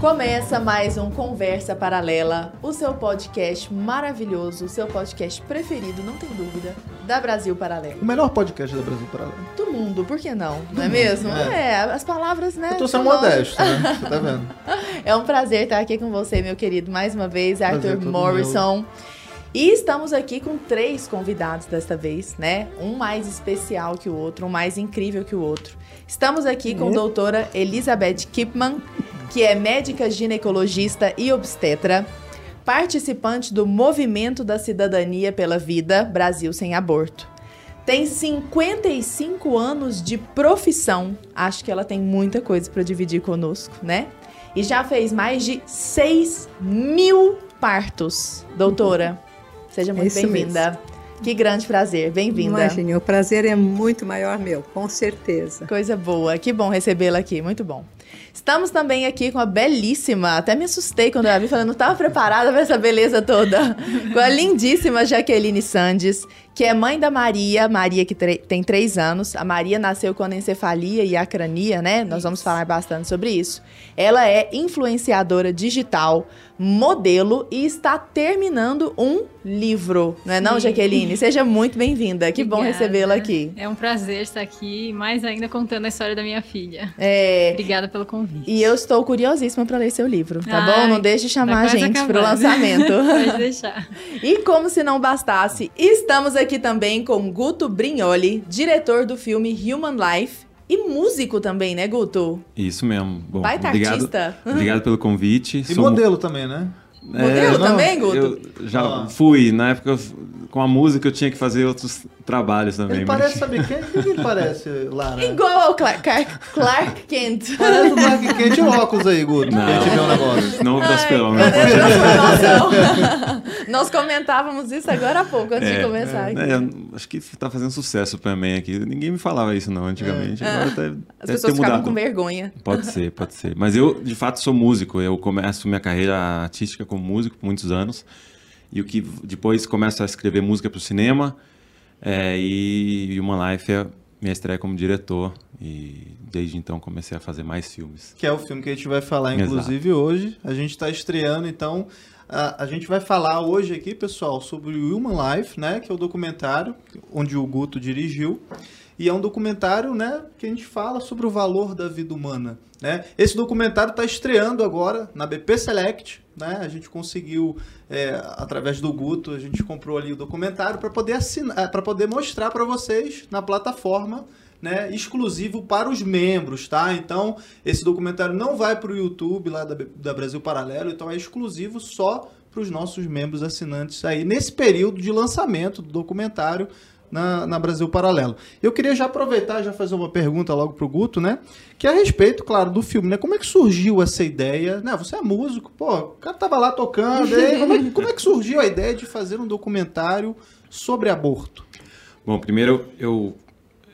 Começa mais um Conversa Paralela, o seu podcast maravilhoso, o seu podcast preferido, não tem dúvida, da Brasil Paralelo. O melhor podcast da Brasil Paralelo. Do mundo, por que não? Não é mesmo? É. É, as palavras, né? Eu tô sendo modesto, né? Você tá vendo? É um prazer estar aqui com você, meu querido, mais uma vez, Arthur é Morrison. E estamos aqui com três convidados desta vez, né? Um mais especial que o outro, um mais incrível que o outro. Estamos aqui com a doutora Elizabeth Kipman, que é médica ginecologista e obstetra, participante do Movimento da Cidadania pela Vida Brasil Sem Aborto. Tem 55 anos de profissão. Acho que ela tem muita coisa para dividir conosco, né? E já fez mais de 6 mil partos. Doutora, seja muito isso bem-vinda. Que grande prazer. Bem-vinda. Imagine, o prazer é muito maior meu, com certeza. Coisa boa. Que bom recebê-la aqui. Muito bom. Estamos também aqui com a belíssima, até me assustei quando eu vi, falando, não estava preparada para essa beleza toda. Com a lindíssima Jaqueline Sandes, que é mãe da Maria, Maria que tem três anos. A Maria nasceu com anencefalia e acrania, né? Nós vamos falar bastante sobre isso. Ela é influenciadora digital, modelo e está terminando um livro, não é não, Sim. Jaqueline? Seja muito bem-vinda. Que bom recebê-la aqui. É um prazer estar aqui, mais ainda contando a história da minha filha. É, Obrigada pelo convite. E eu estou curiosíssima para ler seu livro, tá Ai, bom? Não deixe de chamar a gente pro acabando. lançamento. Pode deixar. e como se não bastasse, estamos aqui também com Guto Brignoli, diretor do filme Human Life e músico também, né, Guto? Isso mesmo. Bom, Baita obrigado, artista. obrigado pelo convite. E Sou- modelo também, né? Modelo não, também, Guto? Eu já Ah. fui, na época eu- com a música eu tinha que fazer outros trabalhos também. Ele mas- parece, sabe quem? Quem ele parece lá, né? Igual ao Clark, Clark, Clark Kent. Parece o Mark Kent. O óculos aí, Guto, pra gente ver um negócio. Não das peão, cadê né? Nós comentávamos isso agora há pouco, antes de É, começar aqui. É, acho que tá fazendo sucesso também aqui. Ninguém me falava isso não antigamente. Agora deve, As deve pessoas ficavam com vergonha. Pode ser, pode ser. Mas eu, de fato, sou músico. Eu começo minha carreira artística como músico por muitos anos. E o que depois começo a escrever música para o cinema. É, e Human Life é minha estreia como diretor. E desde então comecei a fazer mais filmes. Que é o filme que a gente vai falar, Exato. inclusive, hoje. A gente está estreando, então. A, a gente vai falar hoje aqui, pessoal, sobre o Human Life, né? Que é o documentário onde o Guto dirigiu. E é um documentário, né, que a gente fala sobre o valor da vida humana, né? Esse documentário está estreando agora na BP Select, né? A gente conseguiu é, através do Guto, a gente comprou ali o documentário para poder assinar, para poder mostrar para vocês na plataforma, né, exclusivo para os membros, tá? Então, esse documentário não vai para o YouTube lá da, da Brasil Paralelo, então é exclusivo só para os nossos membros assinantes aí nesse período de lançamento do documentário na, na Brasil Paralelo. Eu queria já aproveitar e já fazer uma pergunta logo pro Guto, né? Que é a respeito, claro, do filme, né? Como é que surgiu essa ideia? Né? Você é músico, pô, o cara tava lá tocando, aí, como, é, que- como é que surgiu a ideia de fazer um documentário sobre aborto? Bom, primeiro eu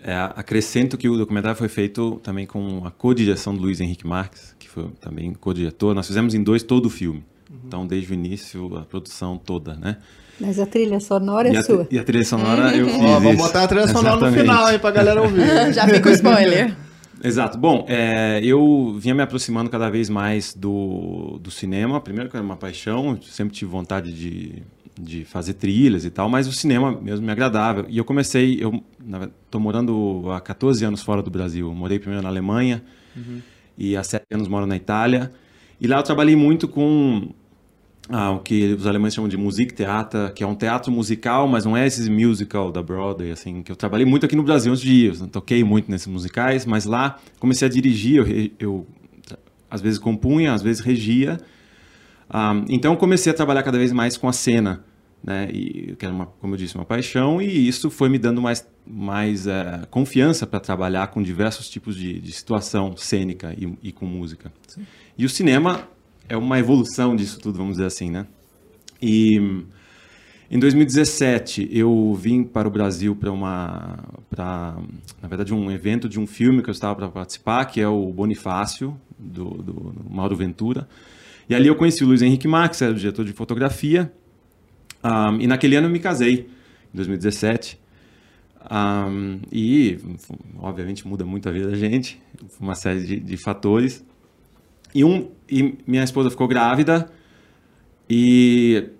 é, acrescento que o documentário foi feito também com a co-direção do Luiz Henrique Marques, que foi também co-diretor. Nós fizemos em dois todo o filme. Então, desde o início, a produção toda, né? Mas a trilha sonora e, é a, sua. e a trilha sonora eu fiz. Ó, vamos botar a trilha sonora no Exatamente. final aí pra galera ouvir. Já fica o spoiler. Exato. Bom, é, eu vinha me aproximando cada vez mais do, do cinema. Primeiro que era uma paixão, eu sempre tive vontade de, de fazer trilhas e tal, mas o cinema mesmo me agradava. E eu comecei, eu estou morando há 14 anos fora do Brasil. Eu morei primeiro na Alemanha e há 7 anos moro na Itália. E lá eu trabalhei muito com ah, o que os alemães chamam de Musiktheater, que é um teatro musical, mas não é esse musical da Broadway, assim, que eu trabalhei muito aqui no Brasil antes de ir, eu toquei muito nesses musicais, mas lá comecei a dirigir, eu, eu às vezes compunha, às vezes regia, Ah, então comecei a trabalhar cada vez mais com a cena, né, e que era uma, como eu disse, uma paixão, e isso foi me dando mais, mais eh, confiança para trabalhar com diversos tipos de, de situação cênica e, e com música. E o cinema é uma evolução disso tudo, vamos dizer assim, né? E em 2017 eu vim para o Brasil para uma, na verdade um evento de um filme que eu estava para participar, que é o Bonifácio do, do, do Mauro Ventura. E ali eu conheci o Luiz Henrique Max, era o diretor de fotografia. Um, e naquele ano eu me casei, em 2017. Um, e, obviamente, muda muito a vida da gente, uma série de, de fatores. E, um, e minha esposa ficou grávida e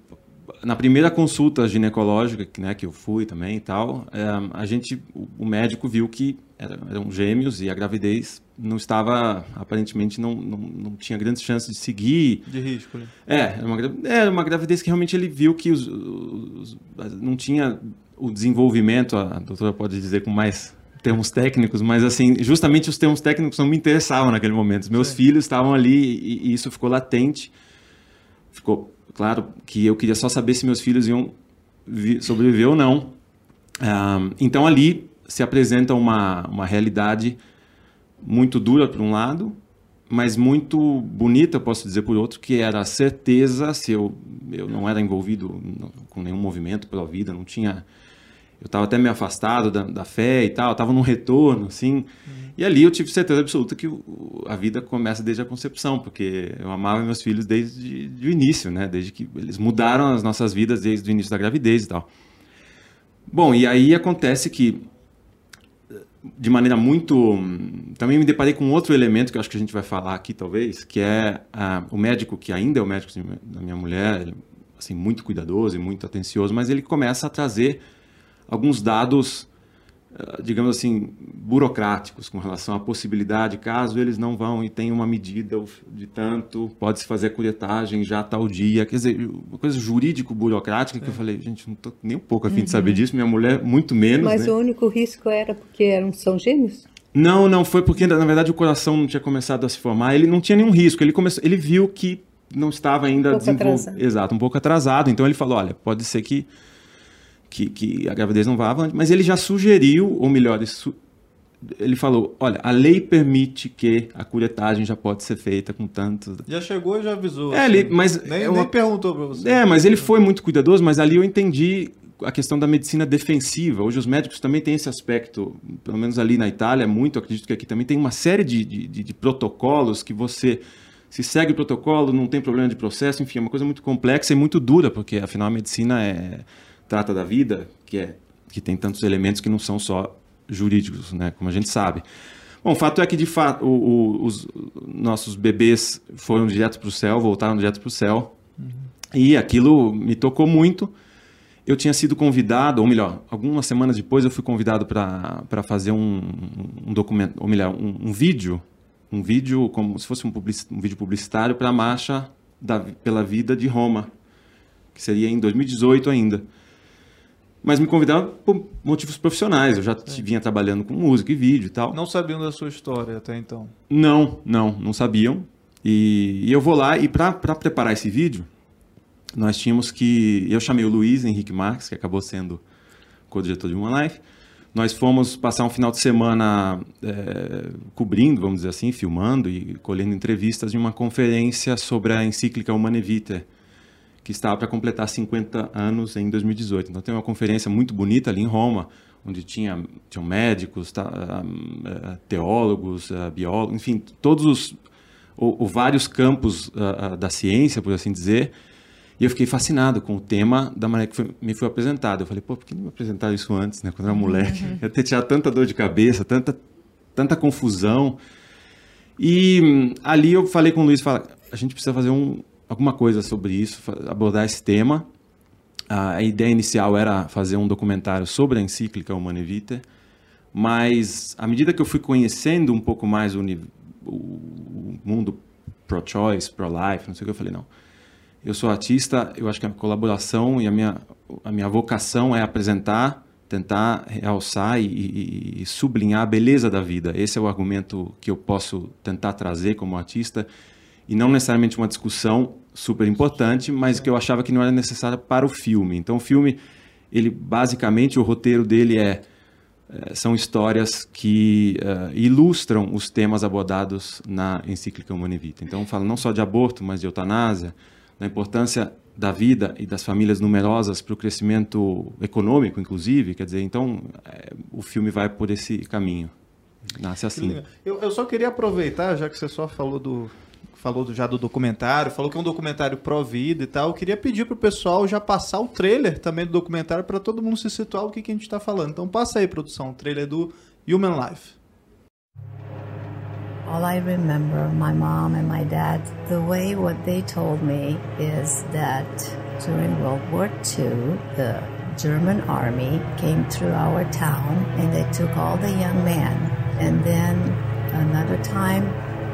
na primeira consulta ginecológica, né, que eu fui também e tal, é, a gente, o, o médico viu que eram gêmeos e a gravidez não estava, aparentemente, não, não, não tinha grandes chances de seguir. De risco, né? É, era uma, era uma gravidez que realmente ele viu que os, os, não tinha o desenvolvimento, a doutora pode dizer com mais termos técnicos, mas assim, justamente os termos técnicos não me interessavam naquele momento. Os meus Sim. filhos estavam ali e, e, isso ficou latente. Ficou claro que eu queria só saber se meus filhos iam sobreviver ou não. Um, então ali se apresenta uma, uma realidade muito dura por um lado, mas muito bonita, posso dizer por outro, que era a certeza, se eu, eu não era envolvido com nenhum movimento pela vida, não tinha... Eu estava até meio afastado da, da fé e tal, estava num retorno, assim. Uhum. E ali eu tive certeza absoluta que a vida começa desde a concepção, porque eu amava meus filhos desde o início, né? Desde que eles mudaram as nossas vidas desde o início da gravidez e tal. Bom, e aí acontece que de maneira muito. Também me deparei com outro elemento que eu acho que a gente vai falar aqui, talvez, que é uh, o médico, que ainda é o médico da minha mulher, assim, muito cuidadoso e muito atencioso, mas ele começa a trazer alguns dados ah, digamos assim, burocráticos com relação à possibilidade, caso eles não vão e tenham uma medida de tanto, pode-se fazer a curetagem já tal dia. Quer dizer, uma coisa jurídico-burocrática que eu falei, gente, não estou nem um pouco afim uhum. de saber disso, minha mulher muito menos. Mas né? o único risco era porque eram são gêmeos? Não, não, foi porque na verdade o coração não tinha começado a se formar, ele não tinha nenhum risco, ele, começou, ele viu que não estava ainda um desenvolvido. Exato, um pouco atrasado, então ele falou, olha, pode ser que que, que a gravidez não vá avante, mas ele já sugeriu, ou melhor, ele falou: olha, a lei permite que a curetagem já pode ser feita com tanto. Já chegou e já avisou. É, assim. ele, mas nem, é uma... nem perguntou para você. É, mas ele foi muito cuidadoso, mas ali eu entendi a questão da medicina defensiva. Hoje os médicos também têm esse aspecto, pelo menos ali na Itália, muito, acredito que aqui também tem uma série de, de, de protocolos que você se segue o protocolo, não tem problema de processo, enfim, é uma coisa muito complexa e muito dura, porque afinal a medicina é trata da vida, que é que tem tantos elementos que não são só jurídicos, né, como a gente sabe. Bom, o fato é que de fato o, o, os nossos bebês foram direto para o céu, voltaram direto para o céu, uhum. e aquilo me tocou muito. Eu tinha sido convidado, ou melhor, algumas semanas depois eu fui convidado para fazer um, um documento, ou melhor, um, um, vídeo, um vídeo como se fosse um, public, um vídeo publicitário para a marcha da, pela vida de Roma, que seria em 2018 ainda mas me convidaram por motivos profissionais. Eu já é. vinha trabalhando com música e vídeo e tal. Não sabiam da sua história até então? Não, não, não sabiam. E, e eu vou lá e para preparar esse vídeo, nós tínhamos que. Eu chamei o Luiz Henrique Marques, que acabou sendo co-diretor de One Life. Nós fomos passar um final de semana é, cobrindo, vamos dizer assim, filmando e colhendo entrevistas de uma conferência sobre a encíclica Humane Vitae, que estava para completar 50 anos em 2018. Então tem uma conferência muito bonita ali em Roma, onde tinha tinham médicos, tá, ah, ah, teólogos, ah, biólogos, enfim, todos os ou, vários campos uh, da ciência, por assim dizer. E eu fiquei fascinado com o tema da maneira que foi, me foi apresentado. Eu falei, pô, por que não me apresentaram isso antes, né? Quando eu era moleque. Uhum. Ia ter tirado tanta dor de cabeça, tanta, tanta confusão. E hum, ali eu falei com o Luiz, fala, a gente precisa fazer um, alguma coisa sobre isso, abordar esse tema. A ideia inicial era fazer um documentário sobre a encíclica Humane Vitae, mas à medida que eu fui conhecendo um pouco mais o, o mundo pro-choice, pro-life, não sei o que, eu falei, não. Eu sou artista, eu acho que a colaboração e a minha, a minha vocação é apresentar, tentar realçar e, e, e sublinhar a beleza da vida. Esse é o argumento que eu posso tentar trazer como artista e não necessariamente uma discussão super importante, mas que eu achava que não era necessária para o filme. Então, o filme, ele basicamente o roteiro dele é, é são histórias que uh, ilustram os temas abordados na encíclica Humane Vitae. Então, fala não só de aborto, mas de eutanásia, da importância da vida e das famílias numerosas para o crescimento econômico, inclusive. Quer dizer, então é, o filme vai por esse caminho. Nasce assim. Eu, eu, só queria aproveitar, já que você só falou do, falou já do documentário, falou que é um documentário pró-vida e tal. Eu queria pedir pro pessoal já passar o trailer também do documentário para todo mundo se situar o que, que a gente está falando. Então passa aí, produção, o trailer do Human Life. All I remember, my mom and my dad, the way what they told me is that during World War II, the German army came through our town and they took all the young men. And then another time,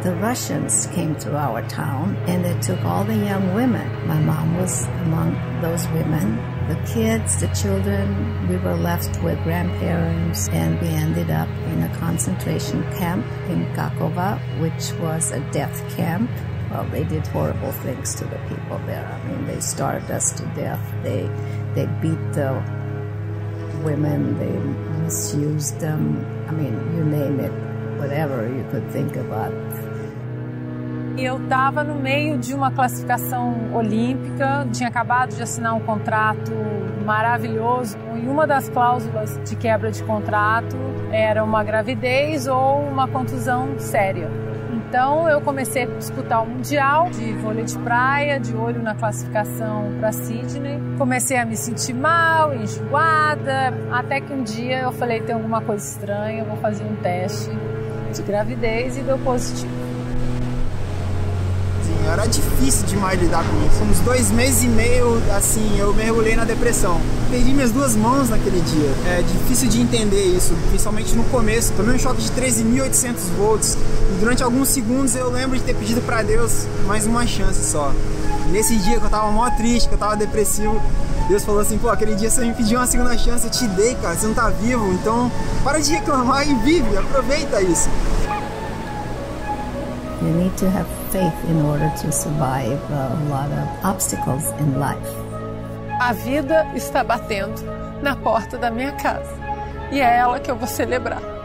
the Russians came through our town and they took all the young women. My mom was among those women. The kids, the children, we were left with grandparents and we ended up in a concentration camp in Kakova, which was a death camp. Well, they did horrible things to the people there. I mean, they starved us to death. They, they beat the women. They misused them. I mean, you name it, whatever you could think about. E eu estava no meio de uma classificação olímpica, tinha acabado de assinar um contrato maravilhoso e uma das cláusulas de quebra de contrato era uma gravidez ou uma contusão séria. Então eu comecei a disputar o Mundial de vôlei de praia, de olho na classificação para Sydney. Comecei a me sentir mal, enjoada, até que um dia eu falei: tem alguma coisa estranha, eu vou fazer um teste de gravidez e deu positivo era difícil demais lidar com isso. Uns dois meses e meio, assim, eu mergulhei na depressão. Perdi minhas duas mãos naquele dia. É difícil de entender isso, principalmente no começo. Tomei um choque de 13.800 volts e durante alguns segundos eu lembro de ter pedido para Deus mais uma chance só. nesse dia que eu tava mó triste, que eu tava depressivo, Deus falou assim, pô, aquele dia você me pediu uma segunda chance, eu te dei, cara, você não tá vivo, então para de reclamar e vive, aproveita isso. You need to have faith in order to survive a lot of obstacles in life. A vida está batendo na porta da minha casa e é ela que eu vou celebrar.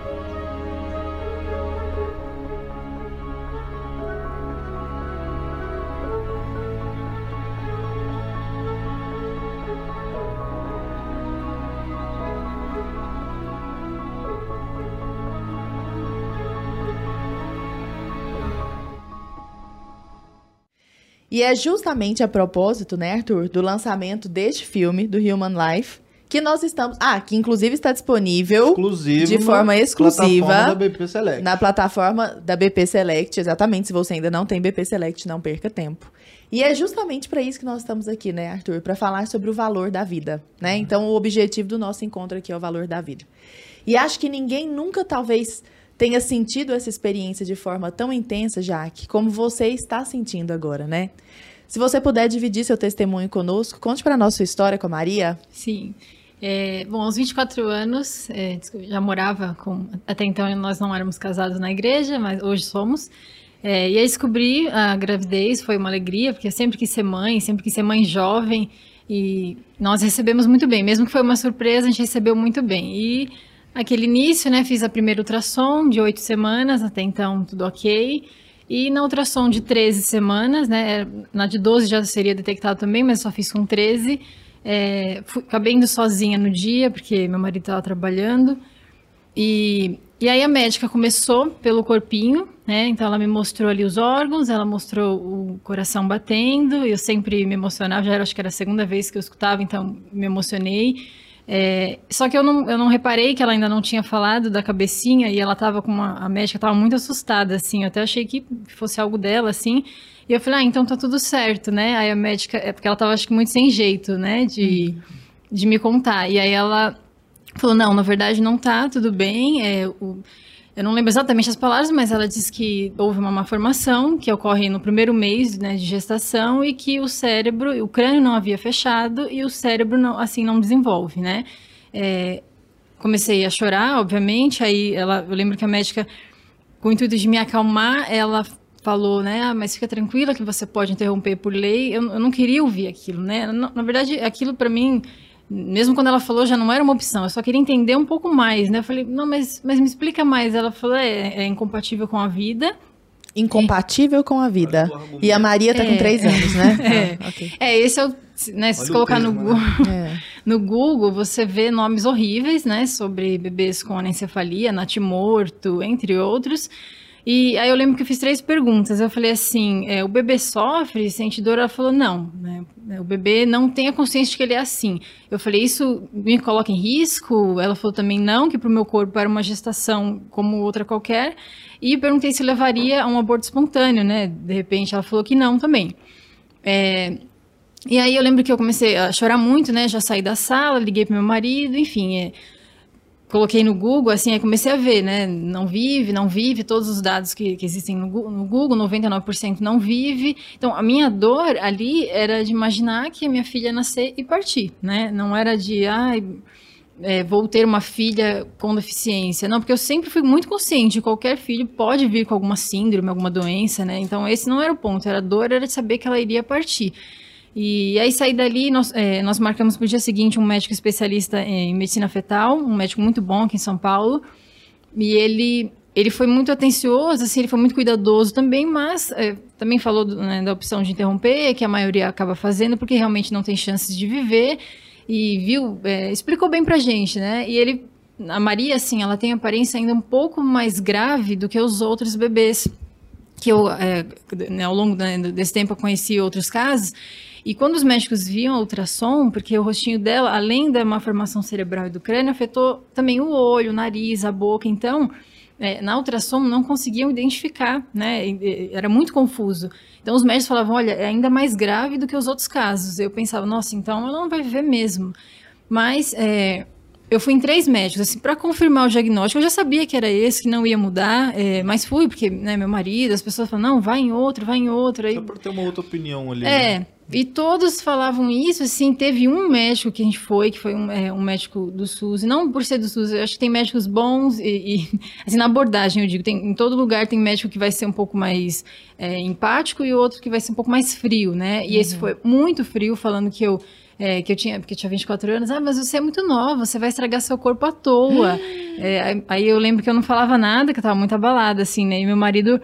E é justamente a propósito, né, Arthur, do lançamento deste filme, do Human Life, que nós estamos. Ah, que inclusive está disponível Exclusivo de forma exclusiva plataforma da BP Select. na plataforma da BP Select. Exatamente. Se você ainda não tem BP Select, não perca tempo. E é justamente para isso que nós estamos aqui, né, Arthur? Para falar sobre o valor da vida, né? Então, o objetivo do nosso encontro aqui é o valor da vida. E acho que ninguém nunca, talvez, tenha sentido essa experiência de forma tão intensa, Jaque, como você está sentindo agora, né? Se você puder dividir seu testemunho conosco, conte para nós sua história com a Maria. Sim. É, bom, aos 24 anos, é, já morava com. Até então nós não éramos casados na igreja, mas hoje somos. É, e aí descobri a gravidez, foi uma alegria, porque sempre quis ser mãe, sempre quis ser mãe jovem. E nós recebemos muito bem, mesmo que foi uma surpresa, a gente recebeu muito bem. E aquele início, né, fiz a primeira ultrassom de oito semanas, até então tudo ok. E na ultrassom de 13 semanas, né, na de 12 já seria detectado também, mas só fiz com 13. É, fui, acabei indo sozinha no dia, porque meu marido estava trabalhando. E, e aí a médica começou pelo corpinho, né? Então ela me mostrou ali os órgãos, ela mostrou o coração batendo. Eu sempre me emocionava, já era, acho que era a segunda vez que eu escutava, então me emocionei. É, só que eu não, eu não reparei que ela ainda não tinha falado da cabecinha e ela tava com uma. A médica tava muito assustada, assim. Eu até achei que fosse algo dela, assim. E eu falei, ah, então tá tudo certo, né? Aí a médica. É porque ela tava, acho que, muito sem jeito, né? De, de me contar. E aí ela falou, não, na verdade não tá, tudo bem. É, o, eu não lembro exatamente as palavras, mas ela disse que houve uma malformação que ocorre no primeiro mês né, de gestação e que o cérebro, o crânio não havia fechado e o cérebro não, assim não desenvolve, né? É, comecei a chorar, obviamente. Aí ela, eu lembro que a médica, com o intuito de me acalmar, ela falou, né? Ah, mas fica tranquila que você pode interromper por lei. Eu, eu não queria ouvir aquilo, né? Na, na verdade, aquilo para mim mesmo quando ela falou, já não era uma opção. Eu só queria entender um pouco mais, né? Eu falei, não, mas, mas me explica mais. Ela falou, é, é incompatível com a vida. Incompatível com a vida. E a Maria tá É. com três anos, né? É. Ah, ok. É, esse é o. Né, se Olha colocar no, termo, Google, É. no Google, você vê nomes horríveis, né? Sobre bebês com anencefalia, natimorto, entre outros. E aí eu lembro que eu fiz três perguntas. Eu falei assim: é, o bebê sofre, sente dor? Ela falou: não, né? O bebê não tem a consciência de que ele é assim. Eu falei: isso me coloca em risco? Ela falou também não, que para o meu corpo era uma gestação como outra qualquer. E perguntei se levaria a um aborto espontâneo, né? De repente ela falou que não também. É, e aí eu lembro que eu comecei a chorar muito, né? Já saí da sala, liguei pro meu marido, enfim. É, coloquei no Google, assim, aí comecei a ver, né? Não vive, não vive, todos os dados que, que existem no, Google, 99% não vive. Então, a minha dor ali era de imaginar que a minha filha ia nascer e partir, né? Não era de, ai, é, vou ter uma filha com deficiência. Não, porque eu sempre fui muito consciente, qualquer filho pode vir com alguma síndrome, alguma doença, né? Então, esse não era o ponto, era a dor, era de saber que ela iria partir. E aí saí dali, nós, é, nós marcamos para o dia seguinte um médico especialista em medicina fetal, um médico muito bom aqui em São Paulo. E ele, ele foi muito atencioso, assim, ele foi muito cuidadoso também, mas é, também falou do, né, da opção de interromper, que a maioria acaba fazendo porque realmente não tem chances de viver. E viu, é, explicou bem pra gente, né? E ele, a Maria, assim, ela tem aparência ainda um pouco mais grave do que os outros bebês que eu, é, né, ao longo desse tempo, eu conheci outros casos. E quando os médicos viam a ultrassom, porque o rostinho dela, além da malformação cerebral e do crânio, afetou também o olho, o nariz, a boca. Então, é, na ultrassom não conseguiam identificar, né? Era muito confuso. Então os médicos falavam, olha, é ainda mais grave do que os outros casos. Eu pensava, nossa, então ela não vai viver mesmo. Mas é, eu fui em três médicos, assim, para confirmar o diagnóstico. Eu já sabia que era esse, que não ia mudar, é, mas fui, porque, né, meu marido, as pessoas falaram, não, vai em outro, vai em outro. Aí... Só para ter uma outra opinião ali. É, né? E todos falavam isso, assim, teve um médico que a gente foi, que foi um, é, um médico do SUS, e não por ser do SUS, eu acho que tem médicos bons, e, e assim, na abordagem, eu digo, tem, em todo lugar tem médico que vai ser um pouco mais é, empático e outro que vai ser um pouco mais frio, né? E uhum. esse foi muito frio, falando que eu é, que eu tinha, porque eu tinha 24 anos, ah, mas você é muito nova, você vai estragar seu corpo à toa. é, aí eu lembro que eu não falava nada, que eu tava muito abalada, assim, né? E meu marido,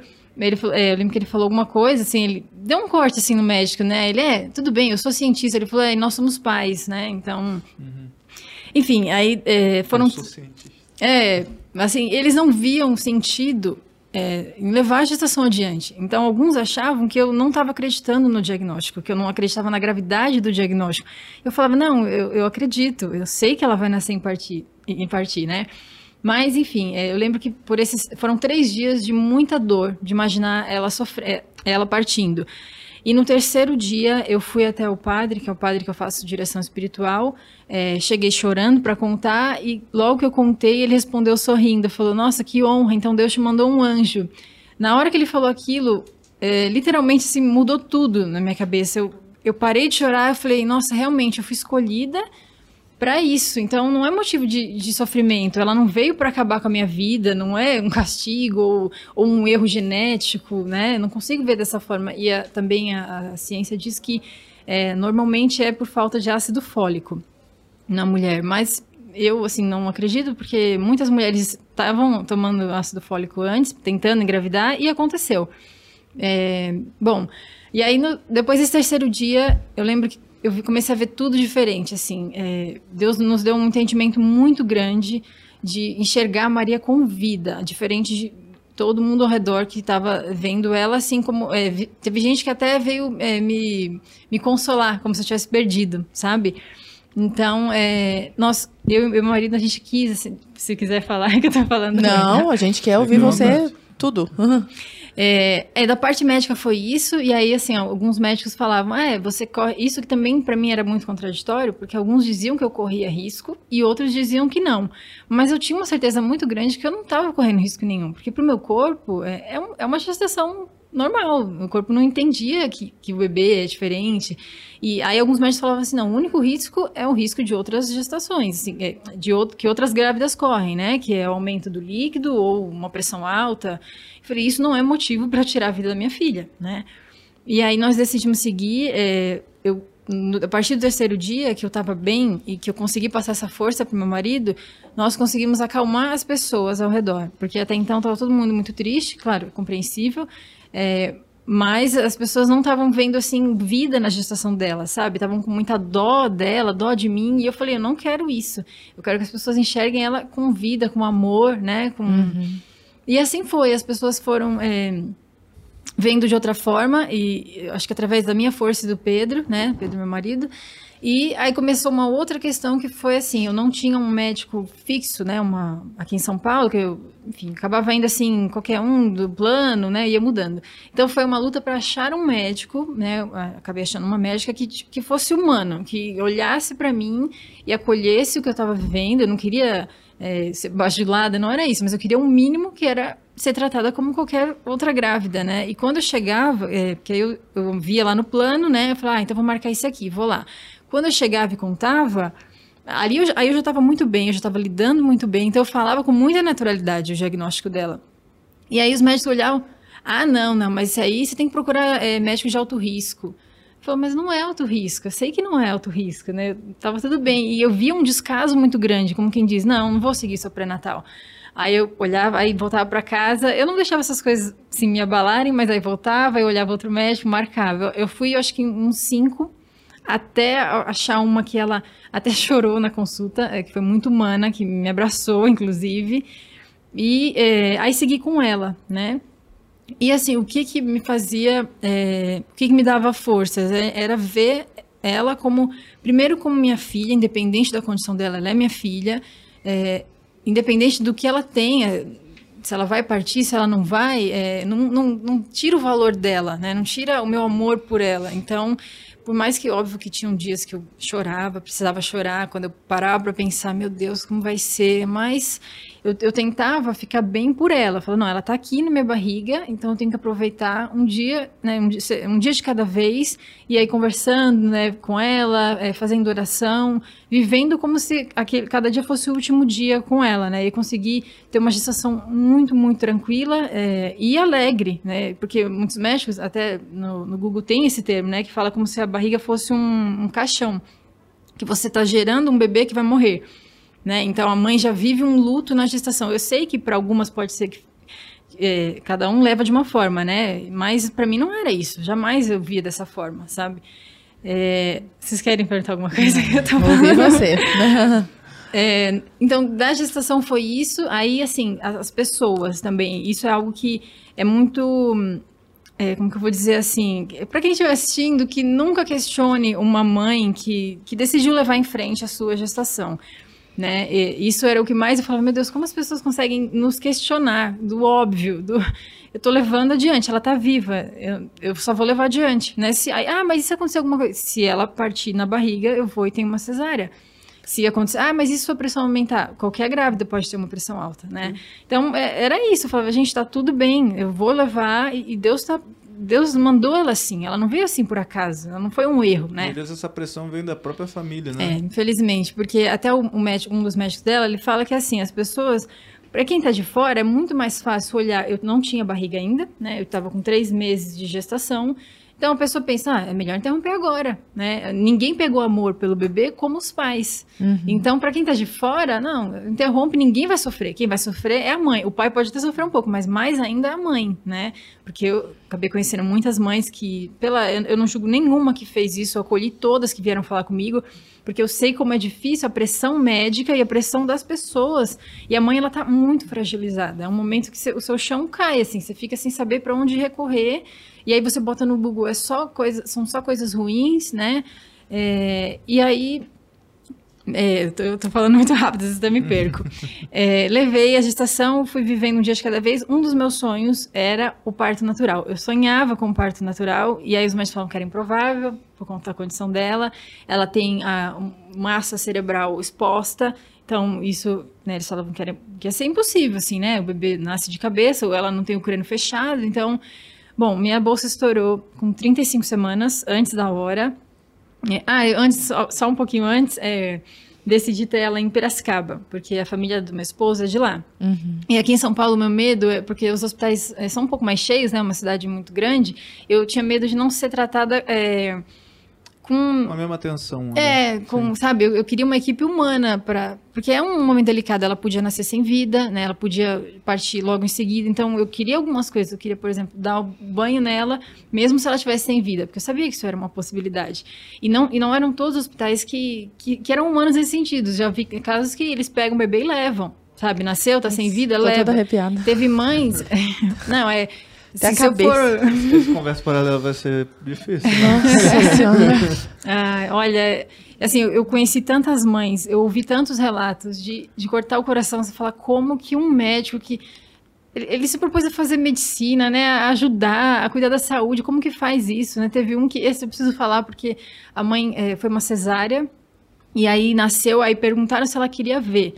ele, é, eu lembro que ele falou alguma coisa, assim, ele deu um corte, assim, no médico, né? Ele, é, tudo bem, eu sou cientista. Ele falou, é, nós somos pais, né? Então... Uhum. Enfim, aí é, foram... Eu sou cientista. É, assim, eles não viam sentido é, em levar a gestação adiante. Então, alguns achavam que eu não estava acreditando no diagnóstico, que eu não acreditava na gravidade do diagnóstico. Eu falava, não, eu, eu acredito, eu sei que ela vai nascer em partir, em partir né? Mas, enfim, é, eu lembro que por esses foram três dias de muita dor, de imaginar ela sofrer, é, ela partindo. E no terceiro dia eu fui até o padre, que é o padre que eu faço direção espiritual. É, cheguei chorando para contar e logo que eu contei ele respondeu sorrindo, falou: Nossa, que honra! Então Deus te mandou um anjo. Na hora que ele falou aquilo, é, literalmente assim, mudou tudo na minha cabeça. Eu, eu parei de chorar, e falei: Nossa, realmente eu fui escolhida para isso. Então não é motivo de, de sofrimento. Ela não veio para acabar com a minha vida, não é um castigo ou, ou um erro genético, né? Não consigo ver dessa forma. E a, também a, a, ciência diz que é, normalmente é por falta de ácido fólico na mulher, mas eu assim não acredito porque muitas mulheres estavam tomando ácido fólico antes, tentando engravidar e aconteceu. É, bom, e aí no, depois desse terceiro dia eu lembro que eu comecei a ver tudo diferente, assim. É, Deus nos deu um entendimento muito grande de enxergar Maria com vida, diferente de todo mundo ao redor que estava vendo ela, assim como é, teve gente que até veio é, me, me consolar, como se eu tivesse perdido, sabe? Então, é, nós, eu e meu marido, a gente quis, assim, se quiser falar que eu tô falando. Não, a gente quer ouvir você tudo. É, é, da parte médica foi isso, e aí, assim, alguns médicos falavam, ah, é, você corre. Isso que também para mim era muito contraditório, porque alguns diziam que eu corria risco e outros diziam que não. Mas eu tinha uma certeza muito grande que eu não estava correndo risco nenhum, porque para o meu corpo é, é, é uma gestação normal. Meu corpo não entendia que, que o bebê é diferente. E aí alguns médicos falavam assim, não, o único risco é o risco de outras gestações, assim, é, de outro, que outras grávidas correm, né? Que é o aumento do líquido ou uma pressão alta. Eu falei, isso não é motivo para tirar a vida da minha filha, né? E aí nós decidimos seguir. É, eu, no, a partir do terceiro dia, que eu estava bem e que eu consegui passar essa força para meu marido, nós conseguimos acalmar as pessoas ao redor. Porque até então estava todo mundo muito triste, claro, compreensível. É, mas as pessoas não estavam vendo assim vida na gestação dela, sabe? Estavam com muita dó dela, dó de mim, e eu falei, eu não quero isso. Eu quero que as pessoas enxerguem ela com vida, com amor, né? Com... Uhum. E assim foi, as pessoas foram é, vendo de outra forma, e acho que através da minha força e do Pedro, né? Pedro, meu marido. E aí começou uma outra questão que foi assim, eu não tinha um médico fixo, né, uma aqui em São Paulo, que eu, enfim, acabava ainda assim, qualquer um do plano, né, ia mudando. Então foi uma luta para achar um médico, né, acabei achando uma médica que, que fosse humano, que olhasse para mim e acolhesse o que eu estava vivendo. Eu não queria é, ser bajulada, não era isso, mas eu queria um mínimo que era ser tratada como qualquer outra grávida, né? E quando eu chegava, é, porque eu, eu via lá no plano, né? Eu falava, ah, então vou marcar isso aqui, vou lá. Quando eu chegava e contava, ali eu, aí eu já estava muito bem, eu já estava lidando muito bem, então eu falava com muita naturalidade o diagnóstico dela. E aí os médicos olhavam, ah, não, não, mas isso aí você tem que procurar é, médico de alto risco. Falou, mas não é alto risco, eu sei que não é alto risco, né? Tava tudo bem. E eu via um descaso muito grande, como quem diz, não, não vou seguir seu pré-natal. Aí eu olhava, aí voltava para casa. Eu não deixava essas coisas assim me abalarem, mas aí voltava, aí olhava outro médico, marcava. Eu fui, eu acho que uns cinco até achar uma que ela até chorou na consulta, é, que foi muito humana, que me abraçou, inclusive. E é, aí segui com ela, né? E assim, o que que me fazia, é, o que que me dava forças? É, era ver ela como, primeiro como minha filha, independente da condição dela, ela é minha filha, é, independente do que ela tenha, se ela vai partir, se ela não vai, é, não, não, não, tira o valor dela, né? Não tira o meu amor por ela. Então, por mais que óbvio que tinham dias que eu chorava, precisava chorar, quando eu parava para pensar, meu Deus, como vai ser, mas eu, eu tentava ficar bem por ela. Falando, não, ela está aqui na minha barriga, então eu tenho que aproveitar um dia, né, um, dia, um dia de cada vez, e aí conversando né, com ela, é, fazendo oração, vivendo como se aquele, cada dia fosse o último dia com ela, né? E conseguir ter uma gestação muito, muito tranquila é, e alegre, né? Porque muitos médicos, até no, no, Google tem esse termo, né? Que fala como se a barriga fosse um, um caixão, que você está gerando um bebê que vai morrer. Né? Então a mãe já vive um luto na gestação. Eu sei que para algumas pode ser que é, cada um leva de uma forma, né? Mas para mim não era isso. Jamais eu via dessa forma, sabe? É, vocês querem perguntar alguma coisa que eu tô Ouvir você. é, então, da gestação foi isso. Aí, assim, as pessoas também. Isso é algo que é muito. É, como que eu vou dizer assim? Para quem estiver assistindo, que nunca questione uma mãe que, que decidiu levar em frente a sua gestação né? E isso era o que mais eu falava, meu Deus, como as pessoas conseguem nos questionar do óbvio, do eu tô levando adiante, ela tá viva, eu, eu só vou levar adiante, né? Se, ah, mas e se acontecer alguma coisa? Se ela partir na barriga, eu vou e tenho uma cesárea. Se acontecer, ah, mas e se sua pressão aumentar? Qualquer grávida pode ter uma pressão alta, né? Então, é, era isso, eu falava, gente, tá tudo bem, eu vou levar e, e Deus tá Deus mandou ela assim, ela não veio assim por acaso, ela não foi um erro, né? Às vezes essa pressão vem da própria família, né? É, infelizmente, porque até o, o médico, um dos médicos dela, ele fala que assim, as pessoas, para quem tá de fora, é muito mais fácil olhar, eu não tinha barriga ainda, né? Eu tava com três meses de gestação, então a pessoa pensa, ah, é melhor interromper agora, né? Ninguém pegou amor pelo bebê como os pais. Uhum. Então, para quem tá de fora, não, interrompe, ninguém vai sofrer. Quem vai sofrer é a mãe. O pai pode até sofrer um pouco, mas mais ainda é a mãe, né? Porque eu acabei conhecendo muitas mães que, pela, eu não julgo nenhuma que fez isso, eu acolhi todas que vieram falar comigo, porque eu sei como é difícil a pressão médica e a pressão das pessoas. E a mãe, ela tá muito fragilizada. É um momento que o seu chão cai, assim, você fica sem saber para onde recorrer. E aí você bota no Google, é só coisa, são só coisas ruins, né? É, e aí é, eu, tô, eu tô falando muito rápido, vezes até me perco. É, levei a gestação, fui vivendo um dia de cada vez. Um dos meus sonhos era o parto natural. Eu sonhava com o parto natural, e aí os médicos falaram que era improvável, por conta da condição dela. Ela tem a massa cerebral exposta, então isso, né, eles falavam que, era, que ia ser impossível, assim, né? O bebê nasce de cabeça, ou ela não tem o crânio fechado, então Bom, minha bolsa estourou com 35 semanas antes da hora. É, ah, antes, só, um pouquinho antes, é, decidi ter ela em Piracicaba, porque a família do meu esposo é de lá. Uhum. E aqui em São Paulo, meu medo é porque os hospitais é, são um pouco mais cheios, né? Uma cidade muito grande. Eu tinha medo de não ser tratada. É, com a mesma atenção. Né? É, com, sabe, eu, eu, queria uma equipe humana para, porque é um momento delicado, ela podia nascer sem vida, né? Ela podia partir logo em seguida. Então eu queria algumas coisas, eu queria, por exemplo, dar um banho nela, mesmo se ela estivesse sem vida, porque eu sabia que isso era uma possibilidade. E não e não eram todos os hospitais que, que, que eram humanos nesse sentido. Já vi casos que eles pegam o bebê e levam sabe? Nasceu, tá sem vida, Tô leva. toda arrepiada. Teve mães. Não, é. Até a se eu cabeça. for- Esse conversa paralela vai ser difícil. né? Nossa senhora. Ah, olha, assim, eu conheci tantas mães, eu ouvi tantos relatos de, de cortar o coração, você fala como que um médico que ele, se propôs a fazer medicina, né, a ajudar, a cuidar da saúde, como que faz isso, né? Teve um que esse eu preciso falar porque a mãe eh, foi uma cesárea e aí nasceu, aí perguntaram se ela queria ver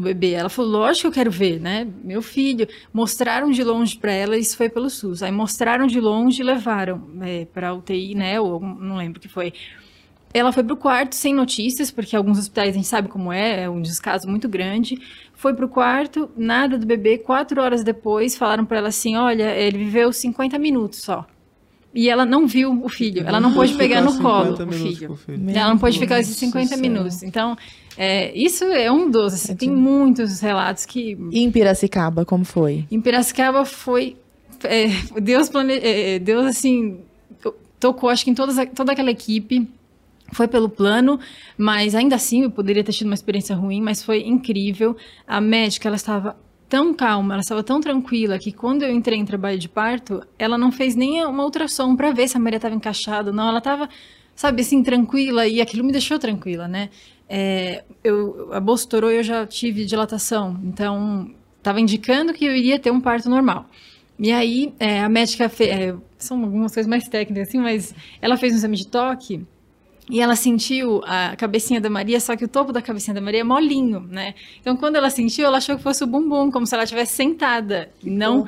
o bebê. Ela falou, lógico que eu quero ver, né? Meu filho. Mostraram de longe para ela, isso foi pelo SUS. Aí mostraram de longe e levaram é, para UTI, né? Ou não lembro o que foi. Ela foi pro quarto sem notícias, porque alguns hospitais a gente sabe como é, é um descaso muito grande. Foi pro quarto, nada do bebê. Quatro horas depois, falaram para ela assim: olha, ele viveu 50 minutos só. E ela não viu o filho, ela não pôde pegar no colo 50 o filho. o filho. Ela não pôde ficar esses do 50 céu. minutos. Então, é, isso é um dos. Assim, tem muitos relatos que. E em Piracicaba, como foi? Em Piracicaba foi. é, Deus, plane... é, Deus, assim, tocou, acho que em todas, toda aquela equipe. Foi pelo plano, mas ainda assim eu poderia ter tido uma experiência ruim, mas foi incrível. A médica, ela estava tão calma, ela estava tão tranquila que quando eu entrei em trabalho de parto, ela não fez nem uma ultrassom para ver se a Maria estava encaixada, não. Ela estava, sabe, assim, tranquila e aquilo me deixou tranquila, né? É, eu, a bolsa estourou e eu já tive dilatação, então estava indicando que eu iria ter um parto normal. E aí, é, a médica fez. são algumas coisas mais técnicas, assim, mas ela fez um exame de toque e ela sentiu a cabecinha da Maria, só que o topo da cabecinha da Maria é molinho, né? Então, quando ela sentiu, ela achou que fosse o bumbum, como se ela estivesse sentada. e não.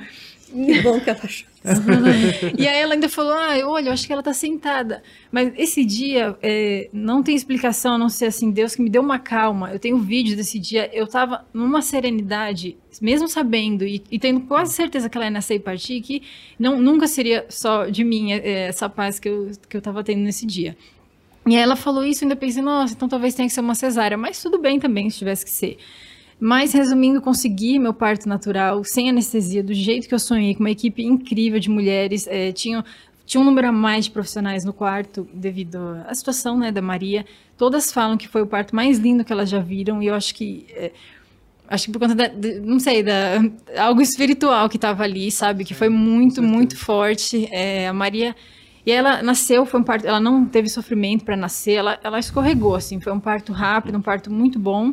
Que bom que ela achou. e aí ela ainda falou: Ah, olha, eu acho que ela tá sentada. Mas esse dia é, não tem explicação, a não ser assim, Deus que me deu uma calma. Eu tenho vídeo desse dia, eu tava numa serenidade, mesmo sabendo e, e tendo quase certeza que ela ia nascer e partir, que não, nunca seria só de mim é, essa paz que eu, que eu tava tendo nesse dia. E ela falou isso, e ainda pensei, nossa, então talvez tenha que ser uma cesárea. Mas tudo bem também, se tivesse que ser. Mas, resumindo, consegui meu parto natural, sem anestesia, do jeito que eu sonhei, com uma equipe incrível de mulheres. É, tinha, tinha um número a mais de profissionais no quarto, devido à situação né, da Maria. Todas falam que foi o parto mais lindo que elas já viram, e eu acho que... É, acho que por conta da, de- não sei, da algo espiritual que estava ali, sabe? Que foi muito, muito forte. É, a Maria... E ela nasceu, foi um parto, ela não teve sofrimento para nascer, ela, ela escorregou, assim, foi um parto rápido, um parto muito bom.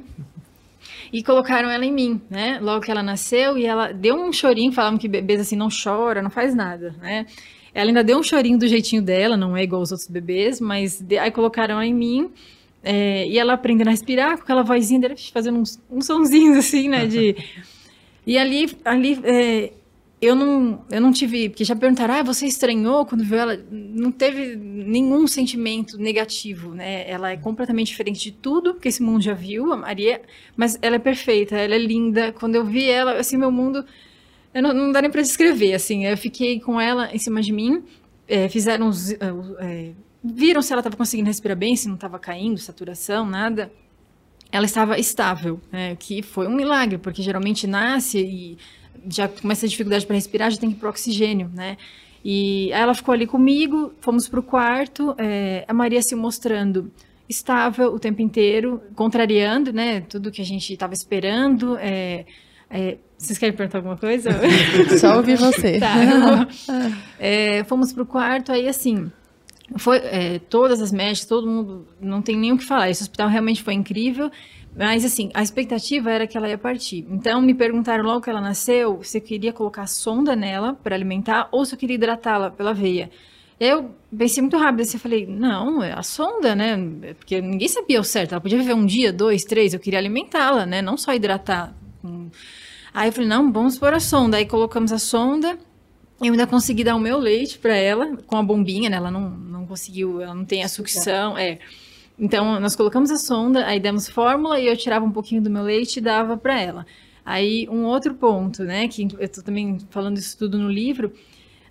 E colocaram ela em mim, né? Logo que ela nasceu e ela deu um chorinho, falavam que bebês assim não chora, não faz nada, né? Ela ainda deu um chorinho do jeitinho dela, não é igual aos outros bebês, mas de- aí colocaram ela em mim é, e ela aprendendo a respirar com aquela vozinha dela, fazendo uns, uns sonzinhos assim, né? De... E ali, ali é, eu não, eu não tive, porque já perguntaram, ah, você estranhou quando viu ela? Não teve nenhum sentimento negativo, né? Ela é completamente diferente de tudo que esse mundo já viu, a Maria, mas ela é perfeita, ela é linda. Quando eu vi ela, assim, meu mundo, eu não, não dá nem para descrever, assim. Eu fiquei com ela em cima de mim, é, fizeram os, é, é, viram se ela estava conseguindo respirar bem, se não estava caindo, saturação, nada ela estava estável, né, que foi um milagre, porque geralmente nasce e já começa a dificuldade para respirar, já tem que ir para oxigênio, né? E aí ela ficou ali comigo, fomos para o quarto, é, a Maria se mostrando estável o tempo inteiro, contrariando, né, tudo que a gente estava esperando. é, é, vocês querem perguntar alguma coisa? Só ouvir você. Tá. É, fomos pro quarto, aí assim, foi é, todas as médicas, todo mundo, não tem nem o que falar. Esse hospital realmente foi incrível, mas assim, a expectativa era que ela ia partir. Então me perguntaram logo que ela nasceu se eu queria colocar sonda nela para alimentar ou se eu queria hidratá-la pela veia. Eu pensei muito rápido, assim, eu falei, não, é a sonda, né? Porque ninguém sabia o certo. Ela podia viver um dia, dois, três, eu queria alimentá-la, né? Não só hidratar. Aí eu falei, não, vamos pôr a sonda. Aí colocamos a sonda. Eu ainda consegui dar o meu leite para ela, com a bombinha, né? Ela não, não conseguiu, ela não tem a sucção, é. Então, nós colocamos a sonda, aí demos fórmula e eu tirava um pouquinho do meu leite e dava para ela. Aí, um outro ponto, né, que eu tô também falando isso tudo no livro,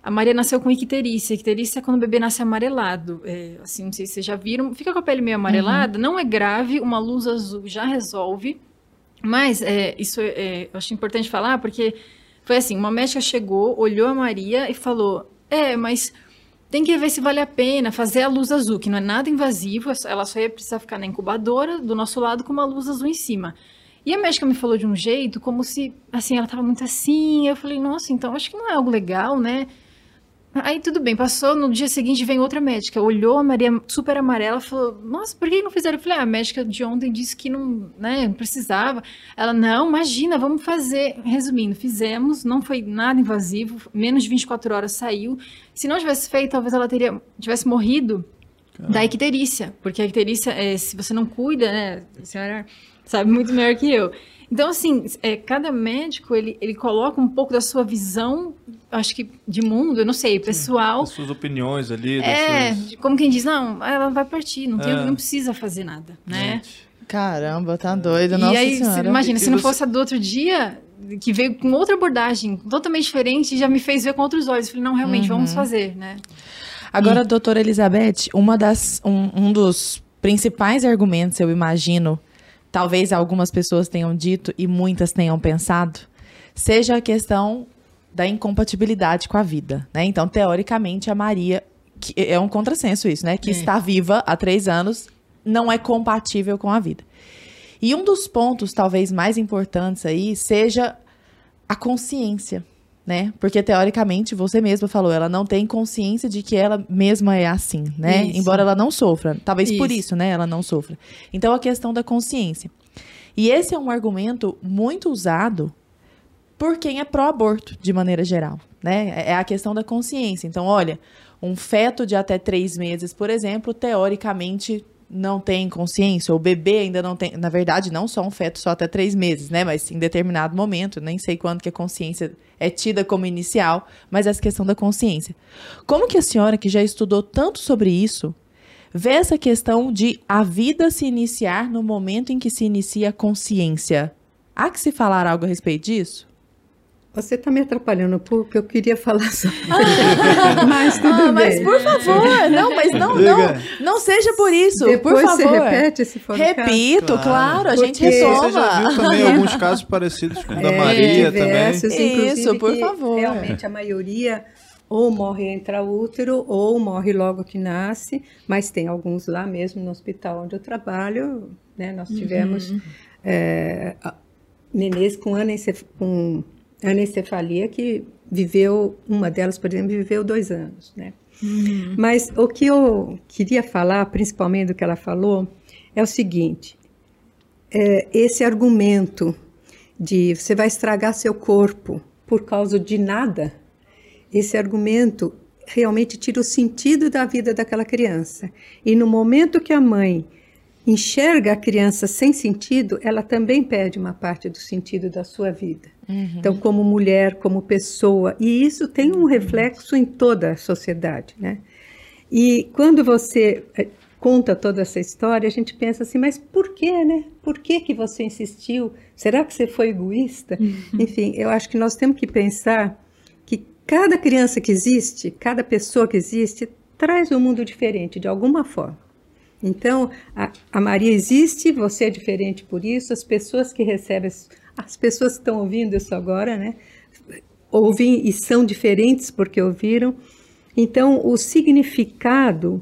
a Maria nasceu com icterícia. Icterícia é quando o bebê nasce amarelado. É, assim, não sei se vocês já viram. Fica com a pele meio amarelada, não é grave, uma luz azul já resolve. Mas é, isso é, é, eu acho importante falar porque foi assim, uma médica chegou, olhou a Maria e falou: "É, mas tem que ver se vale a pena fazer a luz azul, que não é nada invasivo, ela só ia precisar ficar na incubadora do nosso lado com uma luz azul em cima". E a médica me falou de um jeito, como se, assim, ela tava muito assim. Eu falei, nossa, então acho que não é algo legal, né? Aí tudo bem, passou, no dia seguinte vem outra médica, olhou a Maria super amarela, falou, nossa, por que não fizeram? Eu falei, ah, a médica de ontem disse que não, né, não precisava. Ela, não, imagina, vamos fazer. Resumindo, fizemos, não foi nada invasivo, menos de 24 horas saiu. Se não tivesse feito, talvez ela teria, tivesse morrido da icterícia, porque a icterícia, é, se você não cuida, né, a senhora sabe muito melhor que eu. Então, assim, é, cada médico, ele, ele coloca um pouco da sua visão, acho que de mundo, eu não sei, pessoal. As suas opiniões ali. É, suas... como quem diz, não, ela vai partir, não, tem, é. não precisa fazer nada, né? Gente. Caramba, tá doido, nossa E aí, senhora. imagina, e se você... não fosse a do outro dia, que veio com outra abordagem, totalmente diferente, já me fez ver com outros olhos. Falei, não, realmente, uhum. vamos fazer, né? Agora, e... doutora Elizabeth, uma das, um, um dos principais argumentos, eu imagino, talvez algumas pessoas tenham dito e muitas tenham pensado, seja a questão da incompatibilidade com a vida, né? Então, teoricamente, a Maria, que é um contrassenso isso, né? Que é. está viva há três anos, não é compatível com a vida. E um dos pontos, talvez, mais importantes aí, seja a consciência, né? Porque, teoricamente, você mesma falou, ela não tem consciência de que ela mesma é assim, né? Isso. Embora ela não sofra. Talvez isso. por isso, né? Ela não sofra. Então, a questão da consciência. E esse é um argumento muito usado por quem é pró-aborto, de maneira geral, né? É, é a questão da consciência. Então, olha, um feto de até três meses, por exemplo, teoricamente não tem consciência, ou o bebê ainda não tem, na verdade, não só um feto só até três meses, né? Mas em determinado momento, nem sei quando que a consciência é tida como inicial, mas essa questão da consciência. Como que a senhora, que já estudou tanto sobre isso, vê essa questão de a vida se iniciar no momento em que se inicia a consciência? Há que se falar algo a respeito disso? Você está me atrapalhando porque eu queria falar sobre mas tudo ah, bem. Mas por favor, não, mas não, não, não seja por isso. Depois por favor. você repete se for Repito, claro, claro a gente retoma. Você já viu também alguns casos parecidos com o da é, Maria diversos, também. Isso, por favor. Realmente a maioria ou morre intraútero ou morre logo que nasce, mas tem alguns lá mesmo no hospital onde eu trabalho, né? Nós tivemos uhum. é, nenês com, com anencefalia que viveu, uma delas, por exemplo, viveu dois anos, né? Uhum. Mas o que eu queria falar, principalmente do que ela falou, é o seguinte: é, esse argumento de você vai estragar seu corpo por causa de nada, esse argumento realmente tira o sentido da vida daquela criança. E no momento que a mãe enxerga a criança sem sentido, ela também perde uma parte do sentido da sua vida. Uhum. Então, como mulher, como pessoa, e isso tem um reflexo em toda a sociedade, né? E quando você eh, conta toda essa história, a gente pensa assim, mas por que, né? Por que que você insistiu? Será que você foi egoísta? Uhum. Enfim, eu acho que nós temos que pensar que cada criança que existe, cada pessoa que existe, traz um mundo diferente de alguma forma. Então, a, a, Maria existe, você é diferente por isso, as pessoas que recebem, as, as pessoas que estão ouvindo isso agora, né, ouvem e são diferentes porque ouviram. Então, o significado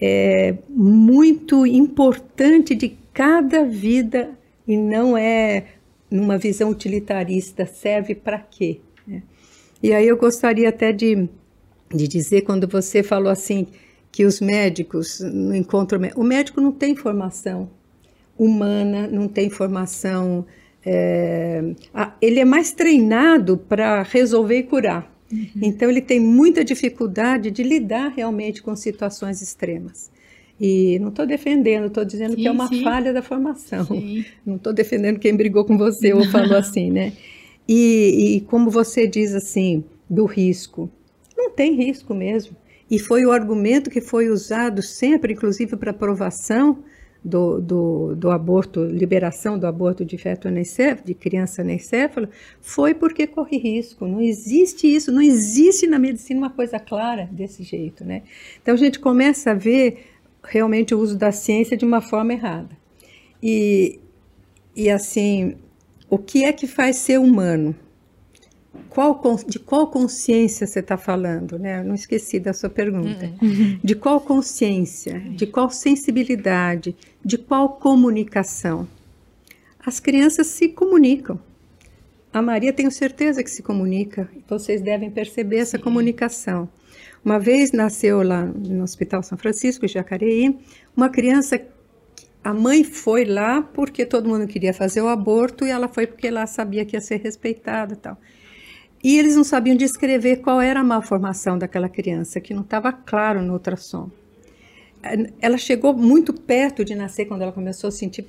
é muito importante de cada vida e não é numa visão utilitarista, serve para quê? Né? E aí eu gostaria até de, de dizer, quando você falou assim, que os médicos no encontro. O médico não tem formação humana, não tem formação. É, ele é mais treinado para resolver e curar. Uhum. Então, ele tem muita dificuldade de lidar realmente com situações extremas. E não estou defendendo, estou dizendo sim, que é uma sim. falha da formação. Sim. Não estou defendendo quem brigou com você ou falou assim, né? E, e como você diz assim, do risco. Não tem risco mesmo. E foi o argumento que foi usado sempre, inclusive para aprovação do, do, do, aborto, liberação do aborto de feto anencefalo, de criança anencefala, foi porque corre risco. Não existe isso, não existe na medicina uma coisa clara desse jeito, né? Então a gente começa a ver realmente o uso da ciência de uma forma errada. E, e assim, o que é que faz ser humano? Qual, de qual consciência você está falando, né? Eu não esqueci da sua pergunta. Uhum. De qual consciência, de qual sensibilidade, de qual comunicação? as crianças se comunicam. A Maria tenho certeza que se comunica. Vocês devem perceber essa comunicação. Uma vez nasceu lá no Hospital São Francisco, em Jacareí, uma criança. A mãe foi lá porque todo mundo queria fazer o aborto e ela foi porque ela sabia que ia ser respeitada e tal. E eles não sabiam descrever qual era a malformação daquela criança, que não estava claro no ultrassom. Ela chegou muito perto de nascer quando ela começou a sentir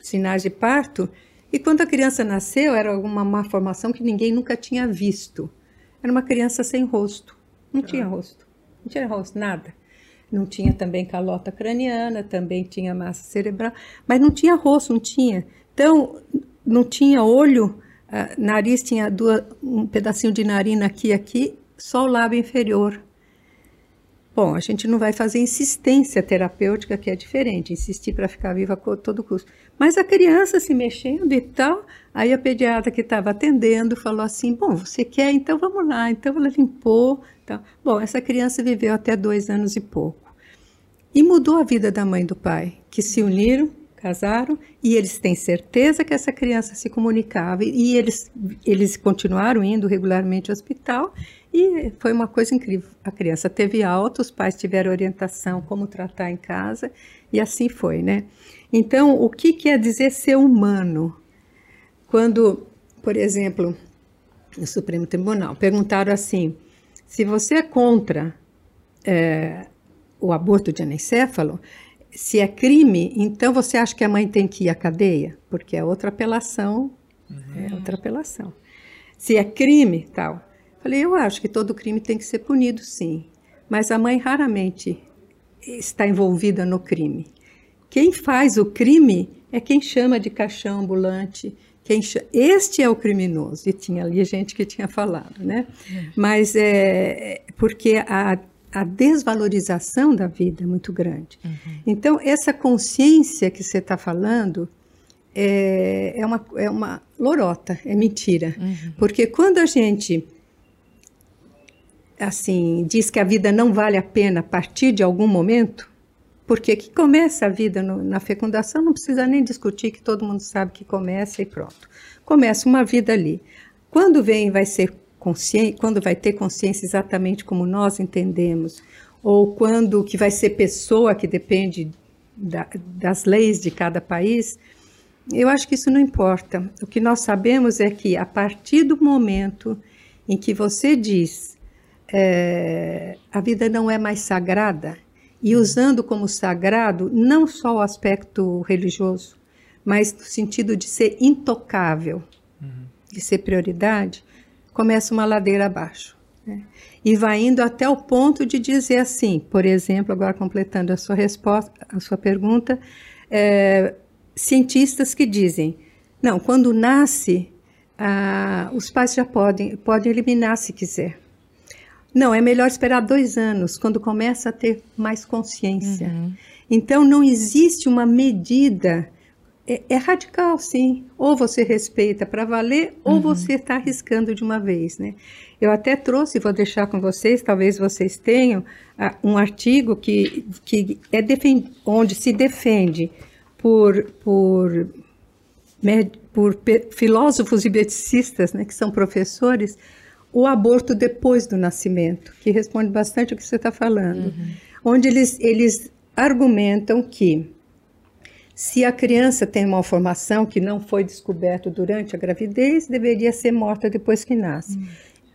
sinais de parto, e quando a criança nasceu, era uma malformação que ninguém nunca tinha visto. Era uma criança sem rosto. Não tinha rosto. Não tinha rosto, nada. Não tinha também calota craniana, também tinha massa cerebral, mas não tinha rosto, não tinha. Então, não tinha olho, uh, nariz tinha duas, um pedacinho de narina aqui e aqui, só o lábio inferior. Bom, a gente não vai fazer insistência terapêutica, que é diferente, insistir para ficar viva a todo custo. Mas a criança se mexendo e tal, aí a pediatra que estava atendendo falou assim: Bom, você quer? Então vamos lá. Então ela limpou. Então, bom, essa criança viveu até dois anos e pouco. E mudou a vida da mãe e do pai, que se uniram, casaram, e eles têm certeza que essa criança se comunicava. E eles, eles continuaram indo regularmente ao hospital e foi uma coisa incrível. A criança teve alta, os pais tiveram orientação como tratar em casa e assim foi, né? Então, o que quer dizer ser humano? Quando, por exemplo, no Supremo Tribunal perguntaram assim: se você é contra é, o aborto de anencéfalo, se é crime, então você acha que a mãe tem que ir à cadeia? Porque é outra apelação, uhum. é outra apelação. Se é crime, tal. Falei, eu acho que todo crime tem que ser punido, sim. Mas a mãe raramente está envolvida no crime. Quem faz o crime é quem chama de caixão ambulante. Quem chama... Este é o criminoso. E tinha ali gente que tinha falado, né? É. Mas é porque a, a desvalorização da vida é muito grande. Uhum. Então, essa consciência que você está falando é, é, uma, é uma lorota, é mentira. Uhum. Porque quando a gente assim, diz que a vida não vale a pena a partir de algum momento, porque que começa a vida no, na fecundação não precisa nem discutir que todo mundo sabe que começa e pronto. Começa uma vida ali. Quando vem vai ser consciente, quando vai ter consciência exatamente como nós entendemos, ou quando que vai ser pessoa que depende da, das leis de cada país, eu acho que isso não importa. O que nós sabemos é que a partir do momento em que você diz é, a vida não é mais sagrada, e usando como sagrado não só o aspecto religioso, mas no sentido de ser intocável, uhum. de ser prioridade, começa uma ladeira abaixo. Né? E vai indo até o ponto de dizer assim, por exemplo, agora completando a sua resposta, a sua pergunta, é, cientistas que dizem, não, quando nasce, ah, os pais já podem, podem eliminar se quiser. Não, é melhor esperar dois anos, quando começa a ter mais consciência. Uhum. Então, não existe uma medida. É, é, radical, sim. Ou você respeita para valer, ou uhum. você está arriscando de uma vez, né? Eu até trouxe, vou deixar com vocês, talvez vocês tenham, uh, um artigo que, que é defend, onde se defende por, por, por filósofos e beticistas, né, que são professores, o aborto depois do nascimento, que responde bastante o que você está falando, uhum. onde eles, eles argumentam que se a criança tem uma malformação que não foi descoberto durante a gravidez, deveria ser morta depois que nasce. Uhum.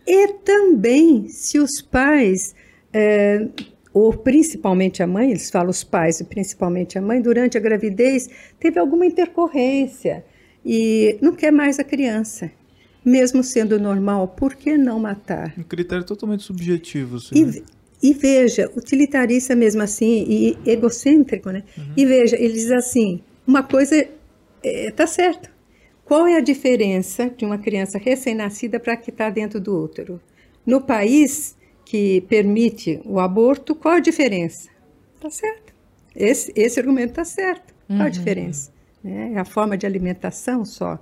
E também se os pais, é, ou principalmente a mãe, eles falam os pais e principalmente a mãe, durante a gravidez teve alguma intercorrência e não quer mais a criança mesmo sendo normal, por que não matar? Um critério totalmente subjetivo. Assim, e, né? E, veja, utilitarista mesmo assim, e egocêntrico, né? Uhum. E veja, ele diz assim, uma coisa está é, tá certo. Qual é a diferença de uma criança recém-nascida para que está dentro do útero? No país que permite o aborto, qual a diferença? Está certo. Esse, esse argumento está certo. Qual a uhum. diferença? É a forma de alimentação só.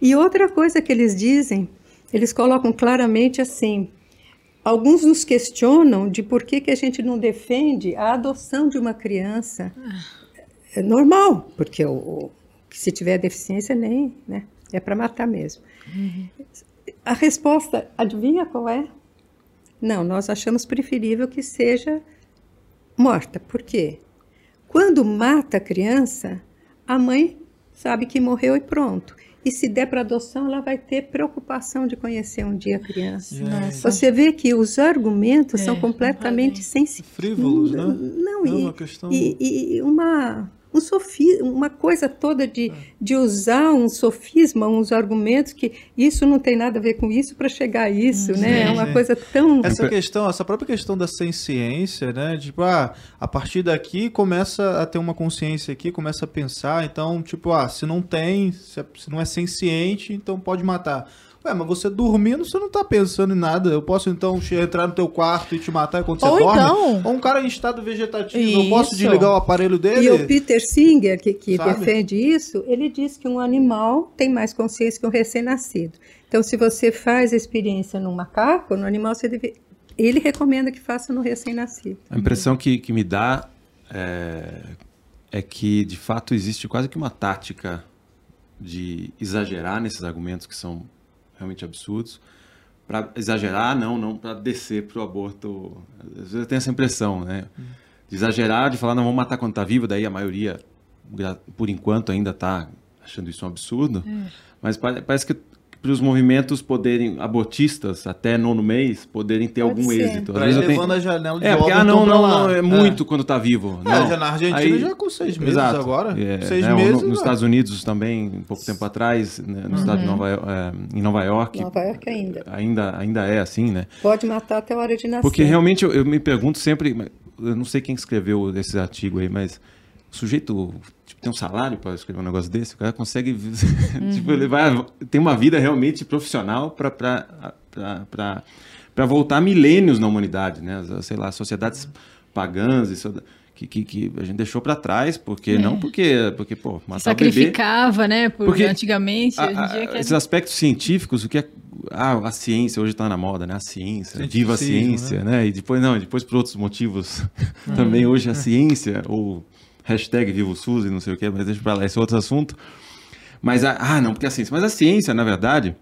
E outra coisa que eles dizem, eles colocam claramente assim: alguns nos questionam de por que, que a gente não defende a adoção de uma criança. É normal, porque o, que se tiver deficiência nem, né? É para matar mesmo. A resposta, adivinha qual é? Não, nós achamos preferível que seja morta. Por quê? Quando mata a criança, a mãe sabe que morreu e pronto. E se der para adoção, ela vai ter preocupação de conhecer um dia a criança. Nossa. Você vê que os argumentos É, são completamente sem Frívolos, né? Não, É e, uma questão- e, e uma, um sofi, uma coisa toda de, de usar um sofisma, uns argumentos que isso não tem nada a ver com isso para chegar a isso, né? É uma sim. coisa tão... Essa questão, essa própria questão da ciência, né? Tipo, ah, a partir daqui começa a ter uma consciência aqui, começa a pensar, então, tipo, ah, se não tem, se, é- se não é senciente, então pode matar. Ué, mas você dormindo, você não tá pensando em nada. Eu posso então entrar no teu quarto e te matar enquanto Ou você dorme? então- Ou um cara em estado vegetativo, eu posso Isso. desligar o aparelho dele? E o Peter Singer, que, que Sabe? defende isso, ele diz que um animal tem mais consciência que um recém-nascido. Então, se você faz a experiência num macaco, no animal, você deve... ele recomenda que faça no recém-nascido. A impressão que, que me dá é, é que, de fato, existe quase que uma tática de exagerar nesses argumentos que são realmente absurdos. Para exagerar, não, não para descer para o aborto. Às vezes eu tenho essa impressão, né? De exagerar, de falar, não, vamos matar quando está vivo, daí a maioria, por enquanto, ainda está achando isso um absurdo. Mas pa- parece que para os movimentos poderem, abortistas, até nono mês, poderem ter Pode algum ser. êxito. Às Pra vezes eu tenho- levando a janela de é, porque, ah, não, não, não, é muito quando tá vivo. É, não. já na Argentina Aí- já com seis meses Exato. agora. É, seis né, meses. no- nos. Estados Unidos também, um pouco tempo atrás, né, no estado de Nova, é, em Nova York, Nova York ainda. ainda, ainda é assim, né? Pode matar até a hora de nascer. Porque realmente eu, eu me pergunto sempre, eu não sei quem escreveu esse artigo aí, mas o sujeito tem um salário para escrever um negócio desse, o cara consegue, tipo, ele vai, tem uma vida realmente profissional para voltar milênios na humanidade, né? Sei lá, sociedades pagãs, isso, que, que, que a gente deixou para trás, porque não porque, porque pô, matar o bebê... Sacrificava, né? Por, Porque antigamente, A- hoje em a- dia que é- esses aspectos científicos, o que é. Ah, a ciência hoje está na moda, né? A ciência, viva a ciência, né? E depois, não, depois por outros motivos. Também hoje a ciência, ou hashtag viva o SUS e não sei o quê, mas deixa pra lá, esse é outro assunto. Mas, a, ah, não, porque a ciência. Mas a ciência, na verdade,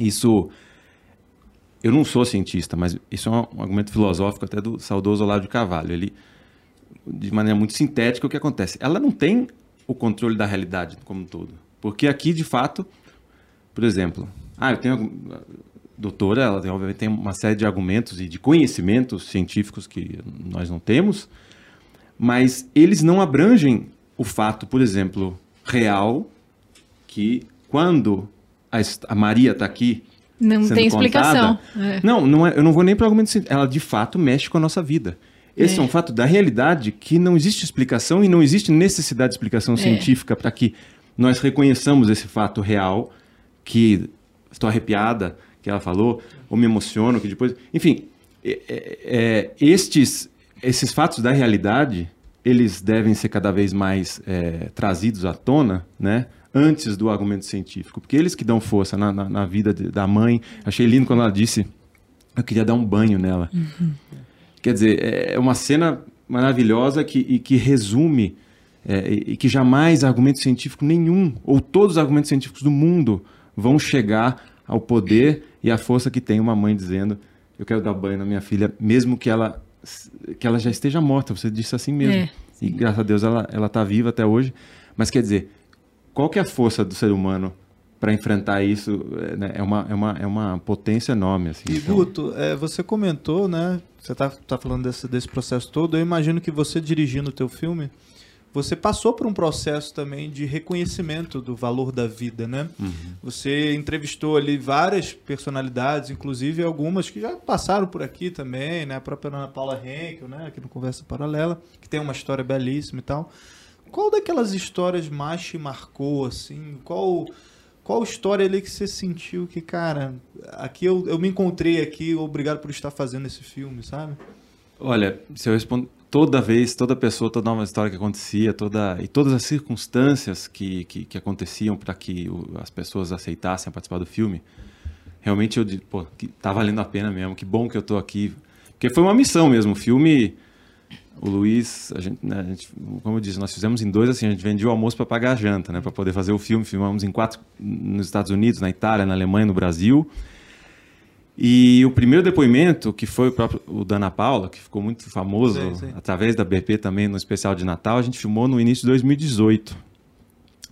isso. Eu não sou cientista, mas isso é um argumento filosófico até do saudoso Olavo de Carvalho. Ele, de maneira muito sintética, o que acontece? Ela não tem o controle da realidade como um todo. Porque aqui, de fato, por exemplo, ah, eu tenho. Doutora, ela tem, obviamente tem uma série de argumentos e de conhecimentos científicos que nós não temos, mas eles não abrangem o fato, por exemplo, real, que quando a, a Maria está aqui. Não tem explicação. contada, É. Não, não é- eu não vou nem para argumento científico. Ela de fato mexe com a nossa vida. Esse é. um fato da realidade que não existe explicação e não existe necessidade de explicação científica para que nós reconheçamos esse fato real, que estou arrepiada, que ela falou, ou me emociono, que depois. Enfim, é- é- é, estes, esses fatos da realidade, eles devem ser cada vez mais é, trazidos à tona, né? Antes do argumento científico, porque eles que dão força na, na- na vida de- da mãe. Achei lindo quando ela disse: Eu queria dar um banho nela. Quer dizer, é uma cena maravilhosa que, e que resume é, e e que jamais argumento científico nenhum, ou todos os argumentos científicos do mundo, vão chegar ao poder e à força que tem uma mãe dizendo: Eu quero dar banho na minha filha, mesmo que ela, que ela já esteja morta. Você disse assim mesmo. É. E graças a Deus ela está viva até hoje. Mas quer dizer, qual que é a força do ser humano para enfrentar isso? É, né? é, uma, é, uma, é uma potência enorme. Assim, E então- Guto, é, você comentou, né? Você tá, tá falando desse, desse processo todo. Eu imagino que você dirigindo o teu filme, você passou por um processo também de reconhecimento do valor da vida, né? Você entrevistou ali várias personalidades, inclusive algumas que já passaram por aqui também, né? A própria Ana Paula Henkel, né? Aqui no Conversa Paralela, que tem uma história belíssima e tal. Qual daquelas histórias mais te marcou, assim? Qual qual história ali que você sentiu que, cara, aqui eu, eu me encontrei aqui, obrigado por estar fazendo esse filme, sabe? Olha, se eu respondo toda vez, toda pessoa, toda nova história que acontecia, toda e todas as circunstâncias que, que, que aconteciam para que o- as pessoas aceitassem participar do filme, realmente eu pô, que tá valendo a pena mesmo, que bom que eu tô aqui. Porque foi uma missão mesmo, o filme O Luiz, a gente, né, a gente, como eu disse, nós fizemos em dois, assim, a gente vendia o almoço para pagar a janta, né, para poder fazer o filme. Filmamos em quatro, nos Estados Unidos, na Itália, na Alemanha, no Brasil. E o primeiro depoimento, que foi o próprio o da Ana Paula, que ficou muito famoso Sim, sim. através da BP também no especial de Natal, a gente filmou no início de 2018.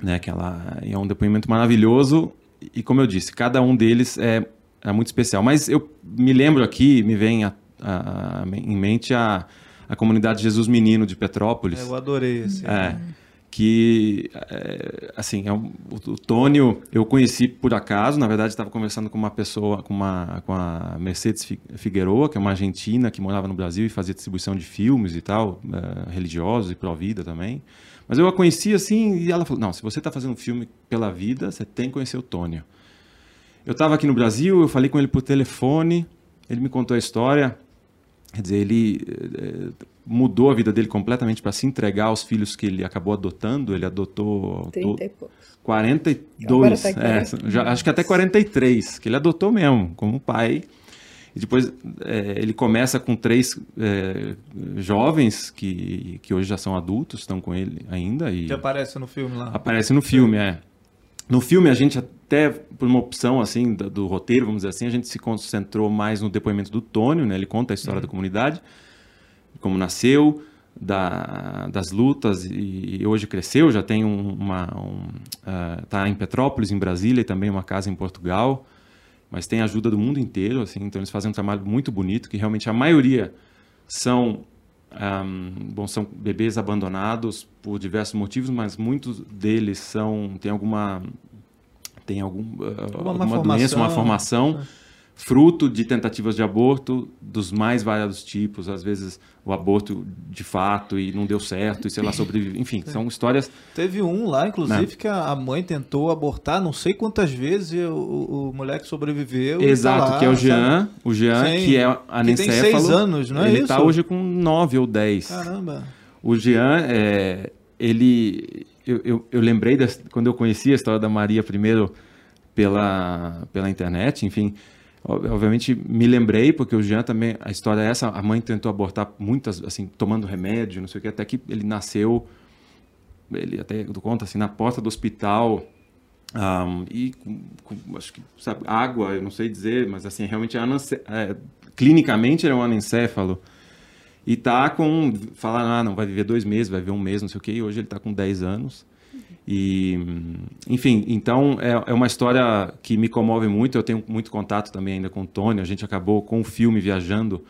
Né, que ela é um depoimento maravilhoso e como eu disse, cada um deles é, é muito especial. Mas eu me lembro aqui, me vem a- a- a- em mente a, a comunidade Jesus Menino de Petrópolis. É, eu adorei esse. É, que, é, assim, é um- o, Tônio eu conheci por acaso, na verdade estava conversando com uma pessoa, com, uma, com a Mercedes Fi- Figueroa, que é uma argentina que morava no Brasil e fazia distribuição de filmes e tal, é, religiosos e pró-vida também. Mas eu a conheci assim e ela falou, não, se você está fazendo um filme pela vida, você tem que conhecer o Tônio. Eu estava aqui no Brasil, eu falei com ele por telefone, ele me contou a história. Quer dizer, ele eh, mudou a vida dele completamente para se entregar aos filhos que ele acabou adotando. Ele adotou 30 e poucos. 42, Agora tá é, aqui, já, acho que até 43, que ele adotou mesmo, como pai. E depois eh, ele começa com três eh, jovens que, que hoje já são adultos, estão com ele ainda. E... Que aparece no filme lá. Aparece no filme, é. No filme, a gente até, por uma opção assim do, do roteiro, vamos dizer assim, a gente se concentrou mais no depoimento do Tônio, né? Ele conta a história da comunidade, como nasceu, da, das lutas e, hoje cresceu, já tem um, uma... Um, ah, tá em Petrópolis, em Brasília, e também uma casa em Portugal, mas tem ajuda do mundo inteiro, assim, então eles fazem um trabalho muito bonito, que realmente a maioria são Ahm, bom, são bebês abandonados por diversos motivos, mas muitos deles são tem alguma tem algum, ah, Alguma alguma doença, uma formação fruto de tentativas de aborto dos mais variados tipos, às vezes o aborto de fato e não deu certo e sei lá sobrevive, enfim, são histórias Teve um lá, inclusive, Não. que a mãe tentou abortar não sei quantas vezes e o, o, o moleque sobreviveu. tá Exato, lá, que é o sabe? Jean, o Jean Sim. que é Que tem anencéfalo. seis anos, não é Ele isso? está hoje com nove ou dez. Caramba. O Jean, é, ele, eu, eu, eu lembrei das- quando eu conheci a história da Maria primeiro pela, pela internet, enfim, obviamente me lembrei porque o Jean também, a história é essa, a mãe tentou abortar muitas, assim, tomando remédio, não sei o que, até que ele nasceu, ele até conta assim, na porta do hospital, Ahm, e com, com, acho que sabe, água, eu não sei dizer, mas assim, realmente é é, clinicamente ele é um anencéfalo. E tá com. Falaram, ah, não, vai viver dois meses, vai viver um mês, não sei o quê, e hoje ele tá com 10 anos. E, enfim, então é, é uma história que me comove muito. Eu tenho muito contato também ainda com o Tony. A gente acabou com o filme viajando.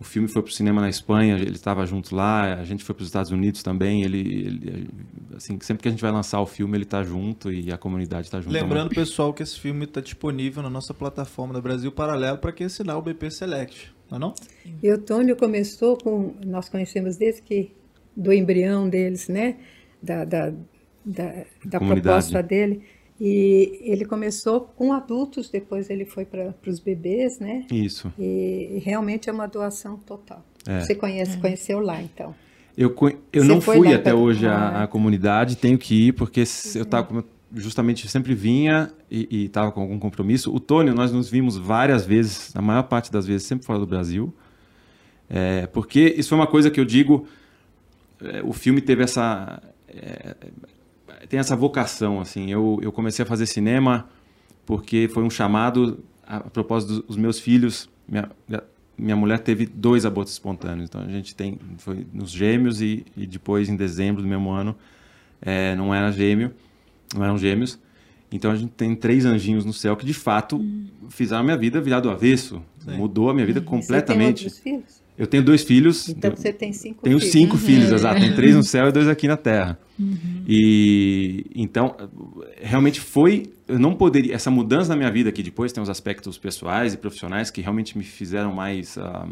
O filme foi para o cinema na Espanha, ele estava junto lá. A gente foi para os Estados Unidos também. Ele, ele- assim, sempre que a gente vai lançar o filme, ele está junto e a comunidade está junto. Lembrando, pessoal, que esse filme está disponível na nossa plataforma da Brasil Paralelo para quem assinar o BP Select. Não é não? E o Tônio começou com, nós conhecemos desde que, do embrião deles, né? Da, da, da, da proposta dele. E ele começou com adultos, depois ele foi para os bebês, né? Isso. E realmente é uma doação total. É. Você conhece, conheceu lá, então. Eu, eu Você não fui até pra- hoje Ah, à, à comunidade, tenho que ir, porque se eu tava com- justamente sempre vinha e estava com algum compromisso. O Tônio, nós nos vimos várias vezes, a maior parte das vezes, sempre fora do Brasil. É, porque isso foi uma coisa que eu digo, é, o filme teve essa. Tem essa vocação, assim. Eu, eu comecei a fazer cinema porque foi um chamado, a, a propósito dos meus filhos. Minha, minha mulher teve dois abortos espontâneos, então a gente tem. Foi nos gêmeos e, e depois, em dezembro do mesmo ano, é, não era gêmeo, não eram gêmeos. Então a gente tem três anjinhos no céu que de fato fizeram a minha vida virar do avesso. Mudou a minha vida Você tem completamente. outros filhos? Eu tenho dois filhos. Então eu- você tem cinco tenho filhos. cinco filhos, exato. Tem três no céu e dois aqui na Terra. E então, realmente foi. Eu não poderia. Essa mudança na minha vida, que depois tem os aspectos pessoais e profissionais que realmente me fizeram mais ah,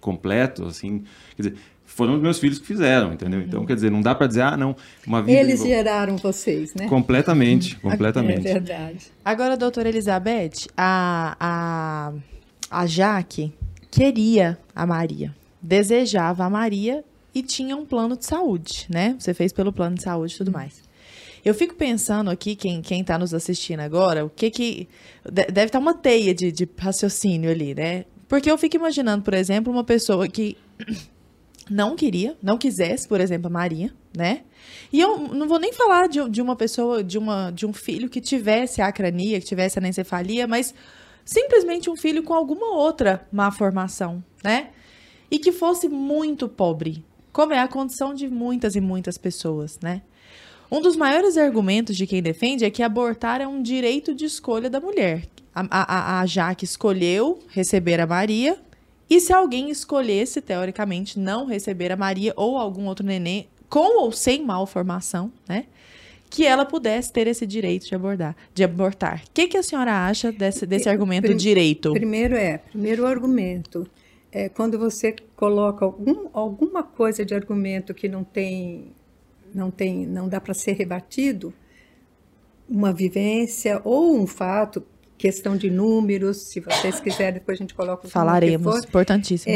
completo, assim. Quer dizer, foram os meus filhos que fizeram, entendeu? Então, quer dizer, não dá para dizer, ah, não, uma vida. Eles geraram vocês, né? Completamente, É completamente. verdade. Agora, doutora Elizabeth, a, a, a Jaque queria a Maria, desejava a Maria e tinha um plano de saúde, né? Você fez pelo plano de saúde e tudo mais. Eu fico pensando aqui, quem, quem tá nos assistindo agora, o que que... de- Deve estar uma teia de, de raciocínio ali, né? Porque eu fico imaginando, por exemplo, uma pessoa que não queria, não quisesse, por exemplo, a Maria, né? E eu não vou nem falar de, de uma pessoa, de, uma, de um filho que tivesse a acrania, que tivesse a anencefalia, mas simplesmente um filho com alguma outra má formação, né? E que fosse muito pobre, como é a condição de muitas e muitas pessoas, né? Um dos maiores argumentos de quem defende é que abortar é um direito de escolha da mulher. A, a, a Jaque escolheu receber a Maria, e se alguém escolhesse, teoricamente, não receber a Maria ou algum outro neném, com ou sem malformação, né? Que ela pudesse ter esse direito de abordar, de abortar. O que, que a senhora acha desse, desse argumento direito? Primeiro é, primeiro argumento. É quando você coloca algum, alguma coisa de argumento que não tem, não tem, não dá para ser rebatido, uma vivência ou um fato, questão de números, se vocês quiserem, depois a gente coloca Falaremos, for. importantíssimo.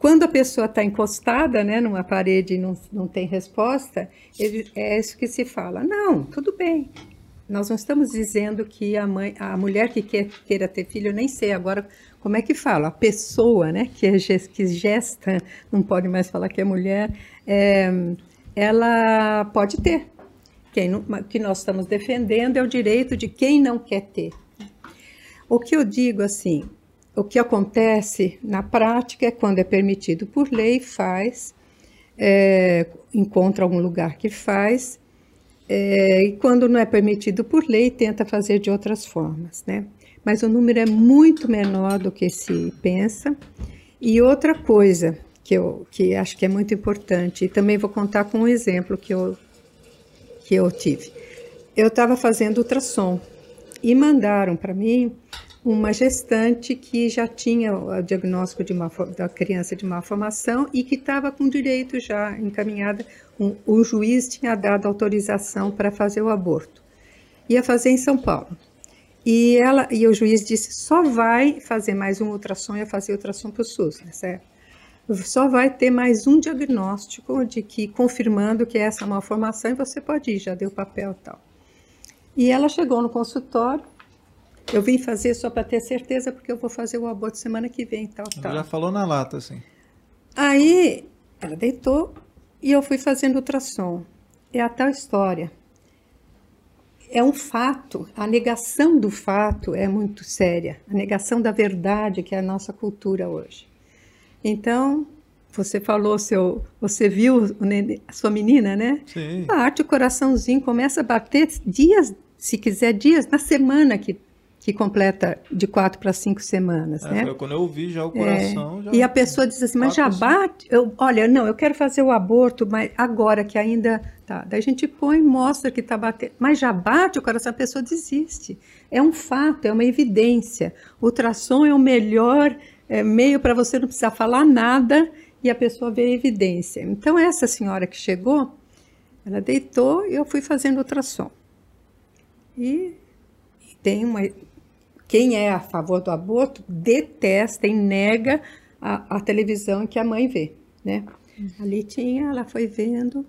Quando a pessoa está encostada né, numa parede e não, não tem resposta, ele- é isso que se fala. Não, tudo bem. Nós não estamos dizendo que a mãe, a mulher que quer, queira ter filho, eu nem sei agora como é que fala, a pessoa né, que, é que gesta, não pode mais falar que é mulher, é, ela pode ter. Quem o que nós estamos defendendo é o direito de quem não quer ter. O que eu digo assim, o que acontece na prática é quando é permitido por lei, faz, é, encontra algum lugar que faz, é, e quando não é permitido por lei, tenta fazer de outras formas, né? Mas o número é muito menor do que se pensa. E outra coisa que eu que acho que é muito importante, e também vou contar com um exemplo que eu, que eu tive. Eu estava fazendo ultrassom e mandaram para mim uma gestante que já tinha o diagnóstico de malfor- da criança de malformação e que estava com direito já encaminhada. Um, o juiz tinha dado autorização para fazer o aborto. Ia fazer em São Paulo. E, ela, e o juiz disse: só vai fazer mais um ultrassom, ia fazer ultrassom para o SUS, né, certo? Só vai ter mais um diagnóstico de que confirmando que é essa malformação e você pode ir, já deu papel e tal. E ela chegou no consultório. Eu vim fazer só para ter certeza, porque eu vou fazer o aborto semana que vem, tal, tal. Já falou na lata, assim. Aí ela deitou e eu fui fazendo ultrassom. É a tal história. É um fato, a negação do fato é muito séria, a negação da verdade que é a nossa cultura hoje. Então, você falou seu, você viu a sua menina, né? Sim. Bate o coraçãozinho, começa a bater dias, se quiser dias, na semana que, que completa de quatro para cinco semanas, É, né? foi quando eu vi já o coração. já... E a pessoa diz assim, mas já bate? Eu, olha, não, eu quero fazer o aborto, mas agora que ainda tá. Daí a gente põe, mostra que está batendo, mas já bate o coração, a pessoa desiste. É um fato, é uma evidência. O ultrassom é o melhor é, meio para você não precisar falar nada e a pessoa vê a evidência. Então essa senhora que chegou, ela deitou e eu fui fazendo ultrassom. E tem uma quem é a favor do aborto detesta e nega a, a televisão que a mãe vê, né? Ali tinha, ela foi vendo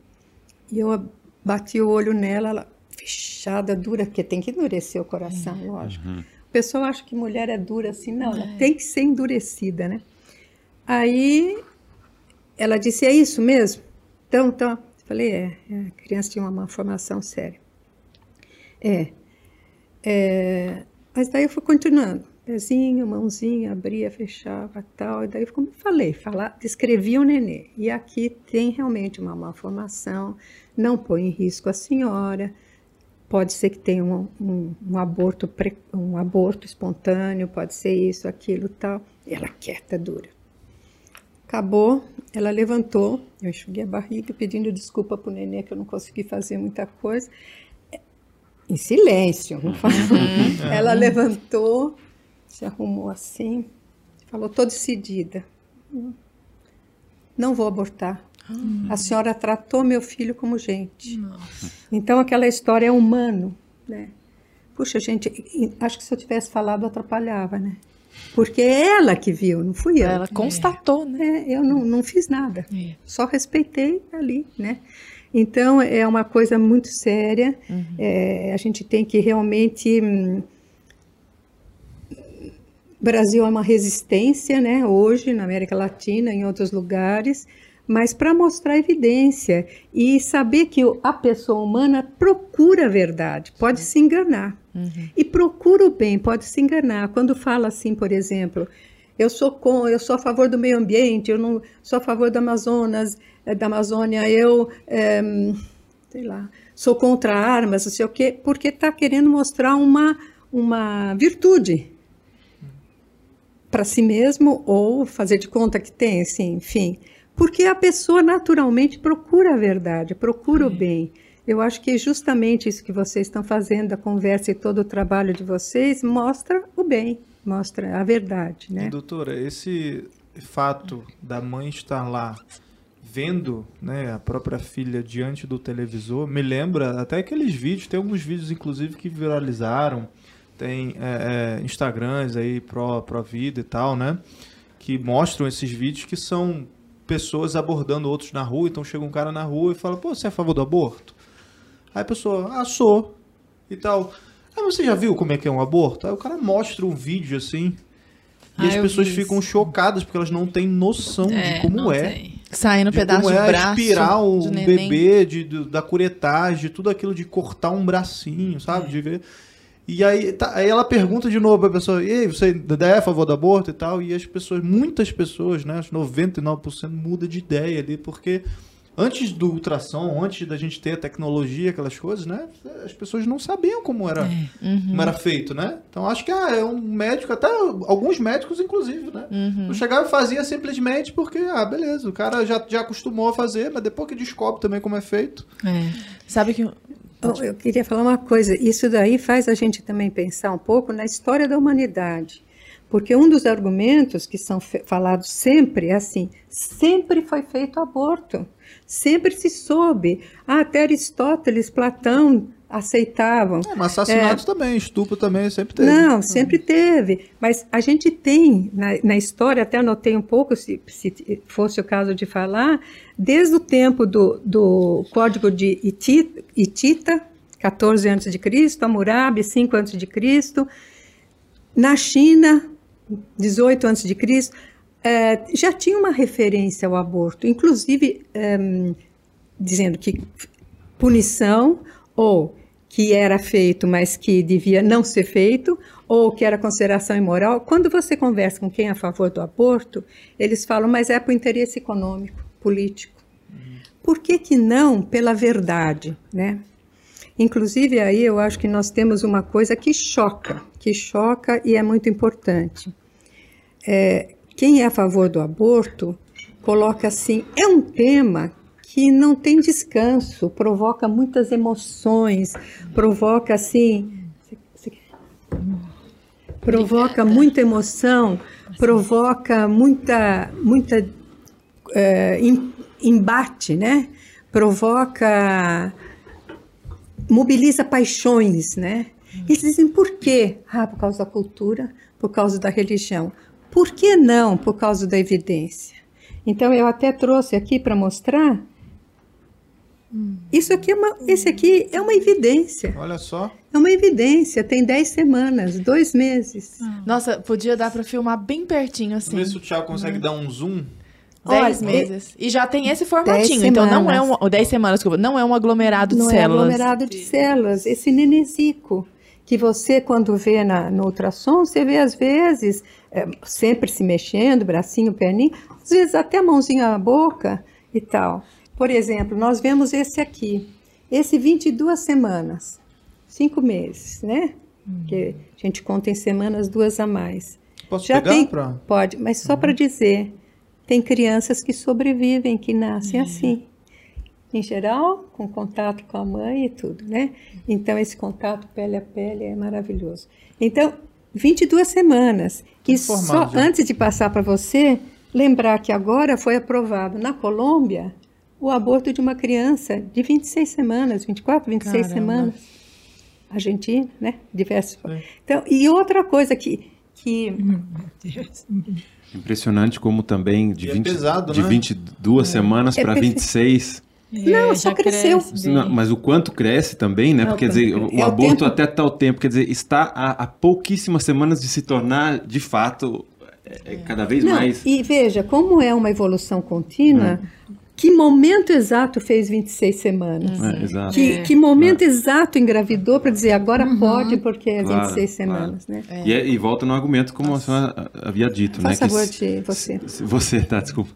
e eu bati o olho nela, ela fechada, dura, porque tem que endurecer o coração, lógico. O pessoal acha que mulher é dura assim, não, ela tem que ser endurecida, né? Aí ela disse, é isso mesmo? Então, então, eu falei, é, é, a criança tinha uma malformação séria. É, é, mas daí eu fui continuando. Pezinho, mãozinha, abria, fechava tal. E daí, como eu falei, falar, descrevi o nenê. E aqui tem realmente uma malformação, não põe em risco a senhora. Pode ser que tenha um, um, um aborto, pre, um aborto espontâneo, pode ser isso, aquilo tal. E ela quieta, dura. Acabou, ela levantou, eu enxuguei a barriga pedindo desculpa para o nenê que eu não consegui fazer muita coisa em silêncio. não falou. Ela levantou, se arrumou assim, falou: "Tô decidida. Não vou abortar. A senhora tratou meu filho como gente. Então aquela história é humano, né? Puxa, gente, acho que se eu tivesse falado atrapalhava, né? Porque é ela que viu, não fui eu. Ela constatou, né? É, eu não, não fiz nada, só respeitei ali, né? Então é uma coisa muito séria. É, a gente tem que realmente hum, Brasil é uma resistência, né, hoje na América Latina, em outros lugares, mas para mostrar evidência e saber que a pessoa humana procura a verdade, pode se enganar. Uhum. E procura o bem, pode se enganar. Quando fala assim, por exemplo, eu sou com, eu sou a favor do meio ambiente, eu não sou a favor do Amazonas, eh, da Amazônia, eu é, sei lá, sou contra armas, não sei o quê, porque está querendo mostrar uma, uma virtude para si mesmo ou fazer de conta que tem, assim, enfim. Porque a pessoa naturalmente procura a verdade, procura o bem. Eu acho que justamente isso que vocês estão fazendo, a conversa e todo o trabalho de vocês, mostra o bem, mostra a verdade, né? E, doutora, esse fato da mãe estar lá vendo né, a própria filha diante do televisor, me lembra até aqueles vídeos, tem alguns vídeos inclusive que viralizaram, tem é, é, Instagrams aí pro, pro vida e tal, né? Que mostram esses vídeos que são pessoas abordando outros na rua, então chega um cara na rua e fala, pô, você é a favor do aborto? Aí a pessoa, ah, sou, e tal. Aí você já viu como é que é um aborto? Aí o cara mostra um vídeo assim, e ah, as pessoas ficam chocadas porque elas não têm noção é, de como é. Tem. Saindo pedaço como é de braço. aspirar um de bebê, de, de, da curetagem, de tudo aquilo de cortar um bracinho, sabe? É. De ver. E aí, tá, aí ela pergunta de novo pra pessoa, e aí, você é a favor do aborto e tal? E as pessoas, muitas pessoas, né, 99% muda de ideia ali, porque antes do ultrassom, antes da gente ter a tecnologia, aquelas coisas, né? As pessoas não sabiam como era, é. uhum. como era feito, né? Então acho que ah, é um médico, até alguns médicos, inclusive, né? Uhum. Não chegava e fazia simplesmente porque, ah, beleza, o cara já, já acostumou a fazer, mas depois que descobre também como é feito. É. Sabe que. Eu queria falar uma coisa, isso daí faz a gente também pensar um pouco na história da humanidade. Porque um dos argumentos que são falados sempre é assim: sempre foi feito aborto. Sempre se soube. Ah, até Aristóteles, Platão aceitavam. É, mas assassinatos é, também, estupro também sempre teve. Não, sempre teve. Mas a gente tem na, na história, até anotei um pouco, se, se, fosse o caso de falar, desde o tempo do, do Código de Itita, Itita 14 a.C., Hammurabi, 5 a.C., na China, 18 a.C., é, já tinha uma referência ao aborto, inclusive é, dizendo que punição ou que era feito, mas que devia não ser feito, ou que era consideração imoral. Quando você conversa com quem é a favor do aborto, eles falam, mas é por interesse econômico, político. Por que, que não pela verdade, né? Inclusive aí eu acho que nós temos uma coisa que choca, que choca e é muito importante. É, quem é a favor do aborto coloca assim: é um tema que não tem descanso, provoca muitas emoções, provoca assim. Provoca muita emoção, provoca muita, muita é, embate, né? Provoca, mobiliza paixões, né? Eles dizem por quê? Ah, por causa da cultura, por causa da religião. Por que não por causa da evidência? Então eu até trouxe aqui para mostrar. Isso aqui é uma, esse aqui é uma evidência. Olha só. É uma evidência, tem 10 semanas, dois meses. Ah. Nossa, podia dar para filmar bem pertinho assim. Vamos ver se o Thiago consegue hum. dar um zoom. 10 meses. E já tem esse formatinho. Então não é um. 10 semanas, desculpa. Não é um aglomerado de não células. Não é aglomerado de células. Esse nenesico que você, quando vê na, no ultrassom, você vê às vezes é, sempre se mexendo, bracinho, perninho, às vezes até a mãozinha na boca e tal. Por exemplo, nós vemos esse aqui, esse 22 semanas, cinco meses, né? Hum. Que a gente conta em semanas duas a mais. Posso Já pegar tem, pra... Pode, mas só uhum. para dizer, tem crianças que sobrevivem, que nascem uhum. assim em geral, com contato com a mãe e tudo, né? Então, esse contato pele a pele é maravilhoso. Então, 22 semanas. E só antes de passar para você, lembrar que agora foi aprovado na Colômbia o aborto de uma criança de 26 semanas, 24, 26 Caramba. semanas. Argentina, né? Diversos. É. Então, e outra coisa que. que... Impressionante como também de, 20, é pesado, de né? 22 é. semanas para 26 Não, só cresceu. cresce Não, mas o quanto cresce também, né? É o Porque, quer dizer, o, É aborto tempo. até tal tempo, quer dizer, está há, há pouquíssimas semanas de se tornar, de fato, é, é cada vez Não, mais... e veja, como é uma evolução contínua, que momento exato fez 26 semanas? É, exato. Que, que momento exato engravidou para dizer agora pode porque é Claro, 26 claro. semanas, né? E, é- e volta no argumento como a senhora havia dito, né? Faça que favor se- de você. se você, tá, desculpa.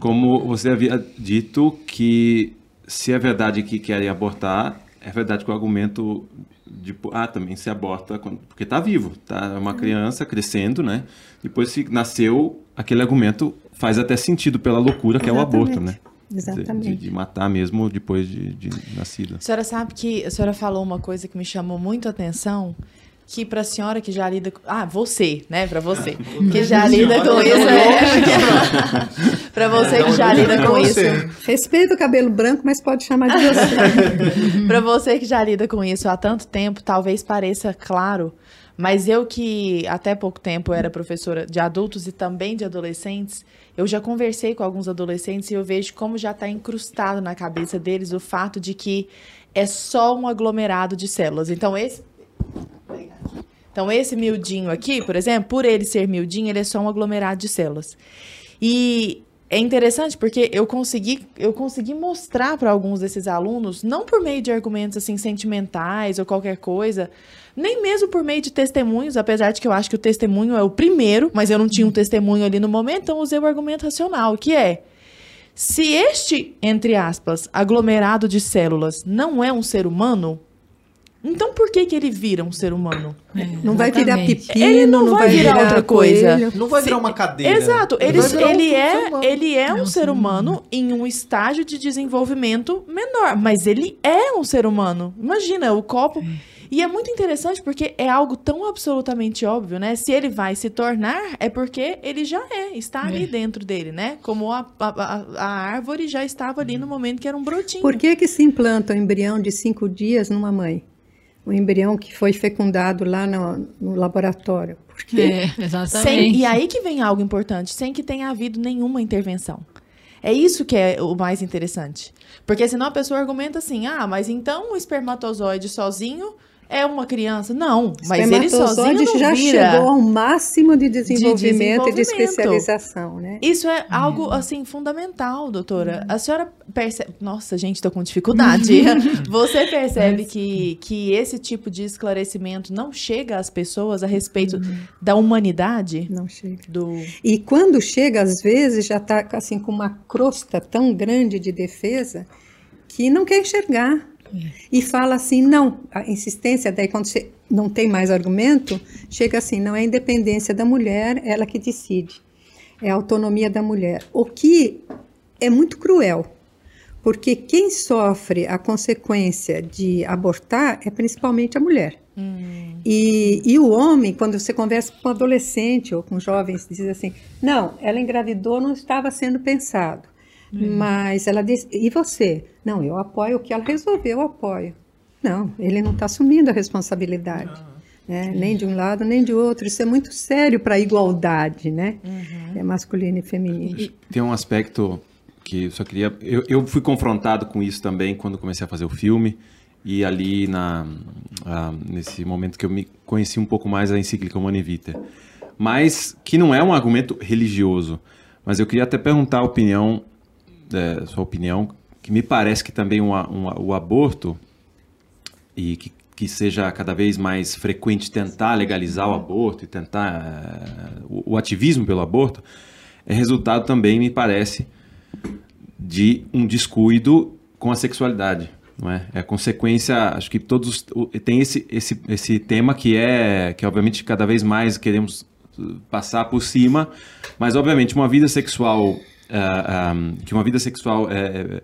Como você havia dito que se é verdade que querem abortar, é verdade que o argumento de ah, também se aborta quando, porque está vivo, tá é uma criança crescendo, né? Depois se nasceu, aquele argumento faz até sentido pela loucura que é o aborto, né? Exatamente. De, de matar mesmo depois de, de nascida. A senhora sabe que a senhora falou uma coisa que me chamou muito a atenção, que para a senhora que já lida com... Ah, você, né? Para você. Que já lida com isso. É... para você que já lida com isso. Respeita o cabelo branco, mas pode chamar de você. Para você que já lida com isso há tanto tempo, talvez pareça claro, mas eu que até pouco tempo era professora de adultos e também de adolescentes, eu já conversei com alguns adolescentes e eu vejo como já está incrustado na cabeça deles o fato de que é só um aglomerado de células. Então esse então, esse miudinho aqui, por exemplo, por ele ser miudinho, ele é só um aglomerado de células. E é interessante porque eu consegui, eu consegui mostrar para alguns desses alunos, não por meio de argumentos assim sentimentais ou qualquer coisa, nem mesmo por meio de testemunhos, apesar de que eu acho que o testemunho é o primeiro, mas eu não tinha um testemunho ali no momento, então usei o argumento racional, que é se este, entre aspas, aglomerado de células não é um ser humano, então por que que ele vira um ser humano? Não vai virar pepino, Ele não vai virar outra coisa. coelho. Não vai virar uma cadeira. Exato, ele, vai ele, ser é, humano. ele é um um ser humano em um estágio de desenvolvimento menor, mas ele é um ser humano. Imagina, o copo. E é muito interessante porque é algo tão absolutamente óbvio, né? Se ele vai se tornar, é porque ele já é, está ali dentro dele, né? Como a, a, a- árvore já estava ali no momento que era um brotinho. Por que, que se implanta um embrião de cinco dias numa mãe? Um embrião que foi fecundado lá no, no laboratório. Por quê? É, Sem, exatamente. e aí que vem algo importante, sem que tenha havido nenhuma intervenção. É isso que é o mais interessante. Porque senão a pessoa argumenta assim: ah, mas então o espermatozoide sozinho é uma criança. Não, mas ele sozinho não já vira. chegou ao máximo de desenvolvimento, e de desenvolvimento. especialização, né? Isso é algo, assim, fundamental, doutora. A senhora percebe... Nossa, gente, tô com dificuldade. Você percebe que, que esse tipo de esclarecimento não chega às pessoas a respeito da humanidade? Não chega. Do... E quando chega, às vezes, já está assim, com uma crosta tão grande de defesa que não quer enxergar. E fala assim, não, a insistência, daí quando você não tem mais argumento, chega assim, não é a independência da mulher, ela que decide. É a autonomia da mulher. O que é muito cruel, porque quem sofre a consequência de abortar é principalmente a mulher. E, e o homem, quando você conversa com um adolescente ou com jovens, diz assim: não, ela engravidou, não estava sendo pensado. Mas ela diz: e você? Não, eu apoio o que ela resolveu, eu apoio. Não, ele não está assumindo a responsabilidade. né? Nem de um lado, nem de outro. Isso é muito sério para a igualdade, né? É masculino e feminino. Tem um aspecto que eu só queria. Eu, eu fui confrontado com isso também quando comecei a fazer o filme. E ali, na, ah, nesse momento que eu me conheci um pouco mais a encíclica Humana Vitae. Mas que não é um argumento religioso. Mas eu queria até perguntar a opinião, é, sua opinião, que me parece que também uma- uma- o aborto, e que, que seja cada vez mais frequente tentar legalizar o aborto e tentar eh, o, o ativismo pelo aborto, é resultado também, me parece, de um descuido com a sexualidade. Não é? é consequência, acho que todos tem esse, esse, esse tema que é que obviamente cada vez mais queremos uh, passar por cima, mas obviamente uma vida sexual ah, ah, que uma vida sexual eh,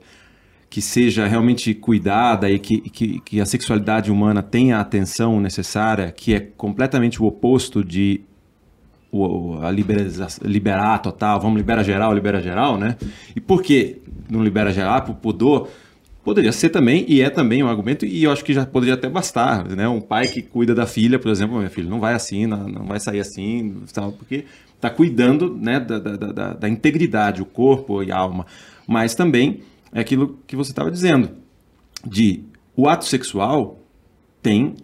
que seja realmente cuidada e que, que, que a sexualidade humana tenha a atenção necessária, que é completamente o oposto de o, a liberar total, vamos liberar geral, libera geral, né? E por que não libera geral? Por pudor? Poderia ser também, e é também um argumento, e eu acho que já poderia até bastar, né? Um pai que cuida da filha, por exemplo, meu filho, não vai assim, não, não vai sair assim, tal, porque está cuidando né, da, da, da, da integridade, o corpo e a alma. Mas também é aquilo que você estava dizendo, de o ato sexual tem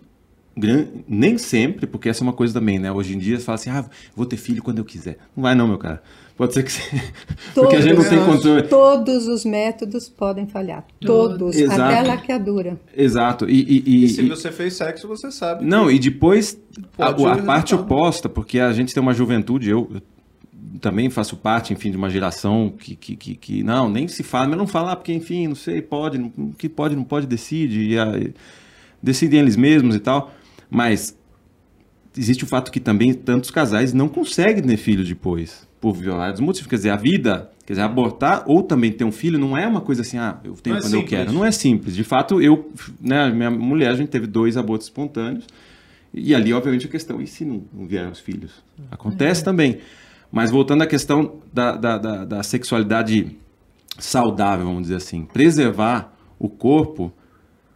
nem sempre, porque essa é uma coisa também, né? Hoje em dia você fala assim, ah, vou ter filho quando eu quiser. Não vai não, meu cara. Pode ser que você... porque a gente não tem controle. Todos os métodos podem falhar. Todos. Exato. Até a laqueadura. Exato. E, e- e- E se e- você fez sexo, você sabe. Não, e depois a, a parte oposta, porque a gente tem uma juventude, eu, eu também faço parte, enfim, de uma geração que, que, que, que não, nem se fala, mas não falar, porque, enfim, não sei, pode, não, que pode, não pode, decide, e a- e decidem eles mesmos e tal, mas existe o fato que também tantos casais não conseguem ter filho depois, por vários motivos, quer dizer, a vida, quer dizer, abortar ou também ter um filho não é uma coisa assim, ah, eu tenho Não é quando eu simples. quero, não é simples, de fato, eu, né, minha mulher, a gente teve dois abortos espontâneos, e ali, obviamente, a questão, e se não, não vieram os filhos? Acontece também. Mas voltando à questão da, da, da, da sexualidade saudável, vamos dizer assim, preservar o corpo,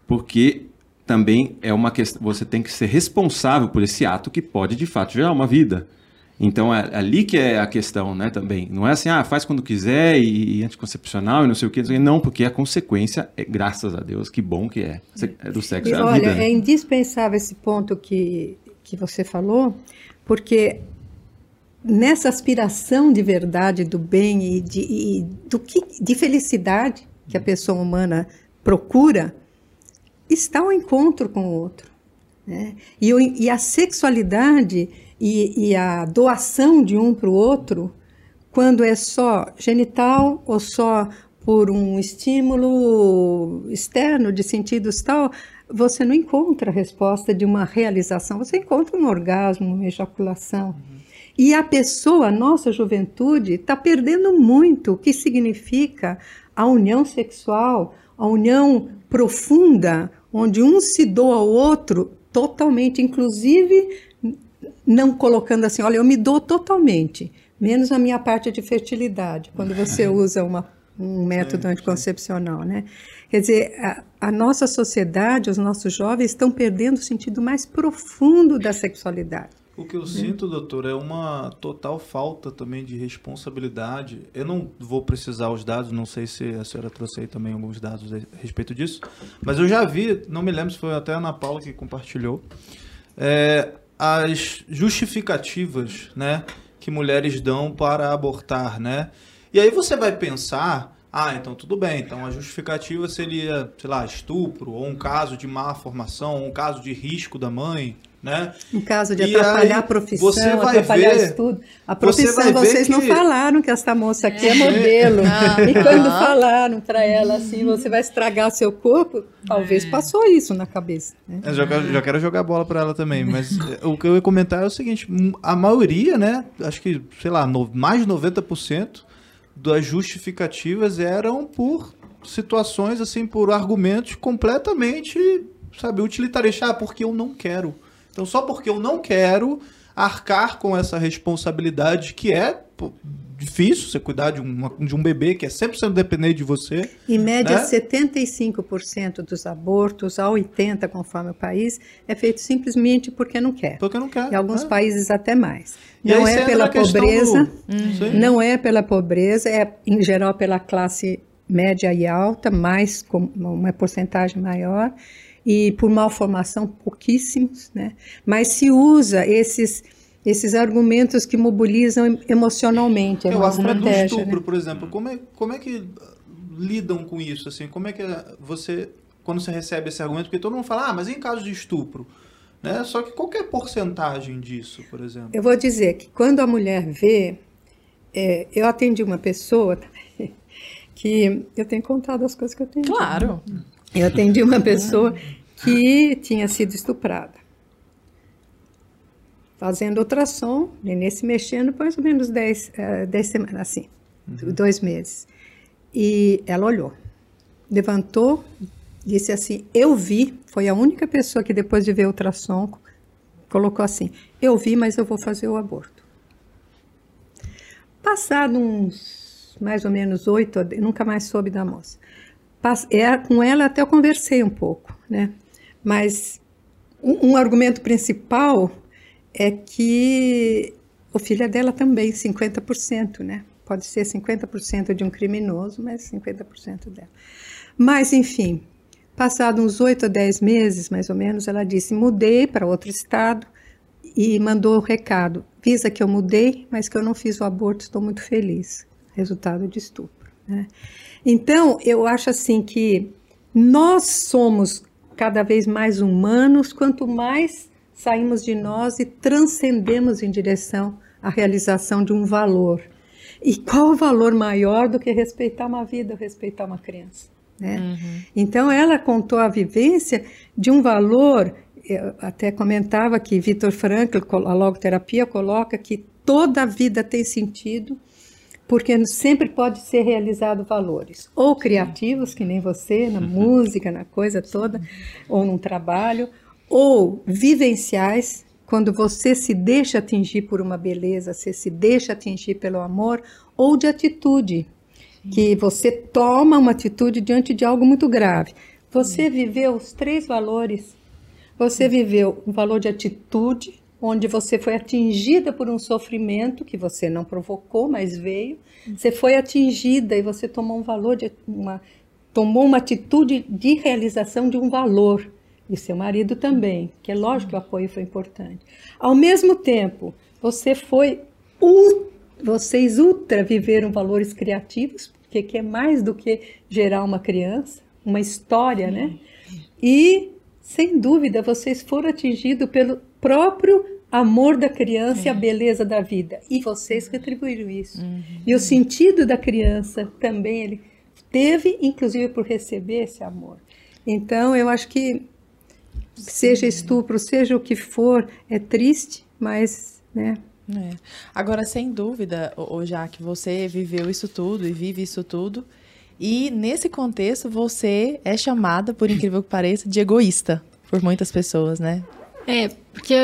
porque também é uma questão, você tem que ser responsável por esse ato que pode, de fato, gerar uma vida. Então, é ali que é a questão, né, também. Não é assim, ah, faz quando quiser e, e anticoncepcional e não sei o que. Não, porque a consequência é, graças a Deus, que bom que é. É Do sexo E é olha, vida. né? é indispensável esse ponto que, que você falou, porque nessa aspiração de verdade, do bem e de, e do que, de felicidade que a pessoa humana procura, está o encontro com o outro. né? E, e a sexualidade e, e a doação de um para o outro, quando é só genital ou só por um estímulo externo de sentidos tal, você não encontra a resposta de uma realização, você encontra um orgasmo, uma ejaculação. E a pessoa, a nossa juventude, está perdendo muito o que significa a união sexual, a união profunda, onde um se doa ao outro totalmente, inclusive não colocando assim, olha, eu me dou totalmente, menos a minha parte de fertilidade, quando você usa uma, um método anticoncepcional, né? Quer dizer, a, a nossa sociedade, os nossos jovens estão perdendo o sentido mais profundo da sexualidade. O que eu sinto, doutor, é uma total falta também de responsabilidade. Eu não vou precisar os dados, não sei se a senhora trouxe aí também alguns dados a respeito disso, mas eu já vi, não me lembro se foi até a Ana Paula que compartilhou, é, as justificativas, né, que mulheres dão para abortar, né? E aí você vai pensar, ah, então tudo bem, então a justificativa seria, sei lá, estupro, ou um caso de má formação, ou um caso de risco da mãe, né? No caso de E atrapalhar aí, a profissão, você vai atrapalhar ver- o estudo. A você profissão, vai ver vocês não que- falaram que essa moça aqui é modelo. E quando falaram para ela assim, você vai estragar seu corpo, talvez passou isso na cabeça. né? Eu já, quero, já quero jogar bola pra ela também, mas é, o que eu ia comentar é o seguinte: hum, a maioria, né? Acho que, sei lá, no- mais de 90% das justificativas eram por situações, assim, por argumentos completamente, sabe, utilitaristas. Ah, porque eu não quero. Então, só porque eu não quero arcar com essa responsabilidade que é pô, difícil você cuidar de, uma- de um bebê que é 100% dependente de você. Em média, Né? 75% dos abortos, a 80% conforme o país, é feito simplesmente porque não quer. Porque não quer. Em alguns né? países até mais. E Não é pela pobreza, do- Sim. não é pela pobreza, é em geral pela classe média e alta, mais com uma porcentagem maior, e por malformação pouquíssimos, né? Mas se usa esses esses argumentos que mobilizam emocionalmente, é É, o argumento do estratégia. estupro, né? por exemplo, como é, como é que uh, lidam com isso? Assim, como é que você, quando você recebe esse argumento, porque todo mundo fala, ah, mas em caso de estupro, né? Só que qual é a porcentagem disso, por exemplo? Eu vou dizer que quando a mulher vê, é, eu atendi uma pessoa também, que eu tenho contado as coisas que eu tenho. Claro. Eu atendi uma pessoa que tinha sido estuprada. Fazendo ultrassom, nenê se mexendo, mais ou menos 10, eh, 10 semanas, assim, dois meses. E ela olhou, levantou, disse assim: Eu vi, foi a única pessoa que depois de ver o ultrassom colocou assim: Eu vi, mas eu vou fazer o aborto. Passado uns mais ou menos oito, nunca mais soube da moça. É, com ela até eu conversei um pouco, né? Mas um, um argumento principal é que o filho é dela também, 50%, né? pode ser 50% de um criminoso, mas 50% dela. Mas, enfim, passado uns 8 a 10 meses, mais ou menos, ela disse: mudei para outro estado e mandou o recado: visa que eu mudei, mas que eu não fiz o aborto, estou muito feliz. Resultado de estupro. Né? Então, eu acho assim que nós somos cada vez mais humanos quanto mais saímos de nós e transcendemos em direção à realização de um valor. E qual valor maior do que respeitar uma vida, respeitar uma criança? Né? Uhum. Então, ela contou a vivência de um valor. Eu até comentava que Vitor Frankl, a logoterapia, coloca que toda a vida tem sentido porque sempre pode ser realizado valores, ou criativos, que nem você, na uhum. música, na coisa toda, ou num trabalho, ou vivenciais, quando você se deixa atingir por uma beleza, você se deixa atingir pelo amor, ou de atitude, que você toma uma atitude diante de algo muito grave. Você viveu os três valores. Você viveu um valor de atitude, onde você foi atingida por um sofrimento que você não provocou, mas veio. Você foi atingida e você tomou um valor de uma tomou uma atitude de realização de um valor. E seu marido também, que é lógico que o apoio foi importante. Ao mesmo tempo, você foi vocês ultra viveram valores criativos, porque que é mais do que gerar uma criança, uma história, né? E sem dúvida vocês foram atingidos pelo próprio amor da criança é. e a beleza da vida. E vocês retribuíram isso. Uhum. E o sentido da criança também ele teve, inclusive por receber esse amor. Então, eu acho que Sim. seja estupro, seja o que for, é triste, mas, né? É. Agora, sem dúvida, o que você viveu isso tudo e vive isso tudo, e nesse contexto você é chamada, por incrível que pareça, de egoísta por muitas pessoas, né? É, porque,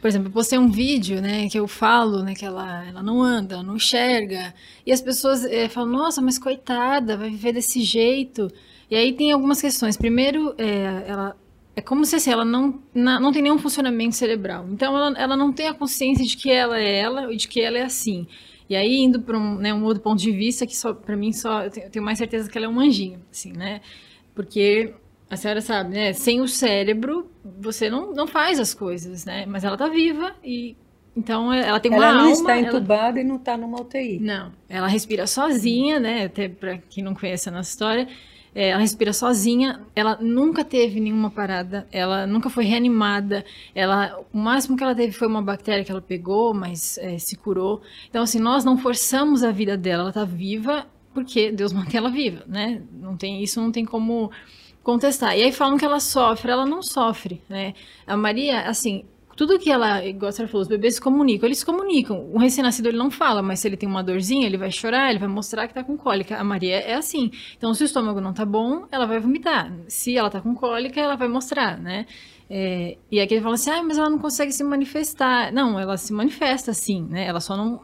por exemplo, eu postei um vídeo, né, que eu falo, né, que ela, ela não anda, não enxerga, e as pessoas é, falam, nossa, mas coitada, vai viver desse jeito. E aí tem algumas questões. Primeiro, é, ela é como se assim, ela não, não tem nenhum funcionamento cerebral. Então, ela, ela não tem a consciência de que ela é ela e de que ela é assim. E aí, indo para um, né, um outro ponto de vista, que só para mim, só eu tenho mais certeza que ela é um anjinho, assim, né? Porque a senhora sabe, né? Sem o cérebro, você não, não faz as coisas, né? Mas ela tá viva e então ela tem uma ela não não está entubada ela... e não está numa UTI. Não, ela respira sozinha, né? Até para quem não conhece a nossa história, é, ela respira sozinha. Ela nunca teve nenhuma parada. Ela nunca foi reanimada. Ela, o máximo que ela teve foi uma bactéria que ela pegou, mas é, se curou. Então assim, nós não forçamos a vida dela. Ela está viva porque Deus mantém ela viva, né? Não tem isso, não tem como contestar. E aí falam que ela sofre, ela não sofre, né? A Maria, assim, tudo que ela, igual a falou, os bebês se comunicam, eles se comunicam. O recém-nascido ele não fala, mas se ele tem uma dorzinha, ele vai chorar, ele vai mostrar que tá com cólica. A Maria é assim. Então, se o estômago não tá bom, ela vai vomitar. Se ela tá com cólica, ela vai mostrar, né? É, e aqui ele fala assim, ah, mas ela não consegue se manifestar. Não, ela se manifesta sim, né? Ela só não,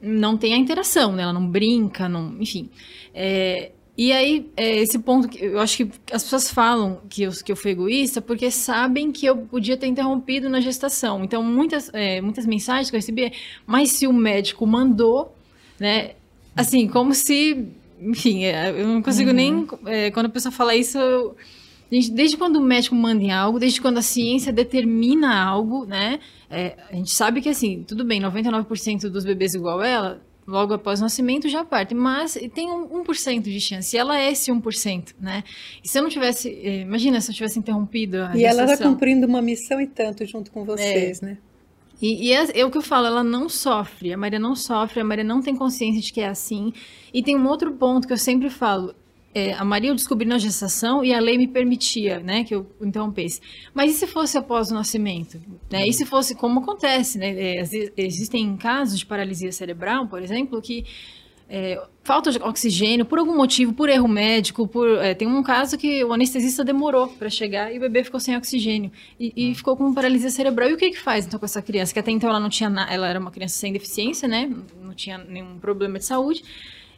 não tem a interação, né? Ela não brinca, não, enfim. É, e aí, é esse ponto que eu acho que as pessoas falam que eu, que eu fui egoísta porque sabem que eu podia ter interrompido na gestação. Então, muitas, é, muitas mensagens que eu recebi é, mas se o médico mandou, né? Assim, como se. Enfim, é, eu não consigo uhum. nem. É, quando a pessoa fala isso, eu, desde quando o médico manda em algo, desde quando a ciência determina algo, né? É, a gente sabe que, assim, tudo bem, 99% dos bebês igual ela logo após o nascimento já parte, mas tem um 1% de chance, e ela é esse 1%, né? E se eu não tivesse, eh, imagina se eu tivesse interrompido a E ela está cumprindo uma missão e tanto junto com vocês, é. né? E, e é, é, o que eu falo, ela não sofre, a Maria não sofre, a Maria não tem consciência de que é assim. E tem um outro ponto que eu sempre falo, é, a Maria eu descobri na gestação e a lei me permitia, né, que eu interrompesse. Mas e se fosse após o nascimento? Né? E se fosse como acontece, né? É, existem casos de paralisia cerebral, por exemplo, que é, falta de oxigênio por algum motivo, por erro médico, por é, tem um caso que o anestesista demorou para chegar e o bebê ficou sem oxigênio e, e, ficou com paralisia cerebral. E o que que faz então com essa criança? Que até então ela não tinha, ela era uma criança sem deficiência, né? Não tinha nenhum problema de saúde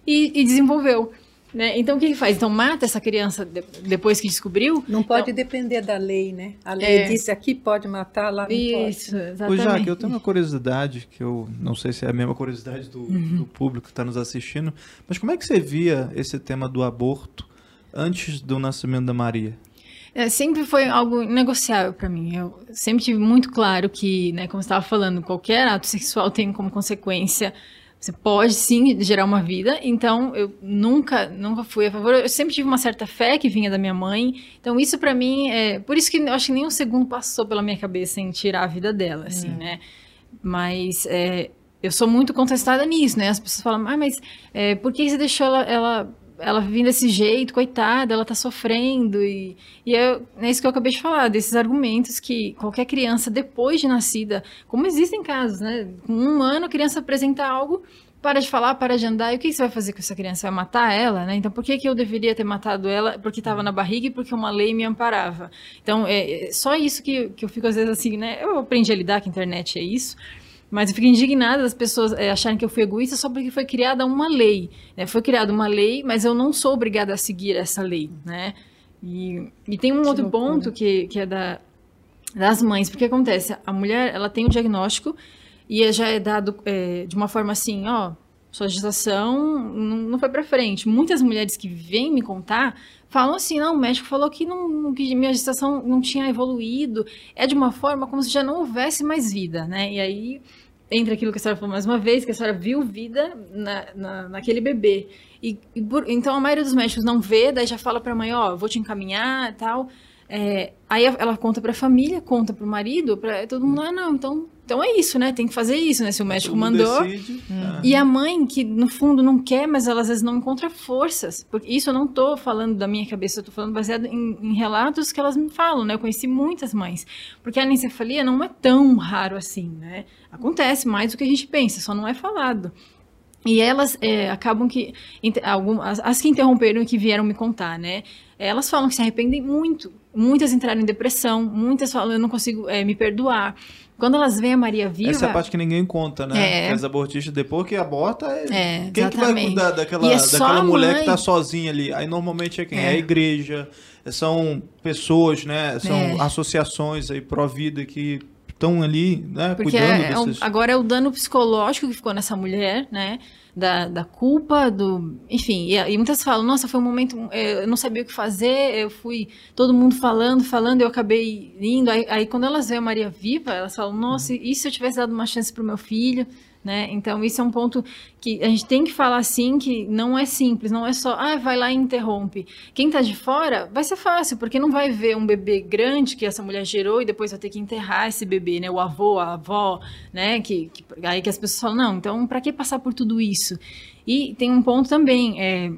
e, e desenvolveu. Né? Então o que, que faz? Então mata essa criança de- depois que descobriu? Não pode Então- depender da lei, né? A lei É. disse aqui pode matar, lá não Isso, pode. Ô, exatamente. Jaque, eu tenho uma curiosidade, que eu não sei se é a mesma curiosidade do, Uhum. do público que está nos assistindo, mas como é que você via esse tema do aborto antes do nascimento da Maria? É, sempre foi algo negociável para mim. Eu sempre tive muito claro que, né, como você estava falando, qualquer ato sexual tem como consequência. Você pode sim gerar uma vida, então eu nunca, nunca fui a favor. Eu sempre tive uma certa fé que vinha da minha mãe. Então isso para mim é por isso que eu acho que nem um segundo passou pela minha cabeça em tirar a vida dela, assim, né? Mas é, eu sou muito contestada nisso, né? As pessoas falam, ah, mas é, por que você deixou ela, ela, ela vir desse jeito, coitada, ela tá sofrendo? E, e é, é isso que eu acabei de falar, desses argumentos que qualquer criança, depois de nascida, como existem casos, né? Com um ano, a criança apresenta algo, para de falar, para de andar, e o que você vai fazer com essa criança? Vai matar ela, né? Então, por que, que eu deveria ter matado ela? Porque estava na barriga e porque uma lei me amparava. Então, é, é só isso que, que eu fico, às vezes, assim, né? Eu aprendi a lidar com a internet, é isso. Mas eu fico indignada das pessoas é, acharem que eu fui egoísta só porque foi criada uma lei. Né? Foi criada uma lei, mas eu não sou obrigada a seguir essa lei, né? E, e tem um outro loucura. ponto que, que é da, das mães, porque acontece, a mulher ela tem o diagnóstico e já é dado é, de uma forma assim, ó, sua gestação não, não foi para frente. Muitas mulheres que vêm me contar falam assim, não, o médico falou que, não, que minha gestação não tinha evoluído. É de uma forma como se já não houvesse mais vida, né? E aí entra aquilo que a senhora falou mais uma vez, que a senhora viu vida na, na, naquele bebê. E, e por- então a maioria dos médicos não vê, daí já fala para a mãe, ó, vou te encaminhar e tal. É, aí ela conta para a família, conta para o marido, para todo mundo, ah, não, então, então é isso, né? Tem que fazer isso, né? Se o médico mandou. decide, ah, E a mãe, que no fundo não quer, mas ela às vezes não encontra forças. Porque isso eu não tô falando da minha cabeça, eu tô falando baseado em, em relatos que elas me falam, né? Eu conheci muitas mães. Porque a anencefalia não é tão raro assim, né? Acontece mais do que a gente pensa, só não é falado. E elas é, acabam que. Algumas, as que interromperam e que vieram me contar, né? Elas falam que se arrependem muito. Muitas entraram em depressão, muitas falam, eu não consigo é, me perdoar. Quando elas veem a Maria Viva. Essa é a parte que ninguém conta, né? É. As abortistas, depois que aborta, é... É, quem que vai cuidar daquela, é daquela mulher mãe. que tá sozinha ali? Aí normalmente é quem? É, É. a igreja, são pessoas, né? São É. associações aí pró-vida que estão ali, né? Porque cuidando é, é um- agora é o dano psicológico que ficou nessa mulher, né? Da, da culpa, do. Enfim, e, e muitas falam, nossa, foi um momento. eh, Eu não sabia o que fazer, eu fui. Todo mundo falando, falando, eu acabei indo. Aí, aí quando elas veem a Maria viva, elas falam, nossa, e se eu tivesse dado uma chance pro meu filho? Né? Então, isso é um ponto que a gente tem que falar assim, que não é simples, não é só, ah, vai lá e interrompe. Quem tá de fora, vai ser fácil, porque não vai ver um bebê grande que essa mulher gerou e depois vai ter que enterrar esse bebê, né? O avô, a avó, né? Que, que- aí que as pessoas falam, não, então para que passar por tudo isso? E tem um ponto também, é,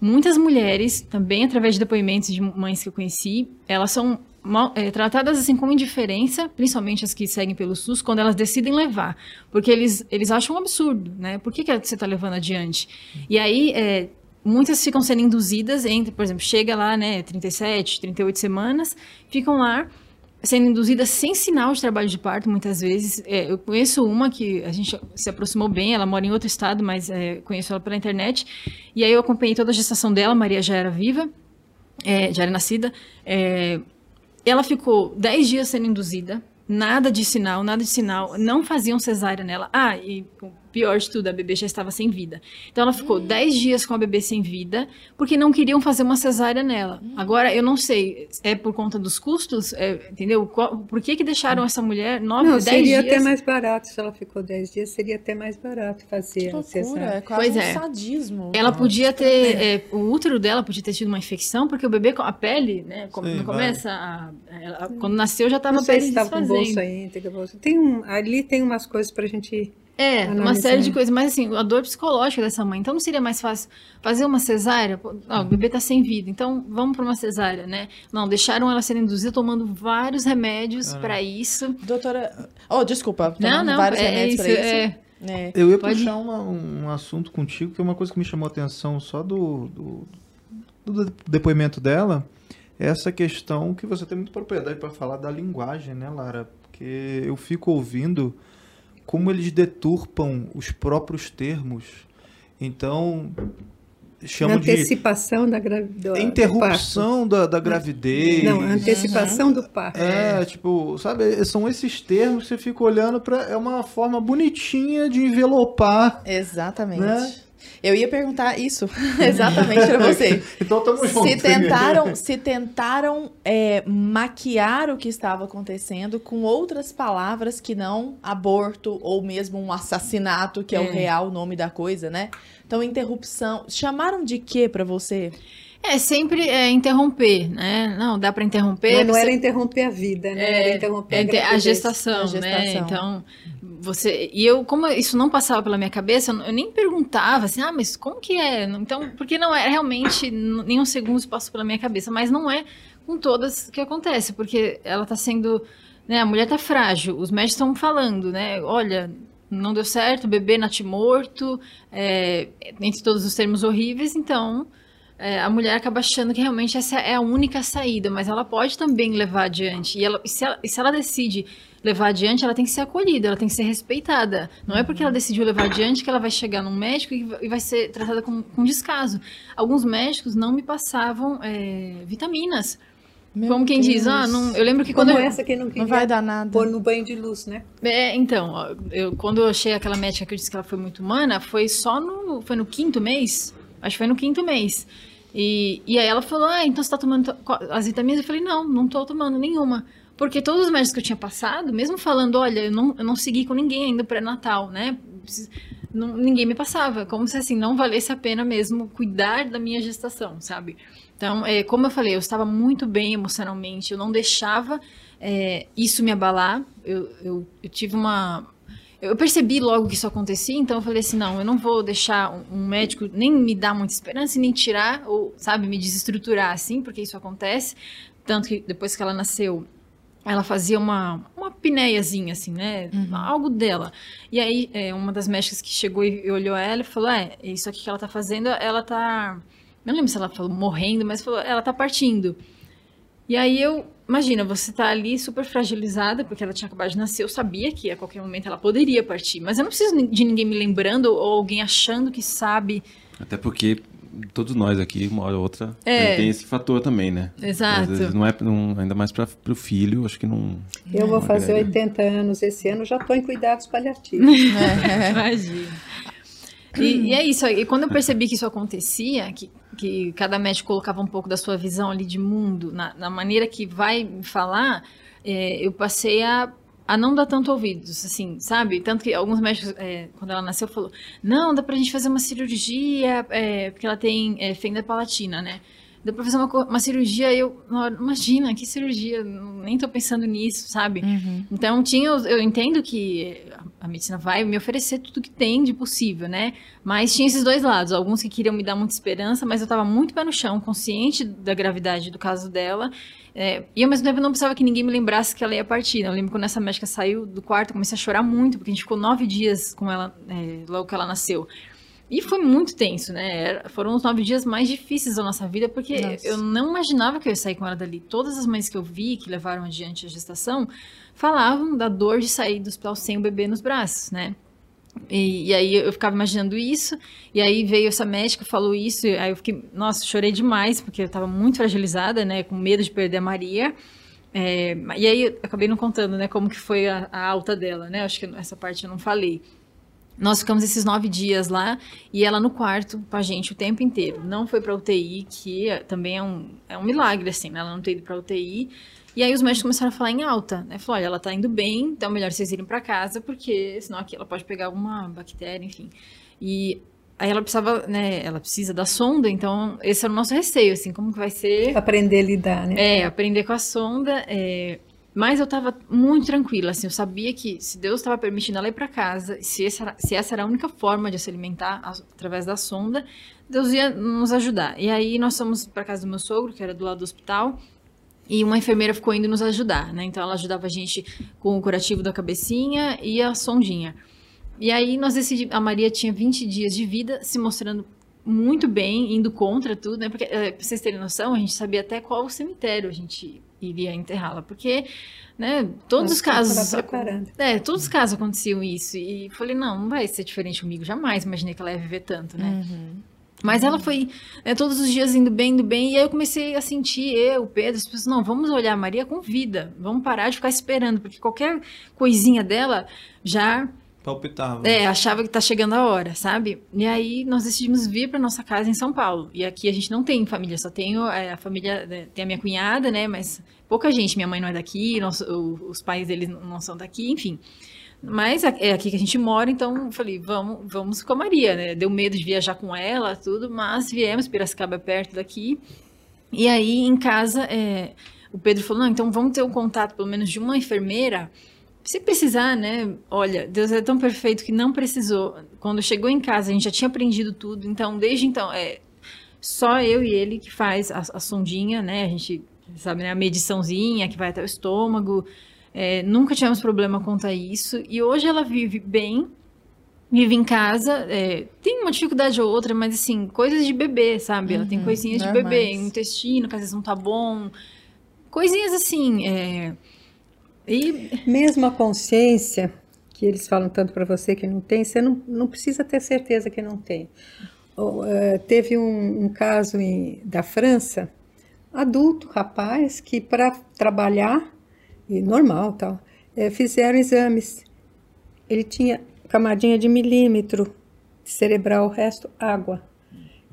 muitas mulheres, também através de depoimentos de mães que eu conheci, elas são mal- é, tratadas assim com indiferença, principalmente as que seguem pelo SUS, quando elas decidem levar. Porque eles, eles acham um absurdo, né? Por que, que você está levando adiante? E aí, é, muitas ficam sendo induzidas entre, por exemplo, chega lá, né, 37, 38 semanas, ficam lá sendo induzidas sem sinal de trabalho de parto, muitas vezes. É, eu conheço uma que a gente se aproximou bem, ela mora em outro estado, mas é, conheço ela pela internet. E aí eu acompanhei toda a gestação dela, Maria já era viva, é, já era nascida. Ela ficou 10 dias sendo induzida, nada de sinal, nada de sinal, não faziam cesárea nela. Ah, e pior de tudo, a bebê já estava sem vida. Então ela ficou 10 dias com a bebê sem vida, porque não queriam fazer uma cesárea nela. Agora, eu não sei, é por conta dos custos, É, entendeu? Qual- por que que deixaram essa mulher 9, Não, 10 seria dias? até mais barato. Se ela ficou 10 dias, seria até mais barato fazer Que a cesárea. é quase Pois um é. sadismo. Ela podia ter, é, o útero dela podia ter tido uma infecção, porque o bebê, a pele, né, Sim, não vai. começa a, ela- quando nasceu já estava Não a sei pele se estava com desfazendo. bolsa íntegra. Bolsa. Tem um, ali tem umas coisas pra gente. É, uma série de coisas, mas assim, a dor psicológica dessa mãe. Então não seria mais fácil fazer uma cesárea? Ó, o bebê tá sem vida, então vamos para uma cesárea, né? Não, deixaram ela ser induzida tomando vários remédios para isso. Doutora. Oh, desculpa. Não, tomando não, vários é remédios isso. pra isso. É, É. Eu ia Pode- puxar uma- um assunto contigo, que é uma coisa que me chamou a atenção só do, do, do depoimento dela, é essa questão que você tem muita propriedade para falar da linguagem, né, Lara? Porque eu fico ouvindo como eles deturpam os próprios termos. Então, chamam de Antecipação da gravidez. interrupção da, da gravidez. Não, antecipação do parto. É, tipo, sabe, são esses termos que você fica olhando para é uma forma bonitinha de envelopar. Exatamente. Né? Eu ia perguntar isso exatamente pra você. Então tamo junto. Se tentaram, se tentaram é, maquiar o que estava acontecendo com outras palavras que não aborto ou mesmo um assassinato, que é, o É. real nome da coisa, né? Então, interrupção. Chamaram de quê pra você? É sempre é, interromper, né? Não, dá pra interromper. Não, não você- era interromper a vida, né? É, era interromper é a, inte- a gestação, A né? gestação. Então, você. E eu, como isso não passava pela minha cabeça, eu nem perguntava assim, ah, mas como que é? Então, porque não é realmente, nenhum segundo passou pela minha cabeça, mas não é com todas que acontece, porque ela tá sendo. Né, a mulher tá frágil, os médicos estão falando, né? Olha. Não deu certo, bebê natimorto, é, entre todos os termos horríveis, então é, a mulher acaba achando que realmente essa é a única saída, mas ela pode também levar adiante. E, ela- se, ela, e se ela decide levar adiante, ela tem que ser acolhida, ela tem que ser respeitada. Não é porque ela decidiu levar adiante que ela vai chegar num médico e vai- ser tratada com, com descaso. Alguns médicos não me passavam é, vitaminas. Meu Como quem diz, Deus. ah, não, eu lembro que quando Como eu, essa que não Não vai dar nada. pôr no banho de luz, né? é, então, eu, quando eu achei aquela médica que eu disse que ela foi muito humana, foi só no, foi no quinto mês, acho que foi no quinto mês. E, e aí ela falou, ah, então você tá tomando as vitaminas? Eu falei, não, não tô tomando nenhuma. Porque todos os médicos que eu tinha passado, mesmo falando, olha, eu não, eu não segui com ninguém ainda pré-natal, né? Não- ninguém me passava, como se assim, não valesse a pena mesmo cuidar da minha gestação, sabe? Então, é, como eu falei, eu estava muito bem emocionalmente, eu não deixava é, isso me abalar. Eu, eu, eu tive uma. Eu percebi logo que isso acontecia, então eu falei assim: não, eu não vou deixar um, médico nem me dar muita esperança nem tirar, ou, sabe, me desestruturar assim, porque isso acontece. Tanto que depois que ela nasceu, ela fazia uma, uma pineiazinha, assim, né? Algo dela. E aí, é, uma das médicas que chegou e olhou ela e falou: É, isso aqui que ela tá fazendo, ela tá. Eu não lembro se ela falou morrendo, mas falou: ela tá partindo. E aí eu. Imagina, você tá ali super fragilizada, porque ela tinha acabado de nascer. Eu sabia que a qualquer momento ela poderia partir, mas eu não preciso de ninguém me lembrando ou alguém achando que sabe. Até porque todos nós aqui, uma hora ou outra, É. tem esse fator também, né? Exato. Às vezes não é, não, ainda mais para o filho, acho que não. Eu vou Não fazer agrega. 80 anos esse ano, já estou em cuidados paliativos. Imagina. E, e é isso. E quando eu percebi que isso acontecia, que, que cada médico colocava um pouco da sua visão ali de mundo, na, na maneira que vai me falar, é, eu passei a, a não dar tanto ouvidos, assim, sabe? Tanto que alguns médicos, é, quando ela nasceu, falou, não, dá pra gente fazer uma cirurgia, é, porque ela tem é, fenda palatina, né? Dá pra fazer uma, uma cirurgia, eu, imagina, que cirurgia, nem tô pensando nisso, sabe? Então, tinha, eu entendo que a medicina vai me oferecer tudo que tem de possível, né? Mas tinha esses dois lados. Alguns que queriam me dar muita esperança, mas eu tava muito pé no chão, consciente da gravidade do caso dela. É, e ao mesmo tempo eu não precisava que ninguém me lembrasse que ela ia partir. né? Eu lembro quando essa médica saiu do quarto, eu comecei a chorar muito, porque a gente ficou nove dias com ela é, logo que ela nasceu. E foi muito tenso, né? Foram os nove dias mais difíceis da nossa vida, porque Nossa. eu não imaginava que eu ia sair com ela dali. Todas as mães que eu vi que levaram adiante a gestação falavam da dor de sair do hospital sem o bebê nos braços, né? E, e aí eu ficava imaginando isso, e aí veio essa médica, falou isso, aí eu fiquei, nossa, chorei demais, porque eu tava muito fragilizada, né, com medo de perder a Maria. É, e aí eu acabei não contando, né, como que foi a, a alta dela, né, acho que essa parte eu não falei. Nós ficamos esses nove dias lá e ela no quarto com a gente o tempo inteiro. Não foi pra UTI, que é- também é um, é um milagre, assim, né? Ela não ter ido pra UTI. E aí os médicos começaram a falar em alta, né? Falou, olha, ela tá indo bem, então melhor vocês irem pra casa, porque senão aqui ela pode pegar alguma bactéria, enfim. E aí ela precisava, né? Ela precisa da sonda, então esse era o nosso receio, assim, como que vai ser Aprender a lidar, né? é, aprender com a sonda. é, Mas eu tava muito tranquila, assim, eu sabia que se Deus estava permitindo ela ir para casa, se essa, era, se essa era a única forma de se alimentar através da sonda, Deus ia nos ajudar. E aí nós fomos para casa do meu sogro, que era do lado do hospital, e uma enfermeira ficou indo nos ajudar, né? Então ela ajudava a gente com o curativo da cabecinha e a sondinha. E aí nós decidimos, a Maria tinha 20 dias de vida, se mostrando muito bem, indo contra tudo, né? Porque, eh, pra vocês terem noção, a gente sabia até qual cemitério a gente iria enterrá-la, porque, né, todos os Nós estamos casos... É, todos os casos aconteciam isso. E falei, não, não vai ser diferente comigo, jamais imaginei que ela ia viver tanto, né? Mas ela foi né, todos os dias indo bem, indo bem, e aí eu comecei a sentir, eu, o Pedro, as pessoas, não, vamos olhar a Maria com vida, vamos parar de ficar esperando, porque qualquer coisinha dela já Palpitava. é, achava que tá chegando a hora, sabe? E aí nós decidimos vir para nossa casa em São Paulo. E aqui a gente não tem família, só tenho é, a família, né, tem a minha cunhada, né? Mas pouca gente. Minha mãe não é daqui, nós- os pais deles não são daqui, enfim. Mas é aqui que a gente mora, então falei, vamos, vamos com a Maria, né? Deu medo de viajar com ela, tudo, mas viemos, Piracicaba é perto daqui. E aí em casa, é, o Pedro falou, não, então vamos ter um contato pelo menos de uma enfermeira se precisar, né? Olha, Deus é tão perfeito que não precisou. Quando chegou em casa, a gente já tinha aprendido tudo. Então, desde então, é só eu e ele que faz a, a sondinha, né? A gente sabe, né? A mediçãozinha que vai até o estômago. É, nunca tivemos problema quanto a isso. E hoje ela vive bem, vive em casa. é, tem uma dificuldade ou outra, mas assim, coisas de bebê, sabe? ela tem Uhum, coisinhas de bebê, intestino que às vezes não tá bom. Coisinhas assim. É, e Mesmo a consciência, que eles falam tanto para você que não tem, você não, não precisa ter certeza que não tem. Ou, eh, teve um, um caso em- da França, adulto, rapaz, que para trabalhar, e normal tal, eh, fizeram exames. Ele tinha camadinha de milímetro cerebral, o resto água.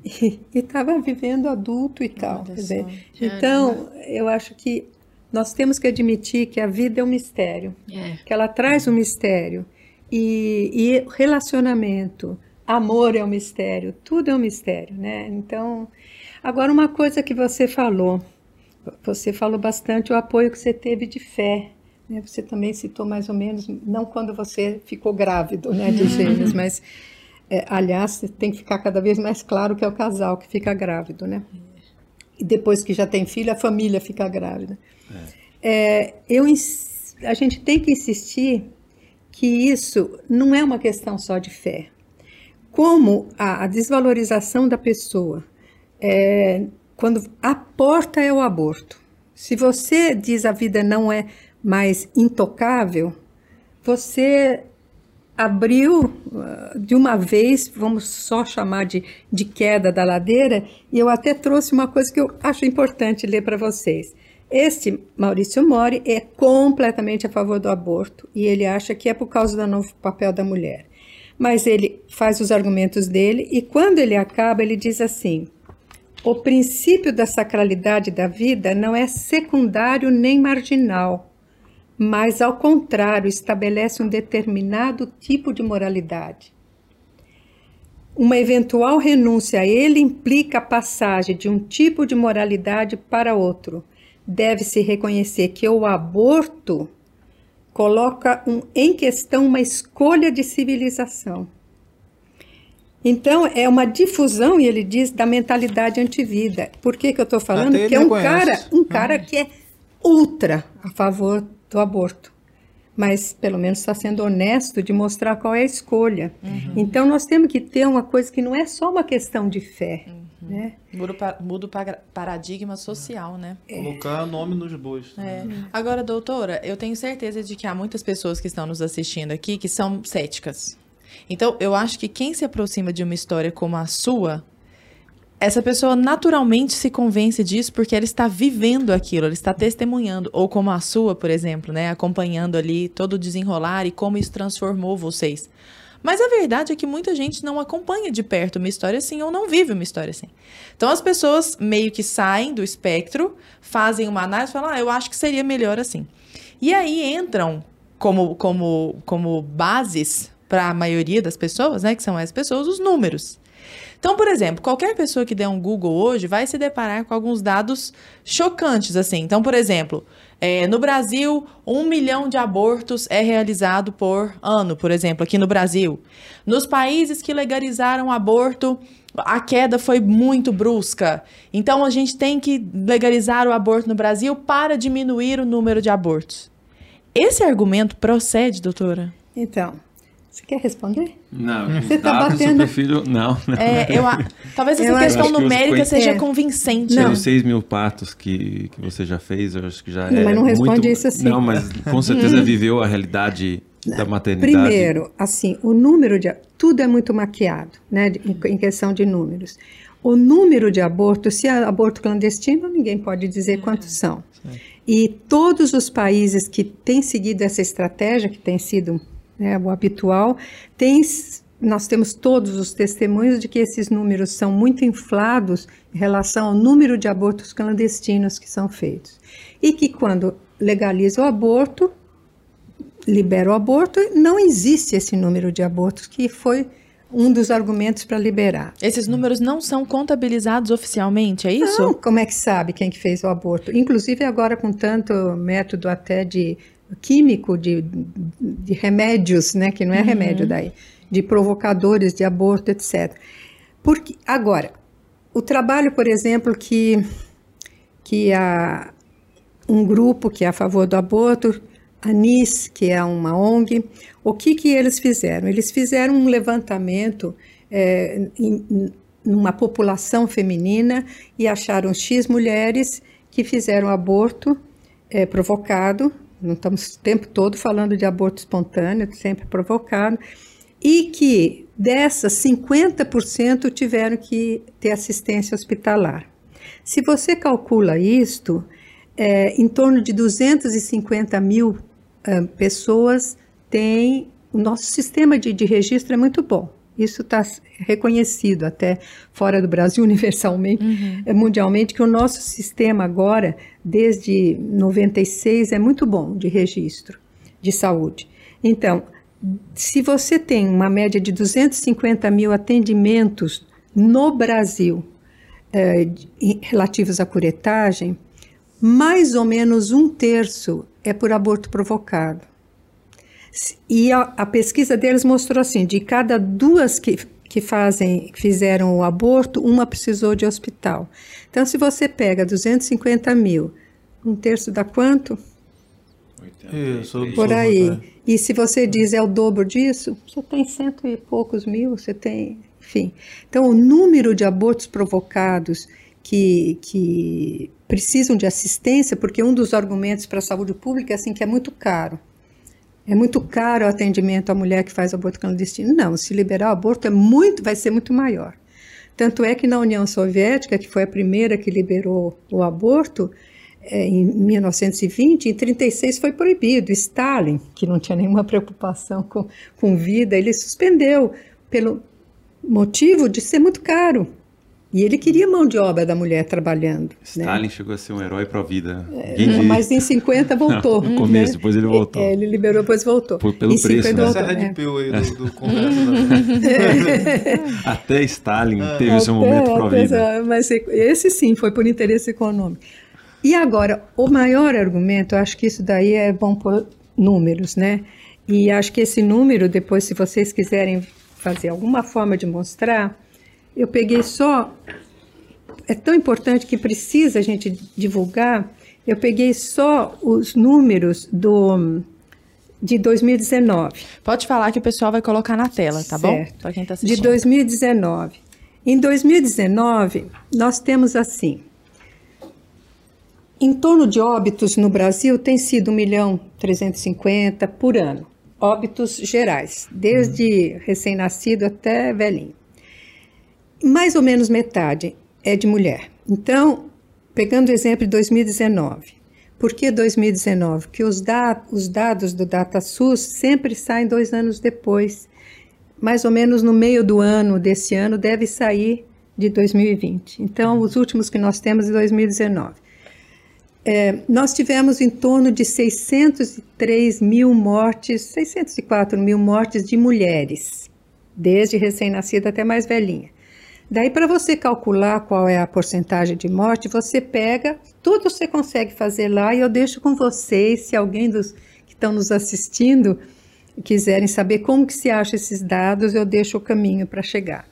E estava vivendo adulto e tal. Dizer, só. então, eu acho que nós temos que admitir que a vida é um mistério, é, que ela traz um mistério. E, e relacionamento, amor é um mistério, tudo é um mistério, né? Então, agora uma coisa que você falou, você falou bastante o apoio que você teve de fé. né? Você também citou mais ou menos, não quando você ficou grávido, né, de gêmeos, mas é, aliás, tem que ficar cada vez mais claro que é o casal que fica grávido, né? E depois que já tem filho, a família fica grávida. É, eu, ins- a gente tem que insistir que isso não é uma questão só de fé. Como a, a desvalorização da pessoa, é, quando a porta é o aborto. Se você diz a vida não é mais intocável, você abriu ah, de uma vez, vamos só chamar de, de queda da ladeira, e eu até trouxe uma coisa que eu acho importante ler para vocês. Este Maurício Mori é completamente a favor do aborto e ele acha que é por causa do novo papel da mulher. Mas ele faz os argumentos dele e quando ele acaba, ele diz assim: o princípio da sacralidade da vida não é secundário nem marginal mas, ao contrário, estabelece um determinado tipo de moralidade. Uma eventual renúncia a ele implica a passagem de um tipo de moralidade para outro. Deve-se reconhecer que o aborto coloca um- em questão uma escolha de civilização. Então, é uma difusão, e ele diz, da mentalidade antivida. Por que, que eu estou falando? Até ele Que é um cara, um cara que é ultra a favor do aborto. Mas, pelo menos, está sendo honesto de mostrar qual é a escolha. Então, nós temos que ter uma coisa que não é só uma questão de fé. Né? Muda o paradigma social, né? Colocar nome nos bois. É. Agora, doutora, eu tenho certeza de que há muitas pessoas que estão nos assistindo aqui que são céticas. Então, eu acho que quem se aproxima de uma história como a sua, essa pessoa naturalmente se convence disso porque ela está vivendo aquilo, ela está testemunhando. Ou como a sua, por exemplo, né? Acompanhando ali todo o desenrolar e como isso transformou vocês. Mas a verdade é que muita gente não acompanha de perto uma história assim ou não vive uma história assim. Então as pessoas meio que saem do espectro, fazem uma análise e falam: ah, eu acho que seria melhor assim. E aí entram como, como, como bases para a maioria das pessoas, né, que são as pessoas, os números. Então, por exemplo, qualquer pessoa que der um Google hoje vai se deparar com alguns dados chocantes, assim. Então, por exemplo, é, no Brasil, um milhão de abortos é realizado por ano, por exemplo, aqui no Brasil. Nos países que legalizaram o aborto, a queda foi muito brusca. Então, a gente tem que legalizar o aborto no Brasil para diminuir o número de abortos. Esse argumento procede, doutora? Então, você quer responder? Não, Você tá dados eu batendo- prefiro. Não, não. É, eu, a- talvez essa Eu questão que os numérica coen- seja É. convincente. Pelos 6 mil patos que, que você já fez, eu acho que já Não, é. mas não responde muito... isso assim. Não, mas com certeza viveu a realidade da maternidade? Primeiro, assim, o número de. Tudo é muito maquiado, né, em, em questão de números. O número de abortos, se é aborto clandestino, ninguém pode dizer quantos são. E todos os países que têm seguido essa estratégia, que tem sido né, o habitual, tem, nós temos todos os testemunhos de que esses números são muito inflados em relação ao número de abortos clandestinos que são feitos. E que quando legaliza o aborto, libera o aborto, não existe esse número de abortos, que foi um dos argumentos para liberar. Esses números não são contabilizados oficialmente, é isso? Não, como é que sabe quem que fez o aborto? Inclusive agora com tanto método até de químico, de, de remédios, né, que não é remédio daí, de provocadores de aborto, etc. Porque agora, o trabalho, por exemplo, que que a um grupo que é a favor do aborto, a NIS, que é uma ONG, o que, que eles fizeram? Eles fizeram um levantamento é, em, em uma população feminina e acharam X mulheres que fizeram aborto é, provocado, não estamos o tempo todo falando de aborto espontâneo, sempre provocado, e que dessas 50% tiveram que ter assistência hospitalar. Se você calcula isto, é, em torno de 250 mil ah, pessoas têm. O nosso sistema de, de registro é muito bom. Isso está reconhecido até fora do Brasil, universalmente, é, mundialmente, que o nosso sistema agora, desde 96, é muito bom de registro de saúde. Então, se você tem uma média de 250 mil atendimentos no Brasil eh, relativos à curetagem, mais ou menos um terço é por aborto provocado. E a, a pesquisa deles mostrou assim, de cada duas que, que fazem, que fizeram o aborto, uma precisou de hospital. Então, se você pega 250 mil, um terço dá quanto? Isso, Por aí. é. E se você diz é o dobro disso, você tem cento e poucos mil, você tem, enfim. Então, o número de abortos provocados que, que precisam de assistência, porque um dos argumentos para a saúde pública é assim que é muito caro. É muito caro o atendimento à mulher que faz aborto clandestino. Não, se liberar o aborto é muito, vai ser muito maior. Tanto é que na União Soviética, que foi a primeira que liberou o aborto, é, em 1920, em 36 foi proibido. Stalin, que não tinha nenhuma preocupação com, com vida, ele suspendeu pelo motivo de ser muito caro. E ele queria mão de obra da mulher trabalhando. né? Stalin chegou a ser um herói pró-vida. É, Ninguém diz. Mas em 50 voltou. No começo, né? depois ele voltou. É, ele liberou, depois voltou. Por- pelo Em 50 preço, né? Essa voltou, é a Red é. Pill aí do, do da- Até Stalin É. teve seu Até- momento até pró-vida. essa- Mas esse sim foi por interesse econômico. E agora, o maior argumento, eu acho que isso daí é bom por números, né? E acho que esse número, depois, se vocês quiserem fazer alguma forma de mostrar, eu peguei só. É tão importante que precisa a gente divulgar. Eu peguei só os números do de 2019. Pode falar que o pessoal vai colocar na tela, tá bom? Certo. Para quem tá de assistindo. 2019. Em 2019, nós temos assim, em torno de óbitos no Brasil tem sido 1 milhão 350 por ano. Óbitos gerais, desde recém-nascido até velhinho. Mais ou menos metade é de mulher. Então, pegando o exemplo de 2019. Por que 2019? Porque os, da os dados do DataSUS sempre saem dois anos depois mais ou menos no meio do ano desse ano, deve sair de 2020. Então, os últimos que nós temos é 2019. É, nós tivemos em torno de 603 mil mortes, 604 mil mortes de mulheres, desde recém-nascida até mais velhinha. Daí, para você calcular qual é a porcentagem de morte, você pega, tudo você consegue fazer lá e eu deixo com vocês, se alguém dos que estão nos assistindo quiserem saber como que se acha esses dados, eu deixo o caminho para chegar.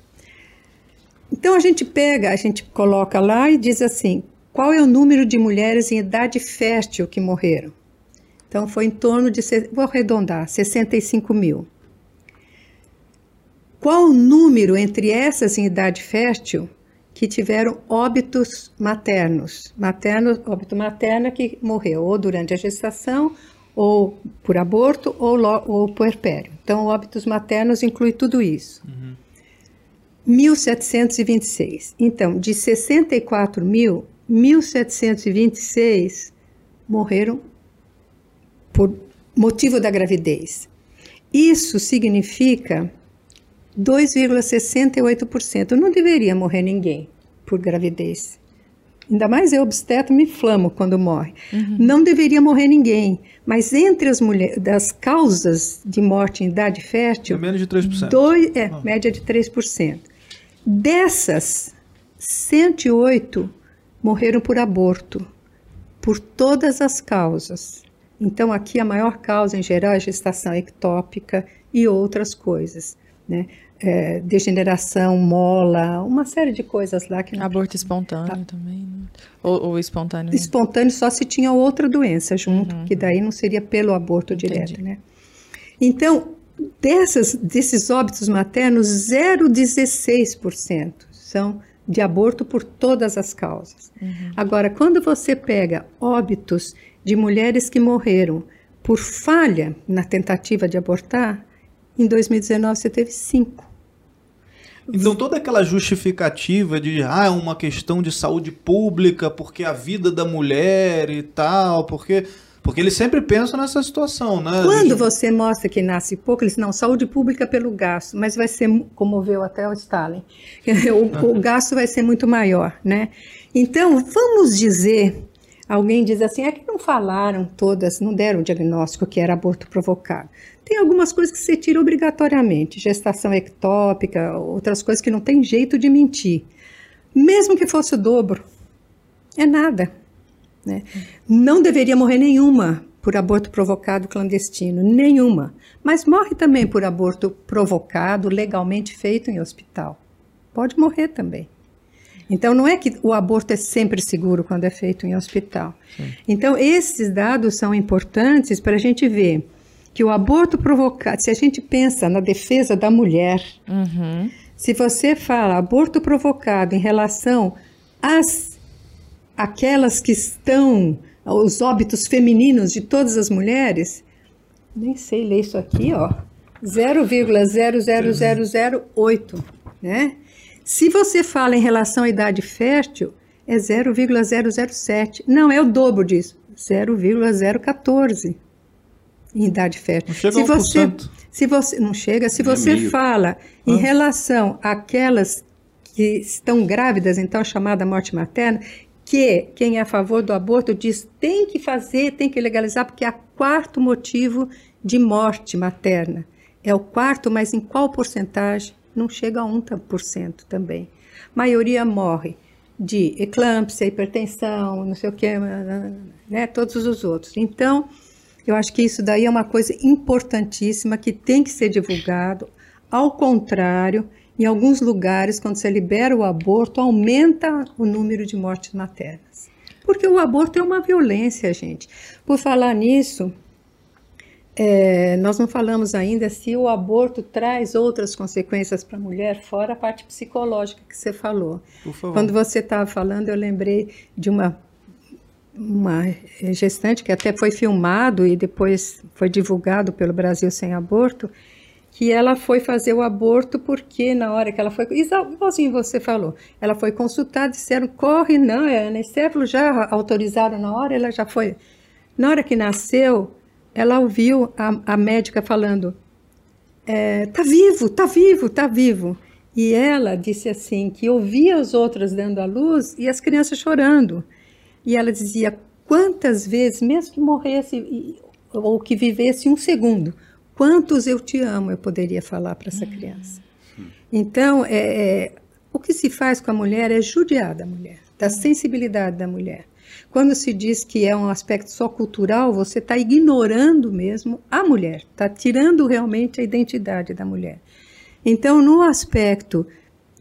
Então a gente pega, a gente coloca lá e diz assim, qual é o número de mulheres em idade fértil que morreram? Então foi em torno de, vou arredondar, 65 mil. Qual o número entre essas em idade fértil que tiveram óbitos maternos? Materno, óbito materno que morreu ou durante a gestação ou por aborto ou, ou puerpério. Então, óbitos maternos inclui tudo isso. Uhum. 1726. Então, de 64 mil, 1726 morreram por motivo da gravidez. Isso significa 2,68%. Não deveria morrer ninguém por gravidez. Ainda mais eu, obstetra, me inflamo quando morre. Uhum. Não deveria morrer ninguém. Mas entre as mulheres, das causas de morte em idade fértil. É menos de 3%. Dois, é, ah. média de 3%. Dessas, 108 morreram por aborto, por todas as causas. Então, aqui a maior causa em geral é gestação ectópica e outras coisas. Né? É, degeneração, mola, uma série de coisas lá que não... Aborto espontâneo tá. também, né? ou, ou, espontâneo? Espontâneo só se tinha outra doença junto, uhum. que daí não seria pelo aborto Entendi. direto, né? Então, dessas, desses óbitos maternos, 0,16% são de aborto por todas as causas. Uhum. Agora, quando você pega óbitos de mulheres que morreram por falha na tentativa de abortar, em 2019 você teve cinco. Então toda aquela justificativa de ah, é uma questão de saúde pública, porque a vida da mulher e tal, porque porque eles sempre pensam nessa situação, né? Quando você mostra que nasce pouco, eles não, saúde pública pelo gasto, mas vai ser, comoveu até o Stalin, o, o gasto vai ser muito maior, né? Então, vamos dizer Alguém diz assim, é que não falaram todas, não deram o diagnóstico que era aborto provocado. Tem algumas coisas que você tira obrigatoriamente, gestação ectópica, outras coisas que não tem jeito de mentir. Mesmo que fosse o dobro, é nada. Né? Não deveria morrer nenhuma por aborto provocado clandestino, nenhuma. Mas morre também por aborto provocado, legalmente feito em hospital. Pode morrer também. Então, não é que o aborto é sempre seguro quando é feito em hospital. Sim. Então, esses dados são importantes para a gente ver que o aborto provocado, se a gente pensa na defesa da mulher, uhum. se você fala aborto provocado em relação às aquelas que estão, os óbitos femininos de todas as mulheres, nem sei ler isso aqui, ó, 0,00008, né? Se você fala em relação à idade fértil, é 0,007. Não é o dobro disso, 0,014 em idade fértil. Não chega se você, se você não chega, se você meio. fala em relação àquelas que estão grávidas, então chamada morte materna, que quem é a favor do aborto diz tem que fazer, tem que legalizar, porque é o quarto motivo de morte materna. É o quarto, mas em qual porcentagem? não chega a 1% também. A maioria morre de eclâmpsia, hipertensão, não sei o que, né, todos os outros. Então, eu acho que isso daí é uma coisa importantíssima que tem que ser divulgado. Ao contrário, em alguns lugares, quando você libera o aborto, aumenta o número de mortes maternas. Porque o aborto é uma violência, gente. Por falar nisso, é, nós não falamos ainda se o aborto traz outras consequências para a mulher, fora a parte psicológica que você falou. Quando você estava falando, eu lembrei de uma, uma gestante que até foi filmado e depois foi divulgado pelo Brasil Sem Aborto, que ela foi fazer o aborto porque na hora que ela foi, igualzinho você falou, ela foi consultada, disseram, corre, não, é anestésico, já autorizaram na hora, ela já foi. Na hora que nasceu, ela ouviu a, a médica falando: é, tá vivo, tá vivo, tá vivo. E ela disse assim que ouvia as outras dando a luz e as crianças chorando. E ela dizia: quantas vezes, mesmo que morresse ou que vivesse um segundo, quantos eu te amo eu poderia falar para essa criança. Então, é, é, o que se faz com a mulher é judiar da mulher, da sensibilidade da mulher. Quando se diz que é um aspecto só cultural, você está ignorando mesmo a mulher, está tirando realmente a identidade da mulher. Então, no aspecto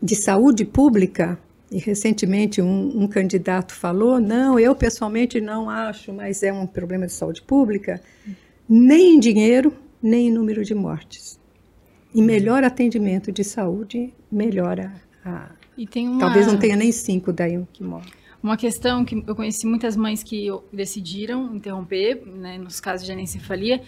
de saúde pública, e recentemente um, um, candidato falou: não, eu pessoalmente não acho, mas é um problema de saúde pública, nem em dinheiro, nem em número de mortes. E melhor atendimento de saúde melhora a. Uma... Talvez não tenha nem cinco daí um que morre. uma questão que eu conheci muitas mães que decidiram interromper, né, nos casos de anencefalia,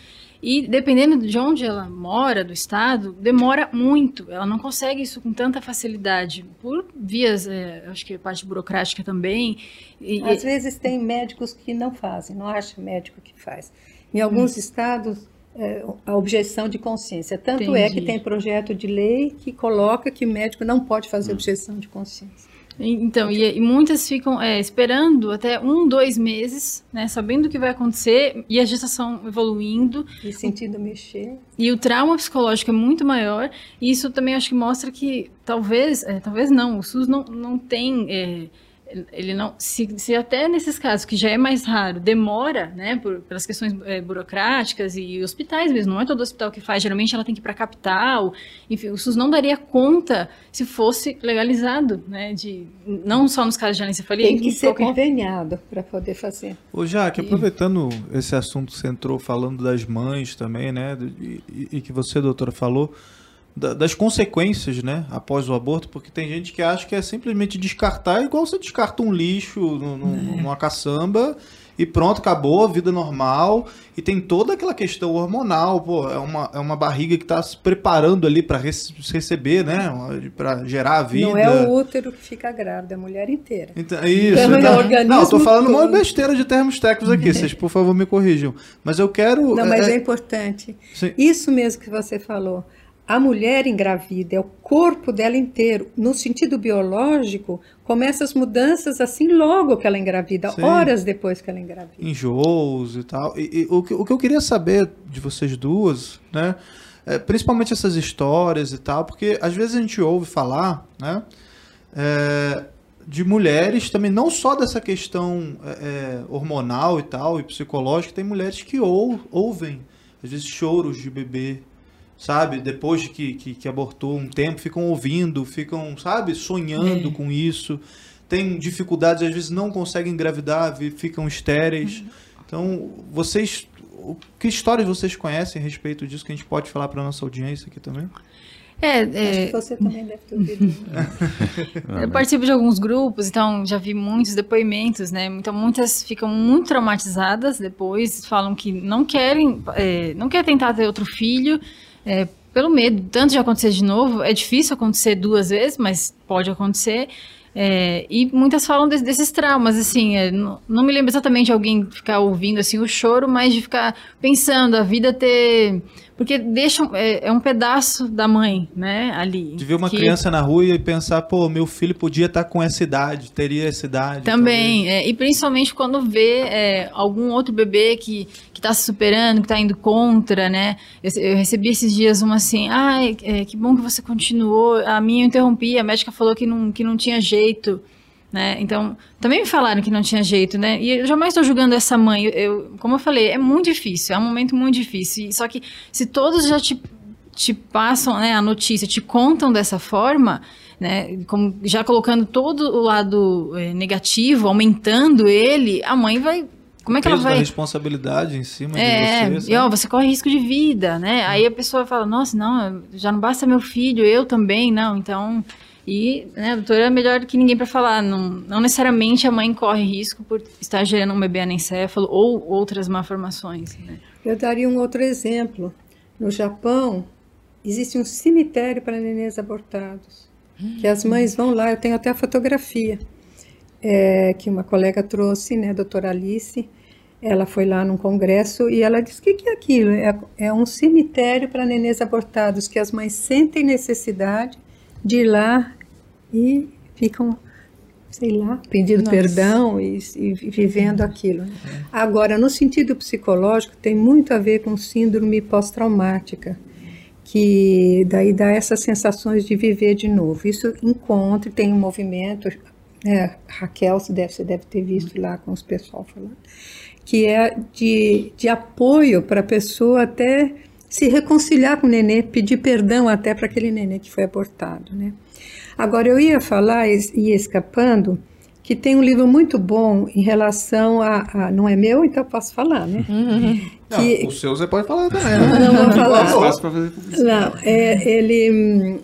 e dependendo de onde ela mora, do estado, demora muito. Ela não consegue isso com tanta facilidade, por vias, é, acho que parte burocrática também. E, Às vezes tem médicos que não fazem, não acha médico que faz. Em alguns hum. estados, é, a objeção de consciência. Tanto Entendi. é que tem projeto de lei que coloca que o médico não pode fazer hum. objeção de consciência. Então, e, e muitas ficam é, esperando até um, dois meses, né, sabendo o que vai acontecer e a gestação evoluindo. E sentindo mexer. E o trauma psicológico é muito maior. E isso também acho que mostra que talvez, é, talvez não, o SUS não, não tem é, ele não se, se, até nesses casos que já é mais raro demora né por, pelas questões é, burocráticas e hospitais mesmo não é todo hospital que faz geralmente ela tem que ir para a capital enfim o SUS não daria conta se fosse legalizado né de não só nos casos de anencefalia tem que ser qualquer... conveniado para poder fazer. O Jaque aproveitando esse assunto que você entrou falando das mães também né e, e, e que você doutora falou das consequências, né, após o aborto, porque tem gente que acha que é simplesmente descartar, igual você descarta um lixo no, no, é. numa caçamba e pronto, acabou, vida normal. E tem toda aquela questão hormonal, pô, é uma, é uma barriga que está se preparando ali para receber, né, para gerar a vida. Não é o útero que fica grávida, é a mulher inteira. Então, isso. Então, é organismo não, eu tô falando todo. uma besteira de termos técnicos aqui, vocês por favor me corrijam. Mas eu quero... Não, mas é, é importante. Sim. Isso mesmo que você falou a mulher engravida, é o corpo dela inteiro. No sentido biológico, começa as mudanças assim logo que ela engravida, Sim. horas depois que ela engravida. Enjoos e tal. E, e o, que, o, que, eu queria saber de vocês duas, né? É, principalmente essas histórias e tal, porque às vezes a gente ouve falar, né? É, de mulheres também, não só dessa questão é, é hormonal e tal, e psicológica, tem mulheres que ou, ouvem, às vezes, choros de bebê, sabe? Depois que, que, que, abortou um tempo, ficam ouvindo, ficam, sabe, sonhando é. com isso. Tem dificuldades, às vezes não conseguem engravidar, ficam estéreis. Uhum. Então, vocês, que histórias vocês conhecem a respeito disso que a gente pode falar para nossa audiência aqui também? É, é... Acho que você também deve ter ouvido. eu participo de alguns grupos, então já vi muitos depoimentos, né? Então muitas ficam muito traumatizadas depois, falam que não querem, é, não quer tentar ter outro filho, é, pelo medo, tanto de acontecer de novo, é difícil acontecer duas vezes, mas pode acontecer. É, e muitas falam de, desses traumas, assim, é, não, não, me lembro exatamente de alguém ficar ouvindo assim o choro, mas de ficar pensando a vida ter porque deixa é, é, um pedaço da mãe, né, ali. De ver uma que... criança na rua e pensar, pô, meu filho podia estar com essa idade, teria essa idade. Também, é, e principalmente quando vê é, algum outro bebê que está se superando, que está indo contra, né? Eu, eu, recebi esses dias uma assim, ai, ah, que bom que você continuou. A minha eu interrompi, a médica falou que não, que não tinha jeito. Né? Então, também me falaram que não tinha jeito, né? E eu jamais estou julgando essa mãe. Eu, como eu falei, é muito difícil, é um momento muito difícil. Só que se todos já te, te passam né, a notícia, te contam dessa forma, né? Como já colocando todo o lado é, negativo, aumentando ele, a mãe vai como é que ela vai? responsabilidade em cima é, de você. E, ó, você corre risco de vida, né? Aí a pessoa fala, nossa, não, já não basta meu filho, eu também, não. Então, e né, a doutora é melhor que ninguém para falar. Não, não necessariamente a mãe corre risco por estar gerando um bebê anencéfalo ou outras malformações. Né? Eu daria um outro exemplo. No Japão, existe um cemitério para nenês abortados. Que as mães vão lá, eu tenho até a fotografia é, que uma colega trouxe, né, a doutora Alice. Ela foi lá num congresso e ela disse: o que, que é aquilo? É, é um cemitério para nenês abortados, que as mães sentem necessidade de ir lá e ficam, sei lá, pedindo Nossa. perdão e, e, vivendo aquilo. É. Agora, no sentido psicológico, tem muito a ver com síndrome pós-traumática, que daí dá essas sensações de viver de novo. Isso encontra, tem um movimento, né, Raquel, você deve, você deve ter visto lá com os pessoal falando, que é de, de apoio para a pessoa até se reconciliar com o nenê, pedir perdão até para aquele nenê que foi abortado, né? Agora, eu ia falar, ia escapando, que tem um livro muito bom em relação a, a não é meu, então posso falar, né? Uhum. Que, não, o seu você pode falar também. Né? Não, não vou falar. não, é, ele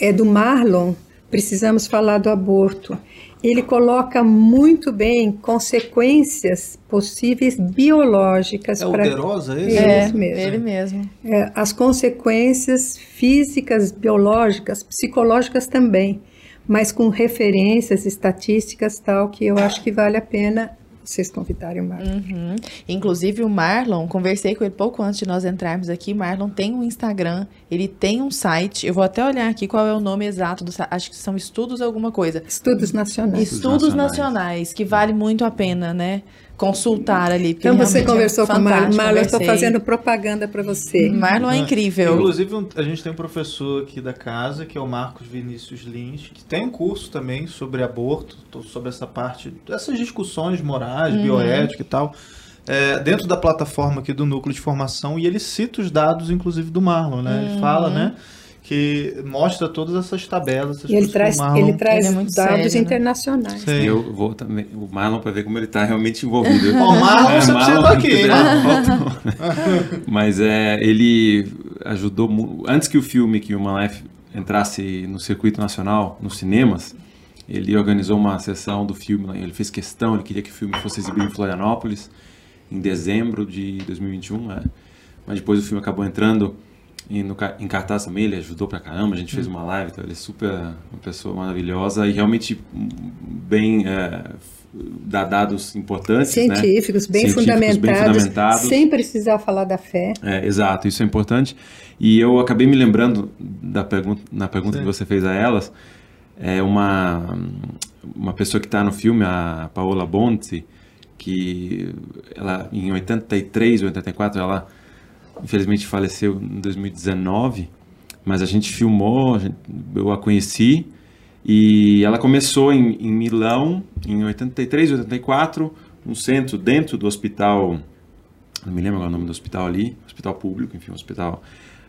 é do Marlon, precisamos falar do aborto. Ele coloca muito bem consequências possíveis biológicas É o para Derosa esse? É, É, mesmo. ele mesmo. é, as consequências físicas, biológicas, psicológicas também, mas com referências estatísticas tal que eu acho que vale a pena vocês convidarem o Marlon. Uhum. Inclusive o Marlon, conversei com ele pouco antes de nós entrarmos aqui. Marlon tem um Instagram, ele tem um site. Eu vou até olhar aqui qual é o nome exato do site. Acho que são estudos alguma coisa. Estudos nacionais. Estudos nacionais. nacionais, que vale muito a pena, né? Consultar ali. porque Então você é conversou com o Marlon. Marlon, eu estou fazendo propaganda para você. Marlon é incrível. Inclusive, um- a gente tem um professor aqui da casa, que é o Marcos Vinícius Lins, que tem um curso também sobre aborto, to- sobre essa parte, essas discussões morais, Uhum. bioética e tal, é, dentro da plataforma aqui do Núcleo de Formação, e ele cita os dados, inclusive, do Marlon, né? Uhum. Ele fala, né? Que mostra todas essas tabelas, essas ele traz, Marlon- ele traz Ele é dados sério, né? internacionais. Sim. Eu vou também, o Marlon para ver como ele está realmente envolvido. O Marlon, É, você precisa estar aqui, é, faltou. Mas é, ele ajudou antes que o filme que Human Life entrasse no circuito nacional, nos cinemas, ele organizou uma sessão do filme, ele fez questão, ele queria que o filme fosse exibido em Florianópolis em dezembro de 2021, né? mas depois o filme acabou entrando em, no, em cartaz também, ele ajudou pra caramba, a gente fez uma live, então ele é super uma pessoa maravilhosa e realmente hum, bem é, dá dados importantes, né? Científicos, bem, Científicos, fundamentados, fundamentados. sem precisar falar da fé. É, exato, isso é importante. E eu acabei me lembrando da pergunta, na pergunta Sim. que você fez a elas, é uma uma pessoa que está no filme, a Paola Bonte, que ela em 83 ou 84 ela infelizmente faleceu em 2019, mas a gente filmou, eu a conheci e ela começou em, em Milão em 83, 84, um centro dentro do hospital não me lembro agora o nome do hospital ali, hospital público, enfim, um hospital,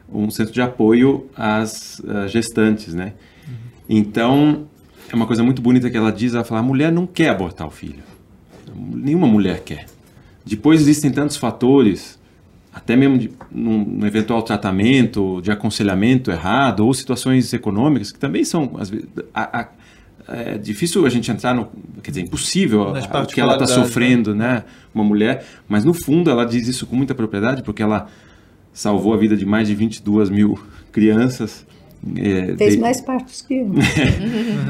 um centro de apoio às ah, gestantes, né? Então, é uma coisa muito bonita que ela diz, ela fala, a mulher não quer abortar o filho. Nenhuma mulher quer. Depois existem tantos fatores, até mesmo de, num, num eventual tratamento, de aconselhamento errado, ou situações econômicas, que também são, às vezes, a- a- é difícil a gente entrar no, quer dizer, impossível a- o que ela está particularidades, sofrendo, né? Uma mulher, mas no fundo ela diz isso com muita propriedade, porque ela salvou a vida de mais de 22 mil crianças. É, Fez de- mais partes que eu.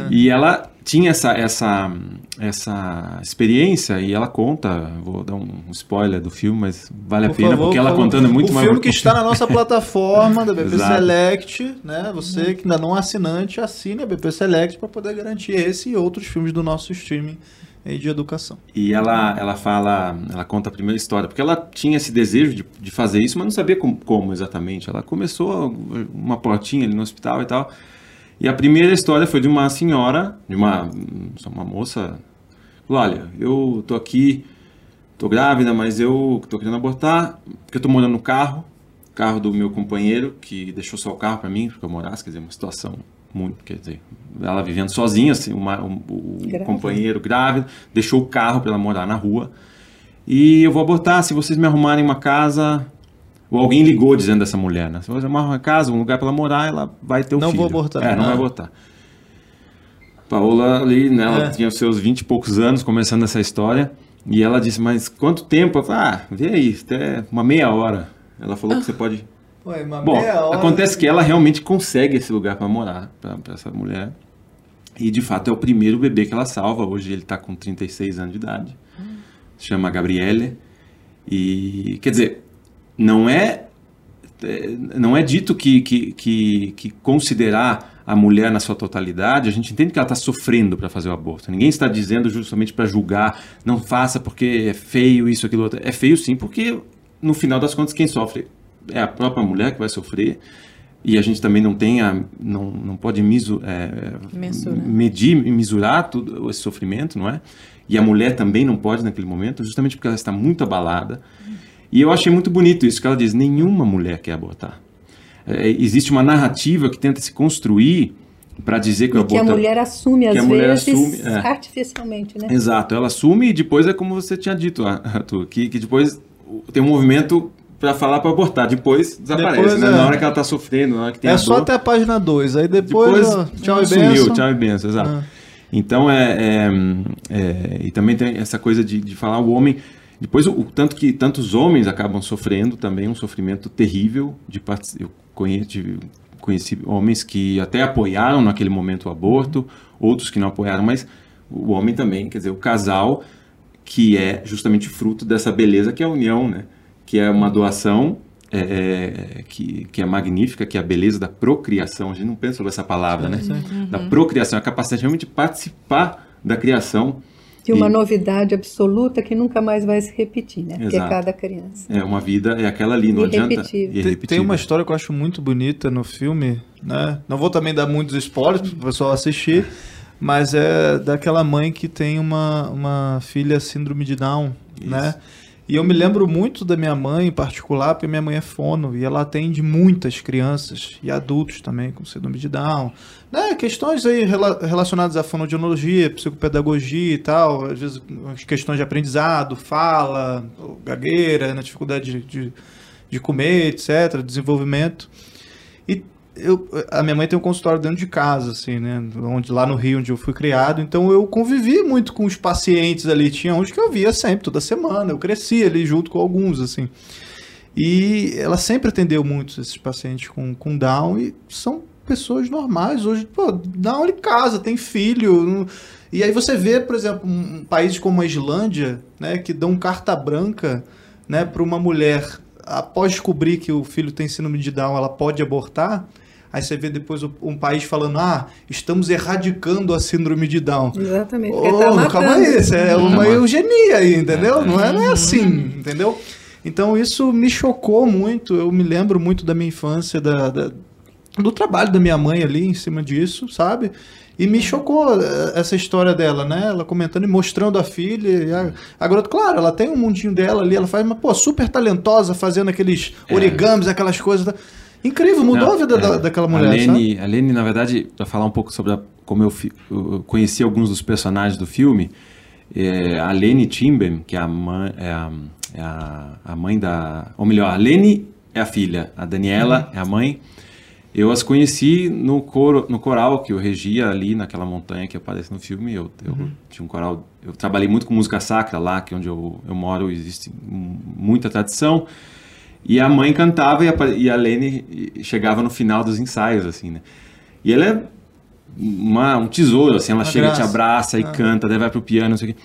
e ela tinha essa, essa, essa experiência e ela conta, vou dar um spoiler do filme, mas vale a Por pena, favor, porque por ela favor. contando é muito O mais... filme que está na nossa plataforma da BP. Select, né? Você que ainda não é assinante, assine a BP Select para poder garantir esse e outros filmes do nosso streaming aí de educação. E ela, ela fala, ela conta a primeira história, porque ela tinha esse desejo de, de fazer isso, mas não sabia como, como exatamente. Ela começou uma portinha ali no hospital e tal. E a primeira história foi de uma senhora, de uma, uma moça, olha, eu tô aqui, tô grávida, mas eu tô querendo abortar, porque eu tô morando no carro, carro do meu companheiro, que deixou só o carro para mim, porque eu morasse, quer dizer, uma situação muito, quer dizer, ela vivendo sozinha, assim, uma, um, o Grávida. companheiro grávido, deixou o carro para ela morar na rua. E eu vou abortar se vocês me arrumarem uma casa. Ou alguém ligou dizendo dessa mulher, né? Se você arrumar uma casa, um lugar para ela morar, ela vai ter o Não filho. vou abortar. É, não Ah. vai abortar. Paola ali, né, ela É. tinha os seus 20 e poucos anos começando essa história. E ela disse, mas quanto tempo? Eu falei, ah, vê aí, até uma meia hora. Ela falou que você pode Ué, uma Bom, acontece que ela realmente consegue esse lugar para morar, para essa mulher. E de fato é o primeiro bebê que ela salva. Hoje ele está com 36 anos de idade. Se chama Gabriele. E quer dizer, não é é, não é dito que, que, que, que considerar a mulher na sua totalidade, a gente entende que ela está sofrendo para fazer o aborto. Ninguém está dizendo justamente para julgar, não faça porque é feio isso, aquilo, outro. É feio sim, porque no final das contas quem sofre é a própria mulher que vai sofrer. E a gente também não tem a, não, não pode misu, é, medir e mesurar tudo esse sofrimento, não é? E a mulher também não pode naquele momento, justamente porque ela está muito abalada. E eu achei muito bonito isso que ela diz: nenhuma mulher quer abortar. É, existe uma narrativa que tenta se construir para dizer que o E que a aborto. é- mulher assume, às vezes, assume, é. artificialmente, né? Exato, ela assume e depois é como você tinha dito, Arthur, que, que depois tem um movimento para falar para abortar, depois desaparece, Depois, né? é. Na hora que ela está sofrendo, na hora que tem É só até a página 2, aí depois, depois tchau e sumiu, benção. tchau e benção, exato. Ah. Então, é, é, é, E também tem essa coisa de, de falar o homem. Depois, o, o, tanto que tantos homens acabam sofrendo também um sofrimento terrível. De Eu conheci, conheci homens que até apoiaram naquele momento o aborto, outros que não apoiaram, mas o homem também, quer dizer, o casal que é justamente fruto dessa beleza que é a união, né? Que é uma doação é, é, que, que é magnífica, que é a beleza da procriação. A gente não pensa sobre essa palavra, né? Uhum. Da procriação, a capacidade realmente de participar da criação. De uma e... novidade absoluta que nunca mais vai se repetir, né? Exato. cada criança. É, uma vida é aquela ali, não adianta. Tem, tem uma história que eu acho muito bonita no filme, né? Não vou também dar muitos spoilers para o pessoal assistir, mas é daquela mãe que tem uma, uma filha síndrome de Down, Isso. né? E eu me lembro muito da minha mãe em particular, porque minha mãe é fono e ela atende muitas crianças e adultos também com síndrome de Down. Né? Questões aí relacionadas à fonodiologia, psicopedagogia e tal, às vezes questões de aprendizado, fala, gagueira, né? dificuldade de, de, de comer, etc., desenvolvimento. E eu, a minha mãe tem um consultório dentro de casa, assim, né? Onde, lá no Rio, onde eu fui criado. Então eu convivi muito com os pacientes ali. Tinha uns que eu via sempre, toda semana. Eu cresci ali junto com alguns, assim. E ela sempre atendeu muito esses pacientes com, com Down e são pessoas normais. Hoje, pô, Down ele casa, tem filho. E aí você vê, por exemplo, um, país como a Islândia, né? Que dão carta branca né, para uma mulher após descobrir que o filho tem síndrome de Down, ela pode abortar. Aí você vê depois um país falando, ah, estamos erradicando a síndrome de Down. Exatamente. Oh, tá calma aí, isso é uma eugenia aí, entendeu? Não é, não é assim, entendeu? Então isso me chocou muito. Eu me lembro muito da minha infância, da, da, do trabalho da minha mãe ali em cima disso, sabe? E me chocou eh, essa história dela, né? Ela comentando e mostrando a filha. E a, a garota, claro, ela tem um mundinho dela ali, ela faz, mas, pô, super talentosa, fazendo aqueles é. origamis, aquelas coisas. Incrível, mudou Não, a vida é, da, daquela mulher. A Lene, sabe? a Lene, na verdade, para falar um pouco sobre a, como eu, eu, conheci alguns dos personagens do filme, é, a Lene Timben, que é a mãe, é a, é a, a, mãe da. Ou melhor, a Lene é a filha, a Daniela uhum. é a mãe. Eu as conheci no, coro, no coral que eu regia ali naquela montanha que aparece no filme. Eu, eu uhum. tinha um coral. Eu trabalhei muito com música sacra lá, que é onde eu, eu moro existe muita tradição. E a mãe cantava e a, e a Lene chegava no final dos ensaios, assim, né? E ela é uma, um tesouro, assim, ela uma chega, graça. te abraça e ah. canta, daí vai pro piano, não sei o quê.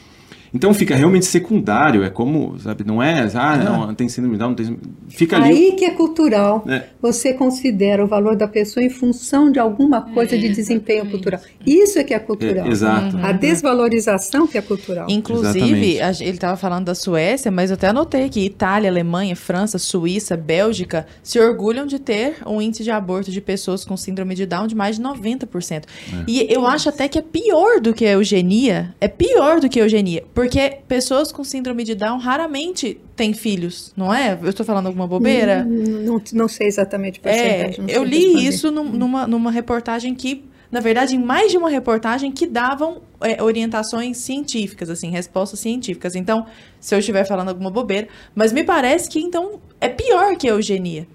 Então fica realmente secundário, é como, sabe, não é, ah, não, não tem síndrome de Down, não tem Fica ali. Aí que é cultural. É. Você considera o valor da pessoa em função de alguma coisa é, de desempenho cultural. Isso é que é cultural. É, exato. Uhum. A desvalorização que é cultural. Inclusive, a, ele estava falando da Suécia, mas eu até anotei que Itália, Alemanha, França, Suíça, Bélgica se orgulham de ter um índice de aborto de pessoas com síndrome de Down de mais de 90%. É. E eu acho até que é pior do que a eugenia. É pior do que a eugenia. Porque pessoas com síndrome de Down raramente têm filhos, não é? Eu estou falando alguma bobeira? Não, não, não sei exatamente É, eu li isso num, numa, numa reportagem que, na verdade, em mais de uma reportagem que davam é, orientações científicas, assim, respostas científicas. Então, se eu estiver falando alguma bobeira, mas me parece que então é pior que a eugenia.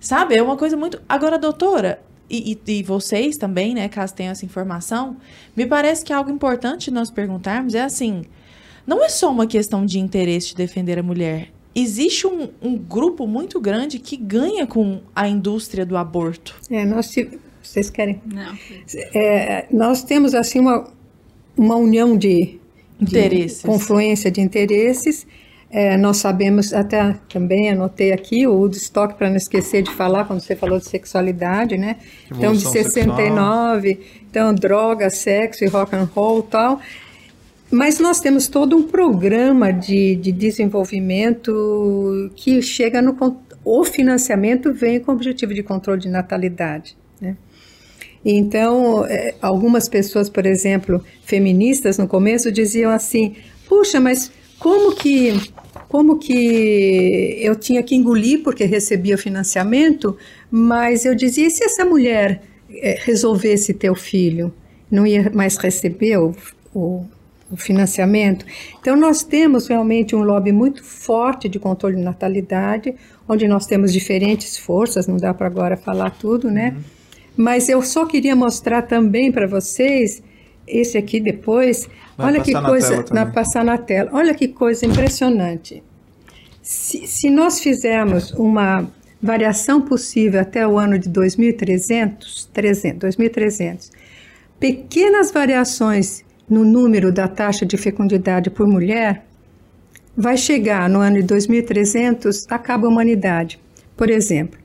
Sabe? É uma coisa muito. Agora, doutora, e, e, e, vocês também, né, caso tenham essa informação, me parece que algo importante nós perguntarmos é assim: não é só uma questão de interesse de defender a mulher. Existe um, um grupo muito grande que ganha com a indústria do aborto. É, nós vocês querem? Não. É, nós temos assim uma, uma união de, interesses. de confluência de interesses. É, nós sabemos, até também anotei aqui o Woodstock, para não esquecer de falar, quando você falou de sexualidade, né? Evolução então, de 69, sexual. então, droga, sexo e rock and roll e tal. Mas nós temos todo um programa de, de desenvolvimento que chega no. O financiamento vem com o objetivo de controle de natalidade. Né? Então, é, algumas pessoas, por exemplo, feministas no começo diziam assim: puxa, mas como que, como que eu tinha que engolir porque recebia financiamento, mas eu dizia: e se essa mulher é, resolvesse ter o filho? Não ia mais receber o, o o financiamento. Então, nós temos realmente um lobby muito forte de controle de natalidade, onde nós temos diferentes forças, não dá para agora falar tudo, né? Uhum. Mas eu só queria mostrar também para vocês esse aqui depois, Vai olha que na coisa, na, também. passar na tela, olha que coisa impressionante. Se, se nós fizermos uma variação possível até o ano de 2300, 300, 2300, pequenas variações no número da taxa de fecundidade por mulher, vai chegar no ano de 2300, acaba a humanidade. Por exemplo,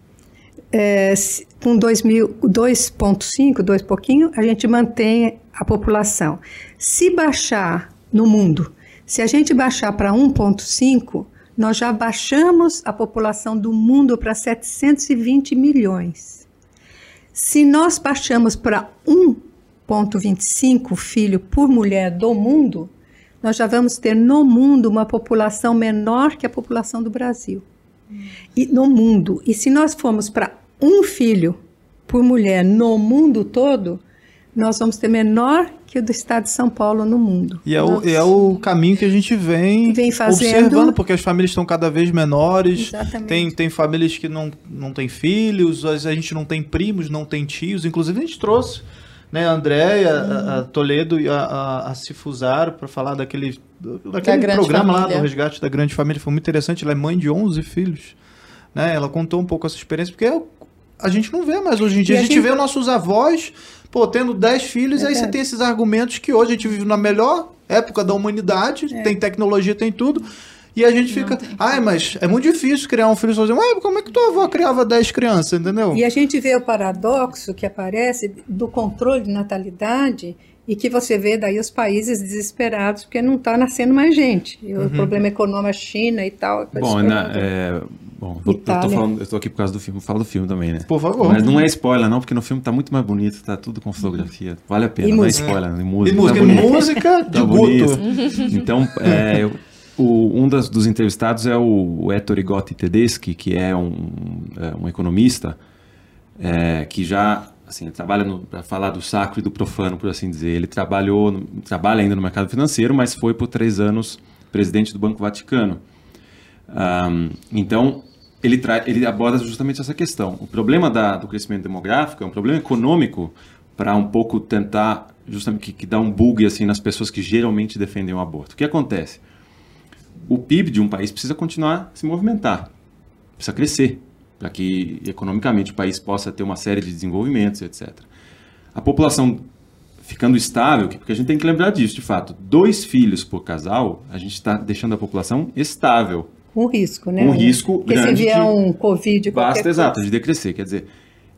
é, com 2000 2,5, 2 pouquinho, a gente mantém a população. Se baixar no mundo, se a gente baixar para 1,5, nós já baixamos a população do mundo para 720 milhões. Se nós baixamos para 1,25 filho por mulher do mundo, nós já vamos ter no mundo uma população menor que a população do Brasil. E no mundo. E se nós formos para um filho por mulher no mundo todo, nós vamos ter menor que o do estado de São Paulo no mundo. E é o, é o caminho que a gente vem, Vem fazendo. observando, porque as famílias estão cada vez menores. Exatamente. Tem, tem famílias que não, não têm filhos, a gente não tem primos, não tem tios. Inclusive, a gente trouxe né, a Andréia, a, a Toledo e a, a, a Cifusaro para falar daquele, daquele grande programa lá do Resgate da Grande Família. Foi muito interessante. Ela é mãe de 11 filhos. Né? Ela contou um pouco essa experiência, porque é a gente não vê mais hoje em dia. E A gente vê nossos avós, pô, tendo 10 filhos, aí você tem esses argumentos que hoje a gente vive na melhor época da humanidade, É. tem tecnologia, tem tudo. E a gente fica, ai, mas é muito difícil criar um filho sozinho. Ué, como é que tua avó criava 10 crianças, entendeu? E a gente vê o paradoxo que aparece do controle de natalidade e que você vê daí os países desesperados porque não está nascendo mais gente. E Uhum. o problema econômico, a China e tal. tá Bom, esperando. né, é, bom eu, tô Itália. falando, eu tô aqui por causa do filme, falo do filme também, né? Por favor. Mas não é spoiler não, porque no filme tá muito mais bonito, tá tudo com fotografia. Vale a pena, E não é música. spoiler, e E música. música, tá música de Tá Guto. bonito. Então, é, eu- o- um das- dos entrevistados é o, Ettore Gotti Tedeschi, que é um, é, um economista é, que já assim, trabalha para falar do sacro e do profano, por assim dizer. Ele trabalhou, trabalha ainda no mercado financeiro, mas foi por três anos presidente do Banco Vaticano. Ahm, então, ele, ele aborda justamente essa questão. O problema da- do crescimento demográfico é um problema econômico para um pouco tentar, justamente, que, que dá um bug assim, nas pessoas que geralmente defendem o aborto. O que acontece? O PIB de um país precisa continuar a se movimentar, precisa crescer, para que economicamente o país possa ter uma série de desenvolvimentos, etc. A população ficando estável, porque a gente tem que lembrar disso, de fato, dois filhos por casal, a gente está deixando a população estável. Um risco, né? Um risco Porque se grande vier de- um Covid, qualquer Basta, coisa. exato, de decrescer. Quer dizer,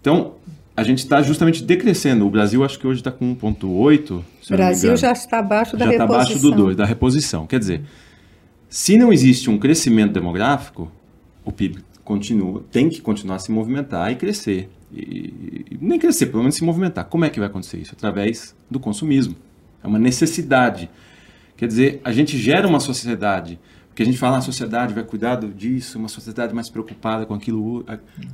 então, a gente está justamente decrescendo. O Brasil, acho que hoje está com 1,8. se eu O Brasil já está abaixo da já está reposição. abaixo do 2, da reposição. Quer dizer, se não existe um crescimento demográfico, o PIB continua, tem que continuar a se movimentar e crescer. E, e nem crescer, pelo menos se movimentar. Como é que vai acontecer isso? Através do consumismo. É uma necessidade. Quer dizer, a gente gera uma sociedade, porque a gente fala, "Ah, a sociedade vai cuidar disso, uma sociedade mais preocupada com aquilo.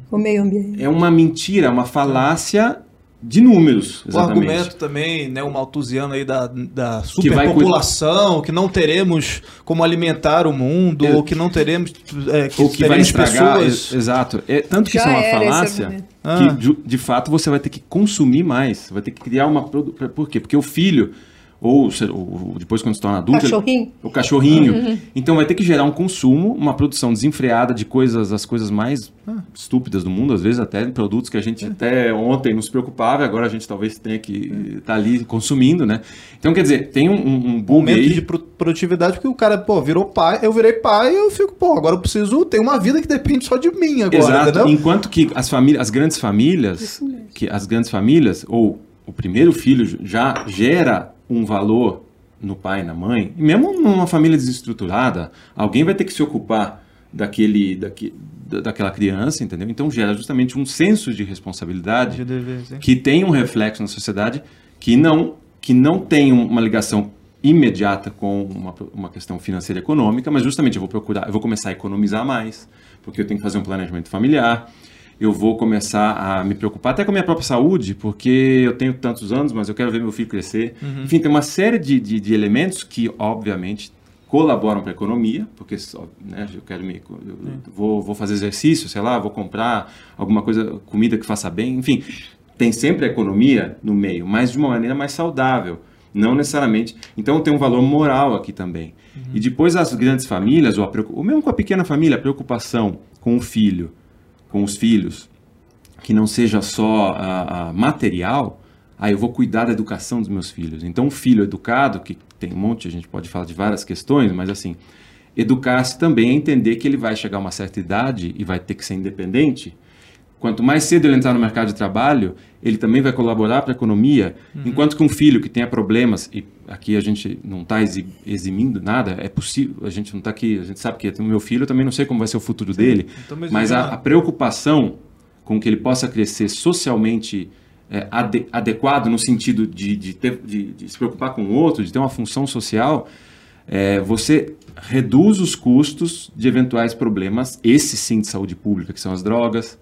O meio ambiente. É uma mentira, é uma falácia de números. O Exatamente. argumento também, né, o malthusiano aí da, da Que superpopulação, que, não teremos como alimentar o mundo, Eu- ou que não teremos, é, que, ou que vai estragar. pessoas... ex- Exato. É, tanto que Já isso é uma falácia. Ah. que, ju- de fato, você vai ter que consumir mais. Vai ter que criar uma. Por quê? Porque o filho, ou, se- ou depois quando se torna adulto. ele- Cachorrinho? o cachorrinho. Então vai ter que gerar um consumo, uma produção desenfreada de coisas, as coisas mais estúpidas do mundo, às vezes até produtos que a gente até ontem nos preocupava, e agora a gente talvez tenha que estar ali consumindo, né? Então, quer dizer, tem um, um, um Aumento aí. de pro- produtividade, porque o cara, pô, virou pai, eu virei pai e eu fico, pô, agora eu preciso ter uma vida que depende só de mim agora, Exato. entendeu? Enquanto que as famílias, as grandes famílias, que as grandes famílias ou o primeiro filho já gera um valor no pai e na mãe, e mesmo numa família desestruturada, alguém vai ter que se ocupar daquele, daque- da- daquela criança, entendeu? Então gera justamente um senso de responsabilidade De dever, sim. que tem um reflexo na sociedade que não que não tem um- uma ligação imediata com uma, uma questão financeira e econômica, mas justamente eu vou procurar, eu vou começar a economizar mais, porque eu tenho que fazer um planejamento familiar, eu vou começar a me preocupar até com a minha própria saúde, porque eu tenho tantos anos, mas eu quero ver meu filho crescer. Enfim, tem uma série de, de, de elementos que, obviamente, colaboram para a economia, porque só, né, eu quero me, eu vou, vou fazer exercício, sei lá, vou comprar alguma coisa, comida que faça bem, enfim, tem sempre a economia no meio, mas de uma maneira mais saudável. Não necessariamente. Então tem um valor moral aqui também. E depois as grandes famílias, ou, a, ou mesmo com a pequena família, a preocupação com o filho, com os filhos, que não seja só a, a material, ah, eu vou cuidar da educação dos meus filhos. Então, um filho educado, que tem um monte, a gente pode falar de várias questões, mas assim, educar-se também é entender que ele vai chegar a uma certa idade e vai ter que ser independente. Quanto mais cedo ele entrar no mercado de trabalho, ele também vai colaborar para a economia, enquanto que um filho que tenha problemas, e aqui a gente não está eximindo nada, é possível, a gente não está aqui, a gente sabe que o meu filho, eu também não sei como vai ser o futuro dele, Então, mas mas a, a preocupação com que ele possa crescer socialmente é, ade- adequado no sentido de, de, ter- de- de se preocupar com o outro, de ter uma função social, é, você reduz os custos de eventuais problemas, esses sim de saúde pública, que são as drogas,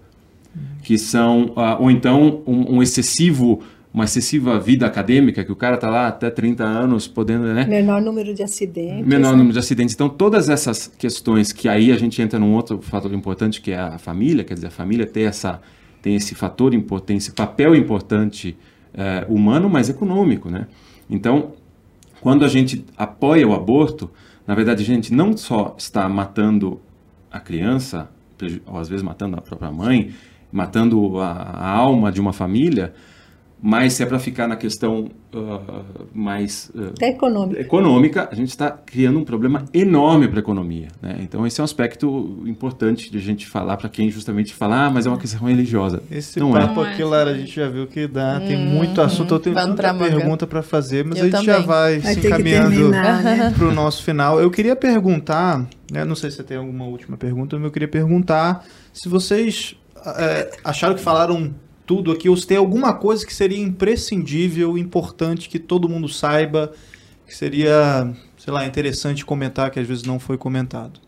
que são, ah, ou então um, um excessivo, uma excessiva vida acadêmica, que o cara está lá até 30 anos podendo, né? Menor número de acidentes. menor né? número de acidentes. Então, todas essas questões que aí a gente entra num outro fator importante, que é a família, quer dizer, a família tem, essa, tem esse fator importante, esse papel importante eh, humano, mas econômico, né? Então, quando a gente apoia o aborto, na verdade, a gente não só está matando a criança, ou às vezes matando a própria mãe, matando a, a alma de uma família, mas se é para ficar na questão ah, mais Até econômico. econômica, a gente está criando um problema enorme para a economia. Né? Então, esse é um aspecto importante de a gente falar para quem justamente fala, ah, mas é uma questão religiosa. Esse Não é. papo aqui, Lara, a gente já viu que dá, tem muito assunto, eu tenho Vamos manga. pergunta para fazer, mas Eu a gente já também. vai, Vai se encaminhando terminar, né? para o nosso final. Eu queria perguntar, né, não sei se você tem alguma última pergunta, mas eu queria perguntar se vocês é, acharam que falaram tudo aqui, ou se tem alguma coisa que seria imprescindível, importante, que todo mundo saiba, que seria, sei lá, interessante comentar, que às vezes não foi comentado.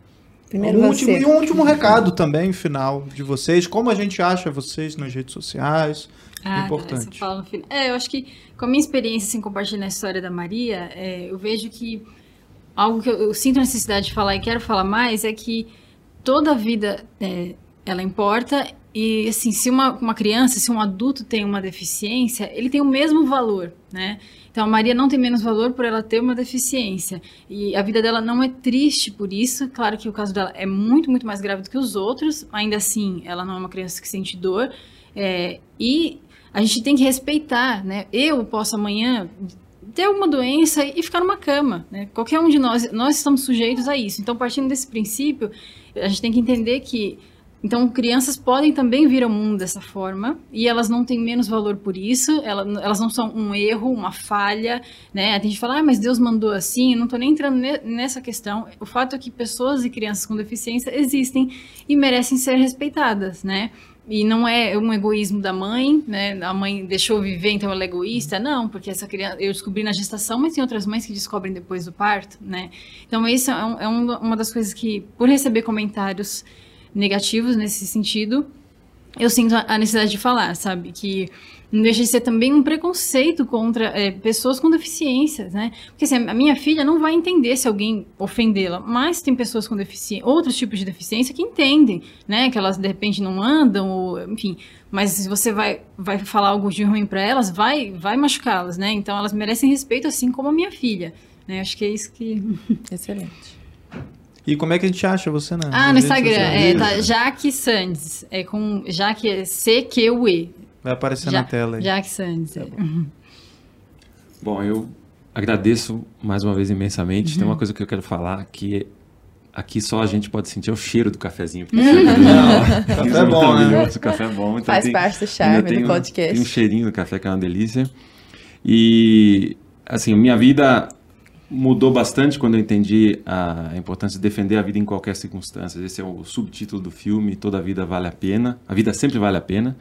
Primeiro um você. último, e um último recado também, final, de vocês. Como a gente acha vocês nas redes sociais? Ah, Importante. no final. É, eu acho que com a minha experiência, assim, compartilhando a história da Maria, é, eu vejo que algo que eu, eu sinto a necessidade de falar e quero falar mais é que toda a vida é, ela importa. E assim se uma, uma criança se um adulto tem uma deficiência ele tem o mesmo valor né? Então a Maria não tem menos valor por ela ter uma deficiência. E a vida dela não é triste por isso. Claro que o caso dela é muito muito mais grave do que os outros. Ainda assim ela não é uma criança que sente dor. É, e a gente tem que respeitar né? Eu posso amanhã ter alguma doença e ficar numa cama, né? Qualquer um de nós, nós estamos sujeitos a isso. Então, partindo desse princípio, a gente tem que entender que então crianças podem também vir ao mundo dessa forma e elas não têm menos valor por isso, ela- elas não são um erro, uma falha, né? Tem gente que fala, ah, mas Deus mandou assim, eu não estou nem entrando ne- nessa questão. O fato é que pessoas e crianças com deficiência existem e merecem ser respeitadas, né? E não é um egoísmo da mãe, né? A mãe deixou viver, então ela é egoísta. Não, porque essa criança eu descobri na gestação, mas tem outras mães que descobrem depois do parto, né? Então isso é, um- é um- uma das coisas que, por receber comentários negativos nesse sentido, eu sinto a necessidade de falar, sabe? Que não deixa de ser também um preconceito contra é, pessoas com deficiências, né? Porque assim, a minha filha não vai entender se alguém ofendê-la, mas tem pessoas com deficiência, outros tipos de deficiência que entendem, né? Que elas de repente não andam, ou, enfim. Mas se você vai, vai falar algo de ruim para elas, vai, vai machucá-las, né? Então elas merecem respeito, assim como a minha filha. Né? Acho que é isso que. Excelente. E como é que a gente acha você na Ah, no Instagram, é, tá, Jaque Sandes. É com Jaque é C-Q-U-E. Vai aparecer Ja- na tela aí. Jaque Sandes. é. Bom, eu agradeço mais uma vez imensamente. Tem uma coisa que eu quero falar que aqui só a gente pode sentir é o cheiro do cafezinho. Porque Café é bom, né? o café é bom. Então Faz tem- parte do charme tem do um- podcast. Tem um cheirinho do café que é uma delícia. E, assim, minha vida mudou bastante quando eu entendi a importância de defender a vida em qualquer circunstância. Esse é o subtítulo do filme, Toda Vida Vale a Pena. A vida sempre vale a pena.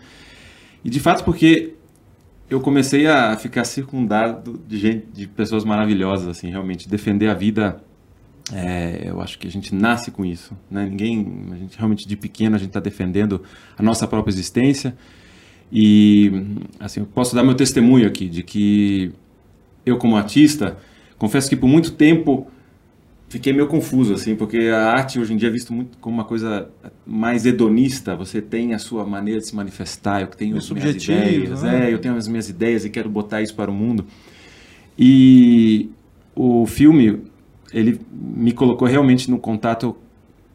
E, de fato, porque eu comecei a ficar circundado de gente, de pessoas maravilhosas, assim, realmente. Defender a vida, é, eu acho que a gente nasce com isso, né? Ninguém, a gente realmente de pequeno a gente está defendendo a nossa própria existência. E, assim, eu posso dar meu testemunho aqui de que eu como artista, confesso que por muito tempo fiquei meio confuso, assim, porque a arte hoje em dia é visto muito como uma coisa mais hedonista. Você tem a sua maneira de se manifestar, eu tenho Meio as minhas ideias, né? é, eu tenho as minhas ideias e quero botar isso para o mundo. E o filme, ele me colocou realmente no contato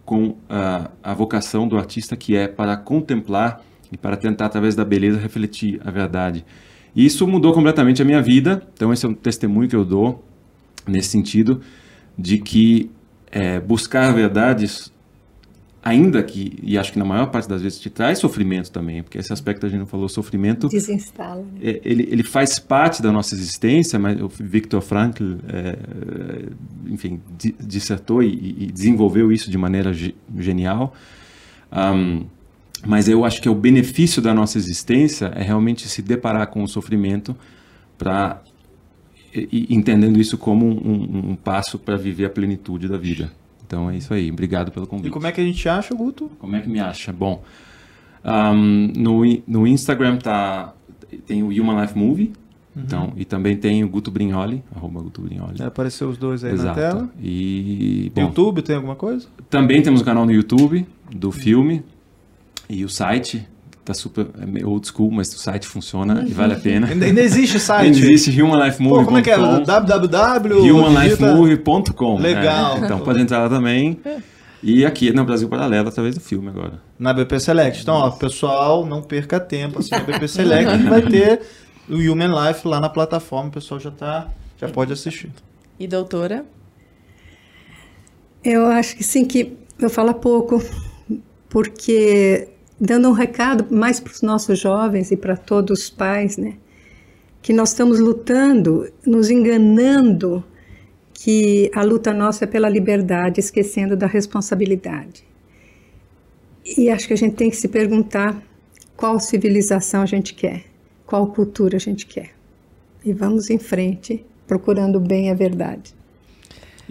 com a, a vocação do artista, que é para contemplar e para tentar, através da beleza, refletir a verdade. E isso mudou completamente a minha vida, então esse é um testemunho que eu dou nesse sentido, de que é, buscar verdades ainda que, e acho que na maior parte das vezes te traz sofrimento também, porque esse aspecto a gente não falou, sofrimento... Desinstala. Né? É, ele, ele faz parte da nossa existência, mas o Viktor Frankl, é, enfim, dissertou e, e, desenvolveu isso de maneira ge genial. Um, mas eu acho que o benefício da nossa existência é realmente se deparar com o sofrimento para entendendo isso como um, um, um passo para viver a plenitude da vida. Então é isso aí. Obrigado pelo convite. E como é que a gente acha, Guto? Como é que me acha? Bom, um, no, no Instagram tá, tem o Human Life Movie. Uhum. Então, e também tem o Guto Brignoli, arroba Guto Brignoli. É, apareceu os dois aí Exato. na tela. E, bom, YouTube tem alguma coisa? Também temos o canal no YouTube do filme e o site tá super é old school, mas o site funciona e vale a pena. Ainda, ainda existe site? Ainda existe humanlifemovie.com. como é que é? www.humanlifemovie.com. Legal. É, então pode entrar lá também. E aqui no Brasil Paralelo, através do filme agora. Na BP Select. Então, ó, pessoal, não perca tempo. Assim, na BP Select vai ter o Human Life lá na plataforma. O pessoal já, tá, já pode assistir. E doutora? Eu acho que sim, que eu falo pouco, porque dando um recado mais para os nossos jovens e para todos os pais, né? Que nós estamos lutando, nos enganando que a luta nossa é pela liberdade, esquecendo da responsabilidade. E acho que a gente tem que se perguntar qual civilização a gente quer, qual cultura a gente quer. E vamos em frente, procurando bem a verdade.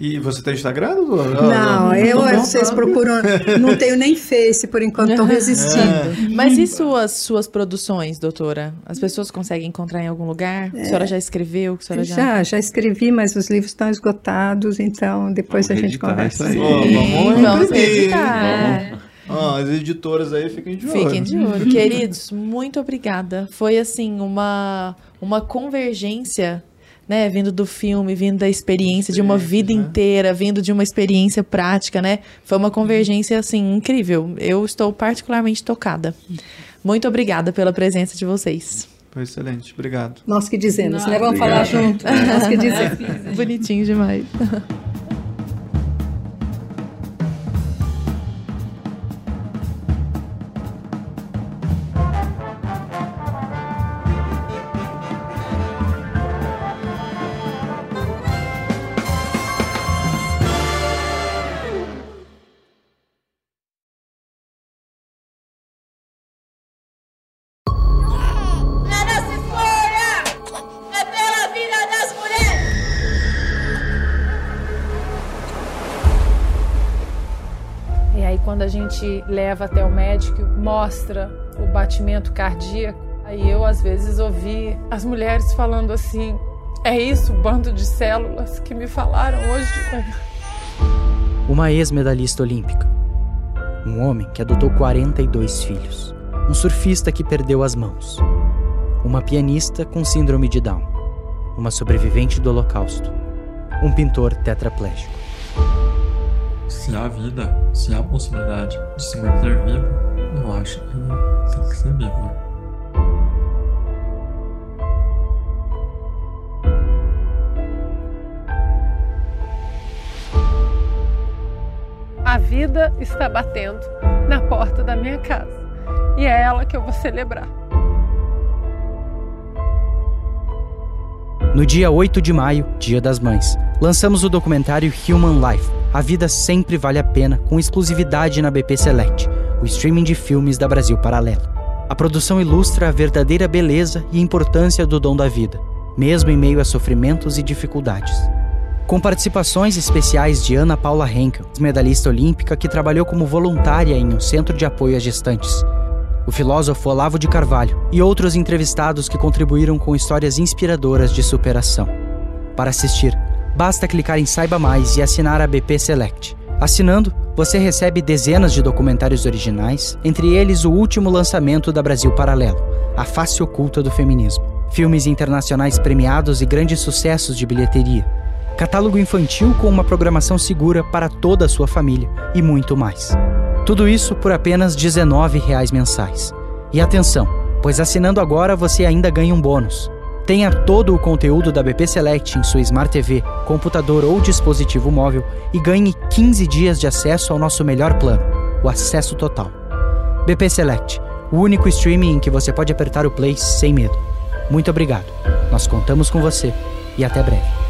E você tem Instagram? Não, não eu, vocês procuram. Não tenho nem Face por enquanto, estou resistindo. É. Mas e suas, suas produções, doutora? As pessoas conseguem encontrar em algum lugar? É. A senhora já escreveu? A senhora já... já, já escrevi, mas os livros estão esgotados, então depois vamos a gente conversa. Isso aí. Oh, vamos, vamos editar. Oh, as editoras aí fiquem de olho. Fiquem de olho. Queridos, muito obrigada. Foi assim uma, uma convergência né, vindo do filme, vindo da experiência de uma vida né? inteira, vindo de uma experiência prática, né? Foi uma convergência assim incrível. Eu estou particularmente tocada. Muito obrigada pela presença de vocês. Foi excelente, obrigado. Nós que dizemos, Não, né? Vamos obrigado. falar junto. Nós que dizemos. Bonitinho demais. leva até o médico, mostra o batimento cardíaco. Aí eu, às vezes, ouvi as mulheres falando assim: é isso, bando de células que me falaram hoje de manhã. Uma ex-medalhista olímpica. Um homem que adotou 42 filhos. Um surfista que perdeu as mãos. Uma pianista com síndrome de Down. Uma sobrevivente do Holocausto. Um pintor tetraplégico se há vida, se há possibilidade de se manter vivo, eu acho que tem que ser vivo. A vida está batendo na porta da minha casa e é ela que eu vou celebrar. No dia 8 de maio, Dia das Mães, lançamos o documentário Human Life A Vida Sempre Vale a Pena, com exclusividade na BP Select, o streaming de filmes da Brasil Paralelo. A produção ilustra a verdadeira beleza e importância do dom da vida, mesmo em meio a sofrimentos e dificuldades. Com participações especiais de Ana Paula Henkel, medalhista olímpica que trabalhou como voluntária em um centro de apoio às gestantes, o filósofo Olavo de Carvalho e outros entrevistados que contribuíram com histórias inspiradoras de superação. Para assistir, basta clicar em Saiba Mais e assinar a BP Select. Assinando, você recebe dezenas de documentários originais, entre eles o último lançamento da Brasil Paralelo, A Face Oculta do Feminismo. filmes internacionais premiados e grandes sucessos de bilheteria, catálogo infantil com uma programação segura para toda a sua família e muito mais. Tudo isso por apenas R$ 19,00 mensais. E atenção, pois assinando agora você ainda ganha um bônus. Tenha todo o conteúdo da BP Select em sua Smart TV, computador ou dispositivo móvel e ganhe 15 dias de acesso ao nosso melhor plano, o acesso total. BP Select, o único streaming em que você pode apertar o play sem medo. Muito obrigado. Nós contamos com você e até breve.